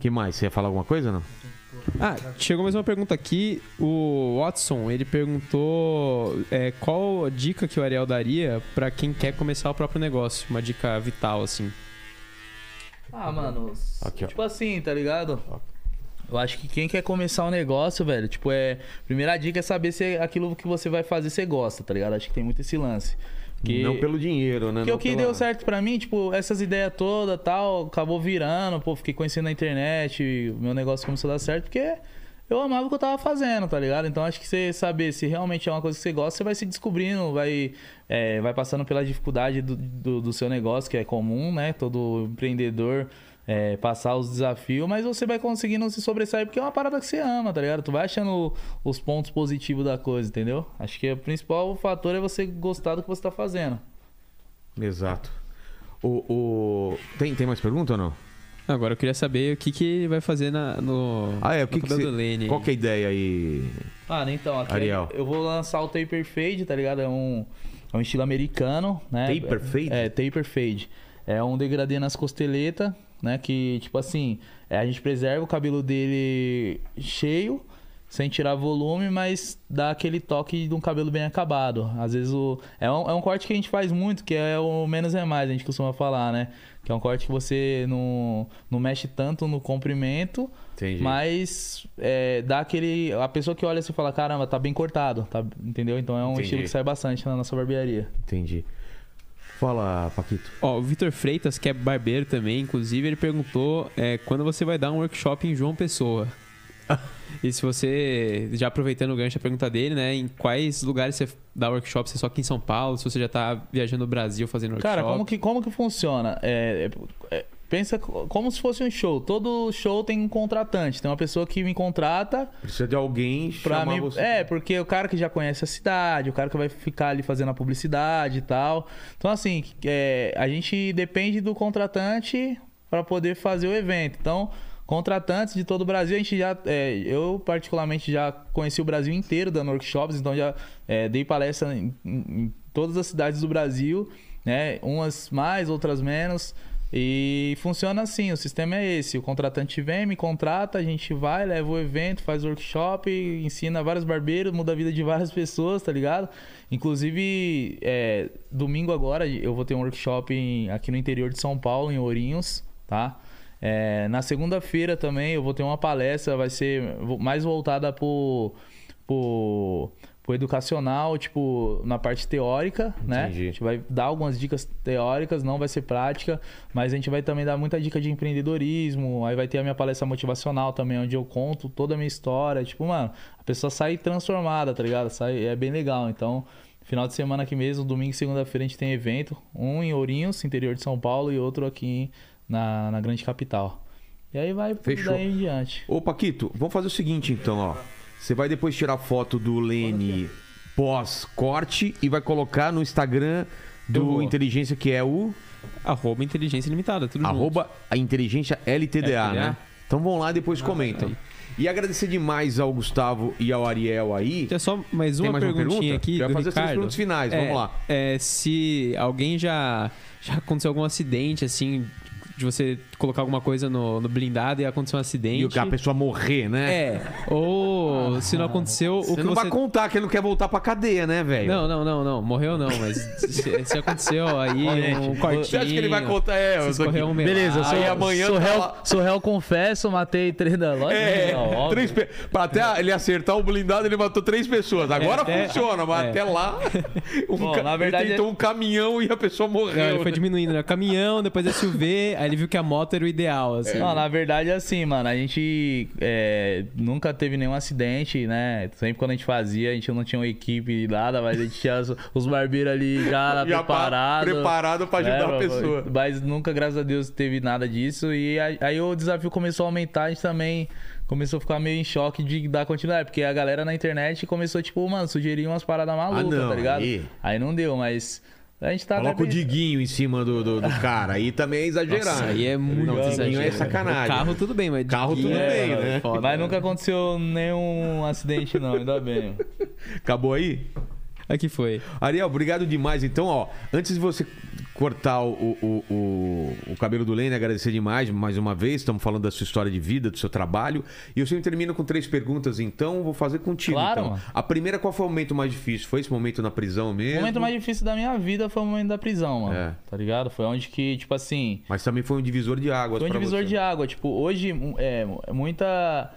que mais? Você ia falar alguma coisa não? Ah, chegou mais uma pergunta aqui. O Watson, ele perguntou é, qual a dica que o Ariel daria pra quem quer começar o próprio negócio. Uma dica vital, assim. Ah, mano. Aqui, tipo assim, tá ligado? Eu acho que quem quer começar um negócio, velho, tipo, é. Primeira dica é saber se aquilo que você vai fazer você gosta, tá ligado? Acho que tem muito esse lance. Que... Não pelo dinheiro, né? Porque Não o que pela- deu certo pra mim, tipo, essas ideias todas tal, acabou virando, pô, fiquei conhecendo na internet, meu negócio começou a dar certo, porque eu amava o que eu tava fazendo, tá ligado? Então acho que você saber se realmente é uma coisa que você gosta, você vai se descobrindo, vai, é, vai passando pela dificuldade do, do, do seu negócio, que é comum, né? Todo empreendedor é, passar os desafios, mas você vai conseguindo se sobressair porque é uma parada que você ama, tá ligado? Tu vai achando os pontos positivos da coisa, entendeu? Acho que o principal fator é você gostar do que você tá fazendo. Exato. O, o... Tem, tem mais pergunta ou não? Agora eu queria saber o que, que vai fazer na, no, Ah, é. O que, que você... do Lene. Qual que é a ideia aí? Ah, então, aqui Ariel. eu vou lançar o Taper Fade, tá ligado? É um, é um estilo americano, né? Taper Fade? É, Taper Fade. É um degradê nas costeletas, né? Que, tipo assim, é, a gente preserva o cabelo dele cheio, sem tirar volume, mas dá aquele toque de um cabelo bem acabado. Às vezes o. É um, é um corte que a gente faz muito, que é o menos é mais, a gente costuma falar, né? Que é um corte que você não, não mexe tanto no comprimento, Entendi. mas é, dá aquele. A pessoa que olha assim e fala: caramba, tá bem cortado, tá, entendeu? Então é um Entendi. estilo que sai bastante na nossa barbearia. Entendi. Fala, Paquito. Ó, o Vitor Freitas, que é barbeiro também, inclusive, ele perguntou é, quando você vai dar um workshop em João Pessoa. e se você, já aproveitando o gancho da pergunta dele, né, em quais lugares você dá workshop? Se é só aqui em São Paulo, se você já tá viajando no Brasil fazendo workshop? Cara, como que, como que funciona? É, é, é, pensa co- como se fosse um show. Todo show tem um contratante. Tem uma pessoa que me contrata Precisa de alguém pra chamar mim. você. É, porque o cara que já conhece a cidade, o cara que vai ficar ali fazendo a publicidade e tal. Então, assim, é, a gente depende do contratante para poder fazer o evento. Então, contratantes de todo o Brasil, a gente já. é, eu, particularmente, já conheci o Brasil inteiro dando workshops, então já é, dei palestra em, em- em todas as cidades do Brasil, né? Umas mais, outras menos. E funciona assim, o sistema é esse. O contratante vem, me contrata, a gente vai, leva o evento, faz workshop, ensina vários barbeiros, muda a vida de várias pessoas, tá ligado? Inclusive, é, domingo agora eu vou ter um workshop em- aqui no interior de São Paulo, em Ourinhos, tá? É, na segunda-feira também eu vou ter uma palestra, vai ser mais voltada pro, pro, pro educacional, tipo, na parte teórica, né? Entendi. A gente vai dar algumas dicas teóricas, não vai ser prática, mas a gente vai também dar muita dica de empreendedorismo. Aí vai ter a minha palestra motivacional também, onde eu conto toda a minha história. Tipo, mano, a pessoa sai transformada, tá ligado? Sai, é bem legal. Então, final de semana aqui mesmo, domingo e segunda-feira, a gente tem evento. Um em Ourinhos, interior de São Paulo, e outro aqui na, na grande capital. E aí vai Fechou. daí em diante. Ô, Paquito, vamos fazer o seguinte então, ó. Você vai depois tirar foto do Lene pós-corte e vai colocar no Instagram do. Inteligência, que é o Arroba Inteligência Limitada, tudo junto. arroba a Inteligência LTDA, LTDA. né? Então vão lá e depois comentam. aí. E agradecer demais ao Gustavo e ao Ariel aí. Tem só mais uma mais uma perguntinha pergunta? aqui do vai fazer Ricardo. perguntas finais, É, vamos lá. É, se alguém já, já aconteceu algum acidente, assim, de você colocar alguma coisa no, no blindado e acontecer um acidente. E a pessoa morrer, né? É, ou se não aconteceu, o Você que não você... vai contar que ele não quer voltar pra cadeia, né, velho? Não, não, não, não, morreu não, mas se, se aconteceu aí um cortinho... Você acha que ele vai contar? É, eu aqui. um Beleza, eu melado. sou, Aí amanhã sou, tá réu, lá. sou réu, confesso, matei três da loja. É, Não, óbvio. três pe... pra até ele acertar o blindado, ele matou três pessoas. Agora até- funciona, mas é. até lá. Um Bom, ca- na verdade, ele tentou um caminhão e a pessoa morreu. Não, ele foi diminuindo, né? Caminhão, depois SUV, aí ele viu que a moto era o ideal, assim. Não, na verdade é assim, mano. A gente é, nunca teve nenhum acidente, né? Sempre quando a gente fazia, a gente não tinha uma equipe nada, mas a gente tinha os, os barbeiros ali já, Já preparados. preparado pra ajudar né, a pessoa. Mas nunca, graças a Deus, teve nada disso. E aí, aí o desafio começou a aumentar, a gente também começou a ficar meio em choque de dar continuidade. Porque a galera na internet começou, tipo, mano, sugerir umas paradas malucas, não, tá ligado? aí- Aí não deu, mas a gente tá... Coloca o Diguinho em cima do, do, do cara. Aí também é exagerar. Nossa, aí é muito Não, Diguinho exagero. é sacanagem. Carro tudo bem, mas Carro tudo é bem, né? foda, Mas nunca aconteceu nenhum acidente, não, ainda bem. Acabou aí? Aqui foi. Ariel, obrigado demais. Então, ó, antes de você cortar o, o, o, o cabelo do Lene, agradecer demais mais uma vez. Estamos falando da sua história de vida, do seu trabalho. E eu sempre termino com três perguntas, então vou fazer contigo. Claro, então. A primeira, qual foi o momento mais difícil? Foi esse momento na prisão mesmo? O momento mais difícil da minha vida foi o momento da prisão, mano. É. Tá ligado? Foi onde que, tipo assim, Mas também foi um divisor de águas Foi um divisor você. de água. Tipo, hoje é muita.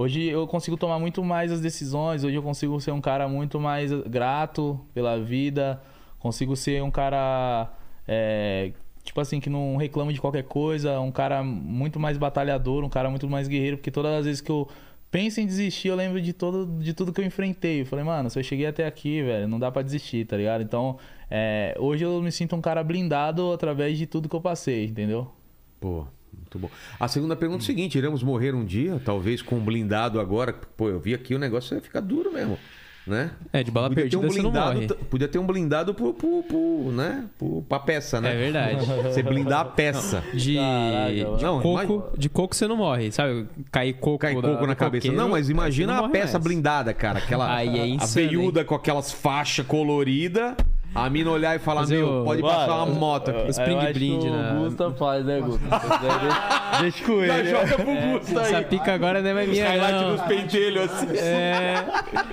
Hoje eu consigo tomar muito mais as decisões. Hoje eu consigo ser um cara muito mais grato pela vida. Consigo ser um cara. é, tipo assim, que não reclama de qualquer coisa. Um cara muito mais batalhador, um cara muito mais guerreiro. Porque todas as vezes que eu penso em desistir, eu lembro de, todo, de tudo que eu enfrentei. Eu falei, mano, se eu cheguei até aqui, velho, não dá pra desistir, tá ligado? Então, é, hoje eu me sinto um cara blindado através de tudo que eu passei, entendeu? Pô, muito bom. A segunda pergunta é o seguinte: iremos morrer um dia, talvez com um blindado agora. Pô, eu vi aqui o negócio ia ficar duro mesmo. Né? É, de bala Podia ter perdida um você não blindado, podia ter um blindado pro, pro, pro, né? pro, pra peça, né? É verdade. Você blindar a peça. De, Caraca, de. Não, coco, de coco você não morre, sabe? Cair coco, Cai da- coco na cabeça. coqueiro, Não, mas você imagina não a peça mais. blindada, cara. Aquela Aí é a insano, veiuda com aquelas faixas coloridas. A mina olhar e falar: Fazer Meu, o- pode Mano, passar uma moto aqui. o Spring eu Blind, que o né? Gusta faz, né, Gusta? deixa, deixa com Já ele. joga pro Gusto aí. Essa pica agora não é mais minha, Highlight não. dos pentelhos assim. É,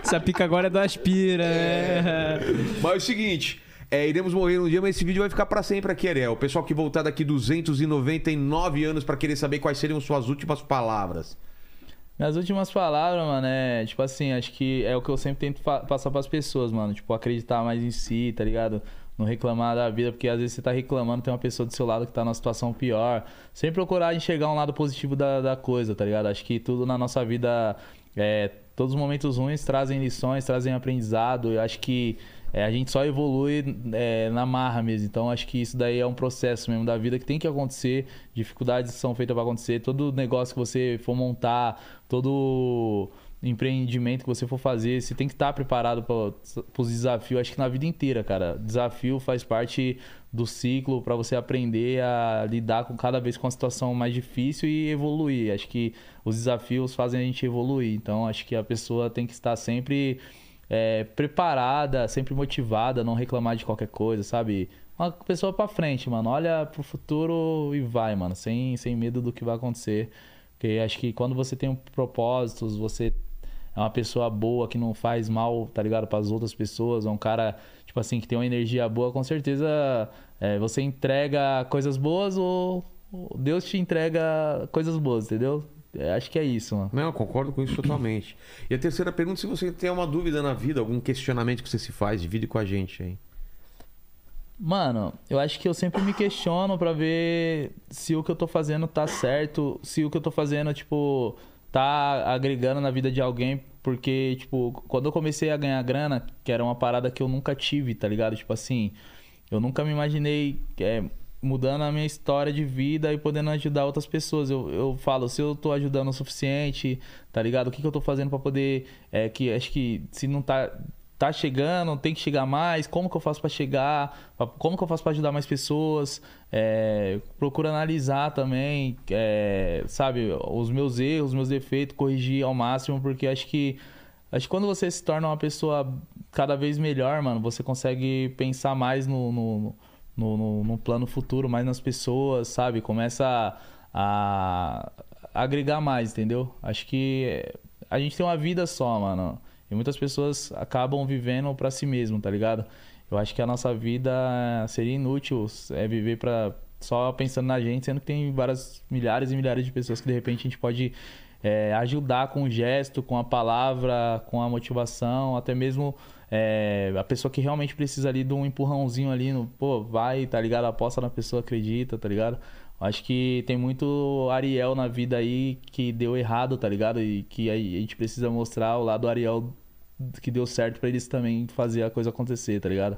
essa pica agora é do Aspira, né? Mas é o seguinte. é, iremos morrer um dia, mas esse vídeo vai ficar pra sempre aqui, Ariel. O pessoal que voltar daqui 299 anos pra querer saber quais seriam suas últimas palavras. Minhas últimas palavras, mano, é tipo assim, acho que é o que eu sempre tento passar pras pessoas, mano. Tipo, acreditar mais em si, tá ligado? Não reclamar da vida, porque às vezes você tá reclamando, tem uma pessoa do seu lado que tá numa situação pior. Sempre procurar enxergar um lado positivo da, da coisa, tá ligado? Acho que tudo na nossa vida, é, todos os momentos ruins trazem lições, trazem aprendizado. Eu acho que é, a gente só evolui é, na marra mesmo. Então acho que isso daí é um processo mesmo da vida que tem que acontecer. Dificuldades são feitas para acontecer. Todo negócio que você for montar, todo empreendimento que você for fazer, você tem que estar preparado para os desafios. Acho que na vida inteira, cara. Desafio faz parte do ciclo para você aprender a lidar com cada vez com uma situação mais difícil e evoluir. Acho que os desafios fazem a gente evoluir. Então acho que a pessoa tem que estar sempre é, preparada, sempre motivada, não reclamar de qualquer coisa, sabe? Uma pessoa pra frente, mano. Olha pro futuro e vai, mano. Sem, sem medo do que vai acontecer. Porque acho que quando você tem um propósitos, você é uma pessoa boa que não faz mal, tá ligado? Para as outras pessoas, é um cara, tipo assim, que tem uma energia boa, com certeza é, você entrega coisas boas ou Deus te entrega coisas boas, entendeu? É, acho que é isso, mano. Não, eu concordo com isso totalmente. E a terceira pergunta, se você tem uma dúvida na vida, algum questionamento que você se faz, divide com a gente aí. Mano, eu acho que eu sempre me questiono pra ver se o que eu tô fazendo tá certo, se o que eu tô fazendo, tipo, tá agregando na vida de alguém, porque, tipo, quando eu comecei a ganhar grana, que era uma parada que eu nunca tive, tá ligado? Tipo assim, eu nunca me imaginei é, mudando a minha história de vida e podendo ajudar outras pessoas. Eu, eu falo, se eu tô ajudando o suficiente, tá ligado? O que, que eu tô fazendo pra poder. É, que acho que se não tá tá chegando, tem que chegar mais, como que eu faço para chegar, como que eu faço para ajudar mais pessoas, é, procuro analisar também, é, sabe, os meus erros, os meus defeitos, corrigir ao máximo, porque acho que acho que quando você se torna uma pessoa cada vez melhor, mano, você consegue pensar mais no, no, no, no- no plano futuro, mais nas pessoas, sabe, começa a, a agregar mais, entendeu? Acho que a gente tem uma vida só, mano. E muitas pessoas acabam vivendo pra si mesmo, tá ligado? Eu acho que a nossa vida seria inútil é viver para só pensando na gente, sendo que tem várias milhares e milhares de pessoas que de repente a gente pode é, ajudar com o gesto, com a palavra, com a motivação, até mesmo é, a pessoa que realmente precisa ali de um empurrãozinho ali no, pô, vai, tá ligado? Aposta na pessoa, acredita, tá ligado? Acho que tem muito Ariel na vida aí que deu errado, tá ligado? E que a gente precisa mostrar o lado Ariel que deu certo pra eles também fazer a coisa acontecer, tá ligado?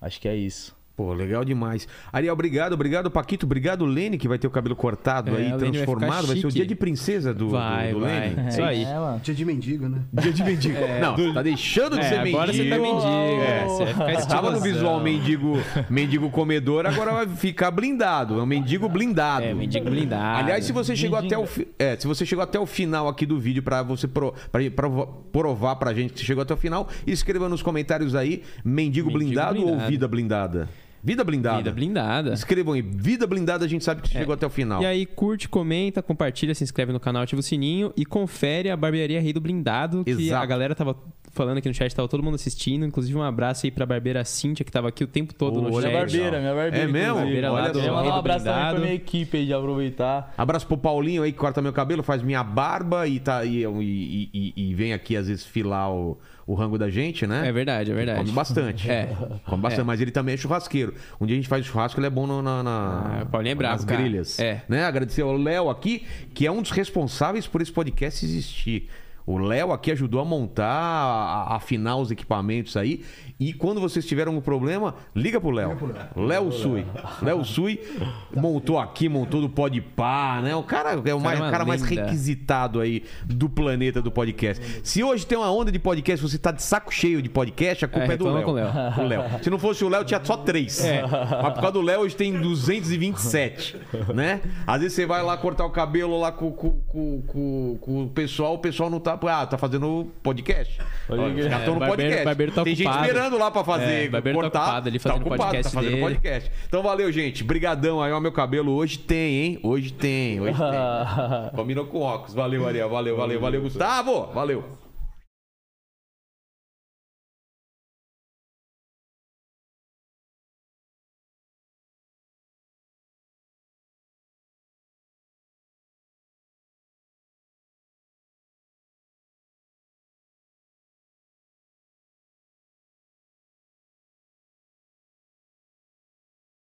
Acho que é isso. Pô, legal demais. Ariel, obrigado, obrigado, Paquito, obrigado, Lene, que vai ter o cabelo cortado É, aí, Lene vai transformado. Vai, ser o dia de princesa do, Vai, do, do vai. Lene. Isso aí. É. Dia de mendigo, né? Dia de mendigo. Não, tá deixando de É, ser agora mendigo. você tá mendigo. É. É, você vai ficar Tava no visual mendigo, mendigo comedor, agora vai ficar blindado. É um mendigo blindado. É, mendigo blindado. Aliás, se você chegou até o fi- é, se você chegou até o final aqui do vídeo pra você pro, pra, pra provar pra gente que você chegou até o final, escreva nos comentários aí mendigo, Mendigo blindado, ou blindado. vida blindada. Vida blindada. Vida blindada. Escrevam aí, vida blindada, a gente sabe que você chegou até o final. E aí, curte, comenta, compartilha, se inscreve no canal, ativa o sininho e confere a Barbearia Rei do Blindado, que Exato. a galera tava falando aqui no chat, tava todo mundo assistindo. Inclusive, um abraço aí pra barbeira Cíntia, que tava aqui o tempo todo Ô, no olha chat. Minha barbeira, minha barbeira. É mesmo? Barbeira lá Olha do. Eu Rei mandar um do abraço também pra Blindado. minha equipe aí de aproveitar. Abraço pro Paulinho aí que corta meu cabelo, faz minha barba e, tá, e, e- e- e vem aqui às vezes filar o, o rango da gente, né? É verdade, é verdade. Come bastante. É. Come bastante, É. mas ele também é churrasqueiro. Um dia a gente faz churrasco, ele é bom no- na, na, Ah, Paulinho é nas cara. grilhas. É. Né? Agradecer ao Léo aqui, que é um dos responsáveis por esse podcast existir. O Léo aqui ajudou a montar, a, afinar os equipamentos aí. E quando vocês tiveram um problema, liga pro Léo. Léo Sui. Léo Sui montou aqui, montou do Podpah, né? O cara é o, mais, o cara mais requisitado aí do planeta do podcast. Se hoje tem uma onda de podcast, você tá de saco cheio de podcast, a culpa É, é, do Léo. Léo. O Léo. Se não fosse o Léo, tinha só três. É. Mas por causa do Léo, hoje tem 227, né? Às vezes você vai lá cortar o cabelo lá com, com, com, com- com o pessoal, o pessoal não tá... Ah, tá fazendo podcast. Olha. Os caras estão no podcast. barbeiro tá tem gente esperando lá pra fazer, É, tá cortar. ocupado ali fazendo tá ocupado, podcast tá fazendo dele. podcast. Então valeu, gente. Brigadão aí, ó, meu cabelo. Hoje tem, hein? Hoje tem, hoje tem. Combinou com óculos. Valeu, Ariel. Valeu, valeu, valeu, Gustavo. Valeu.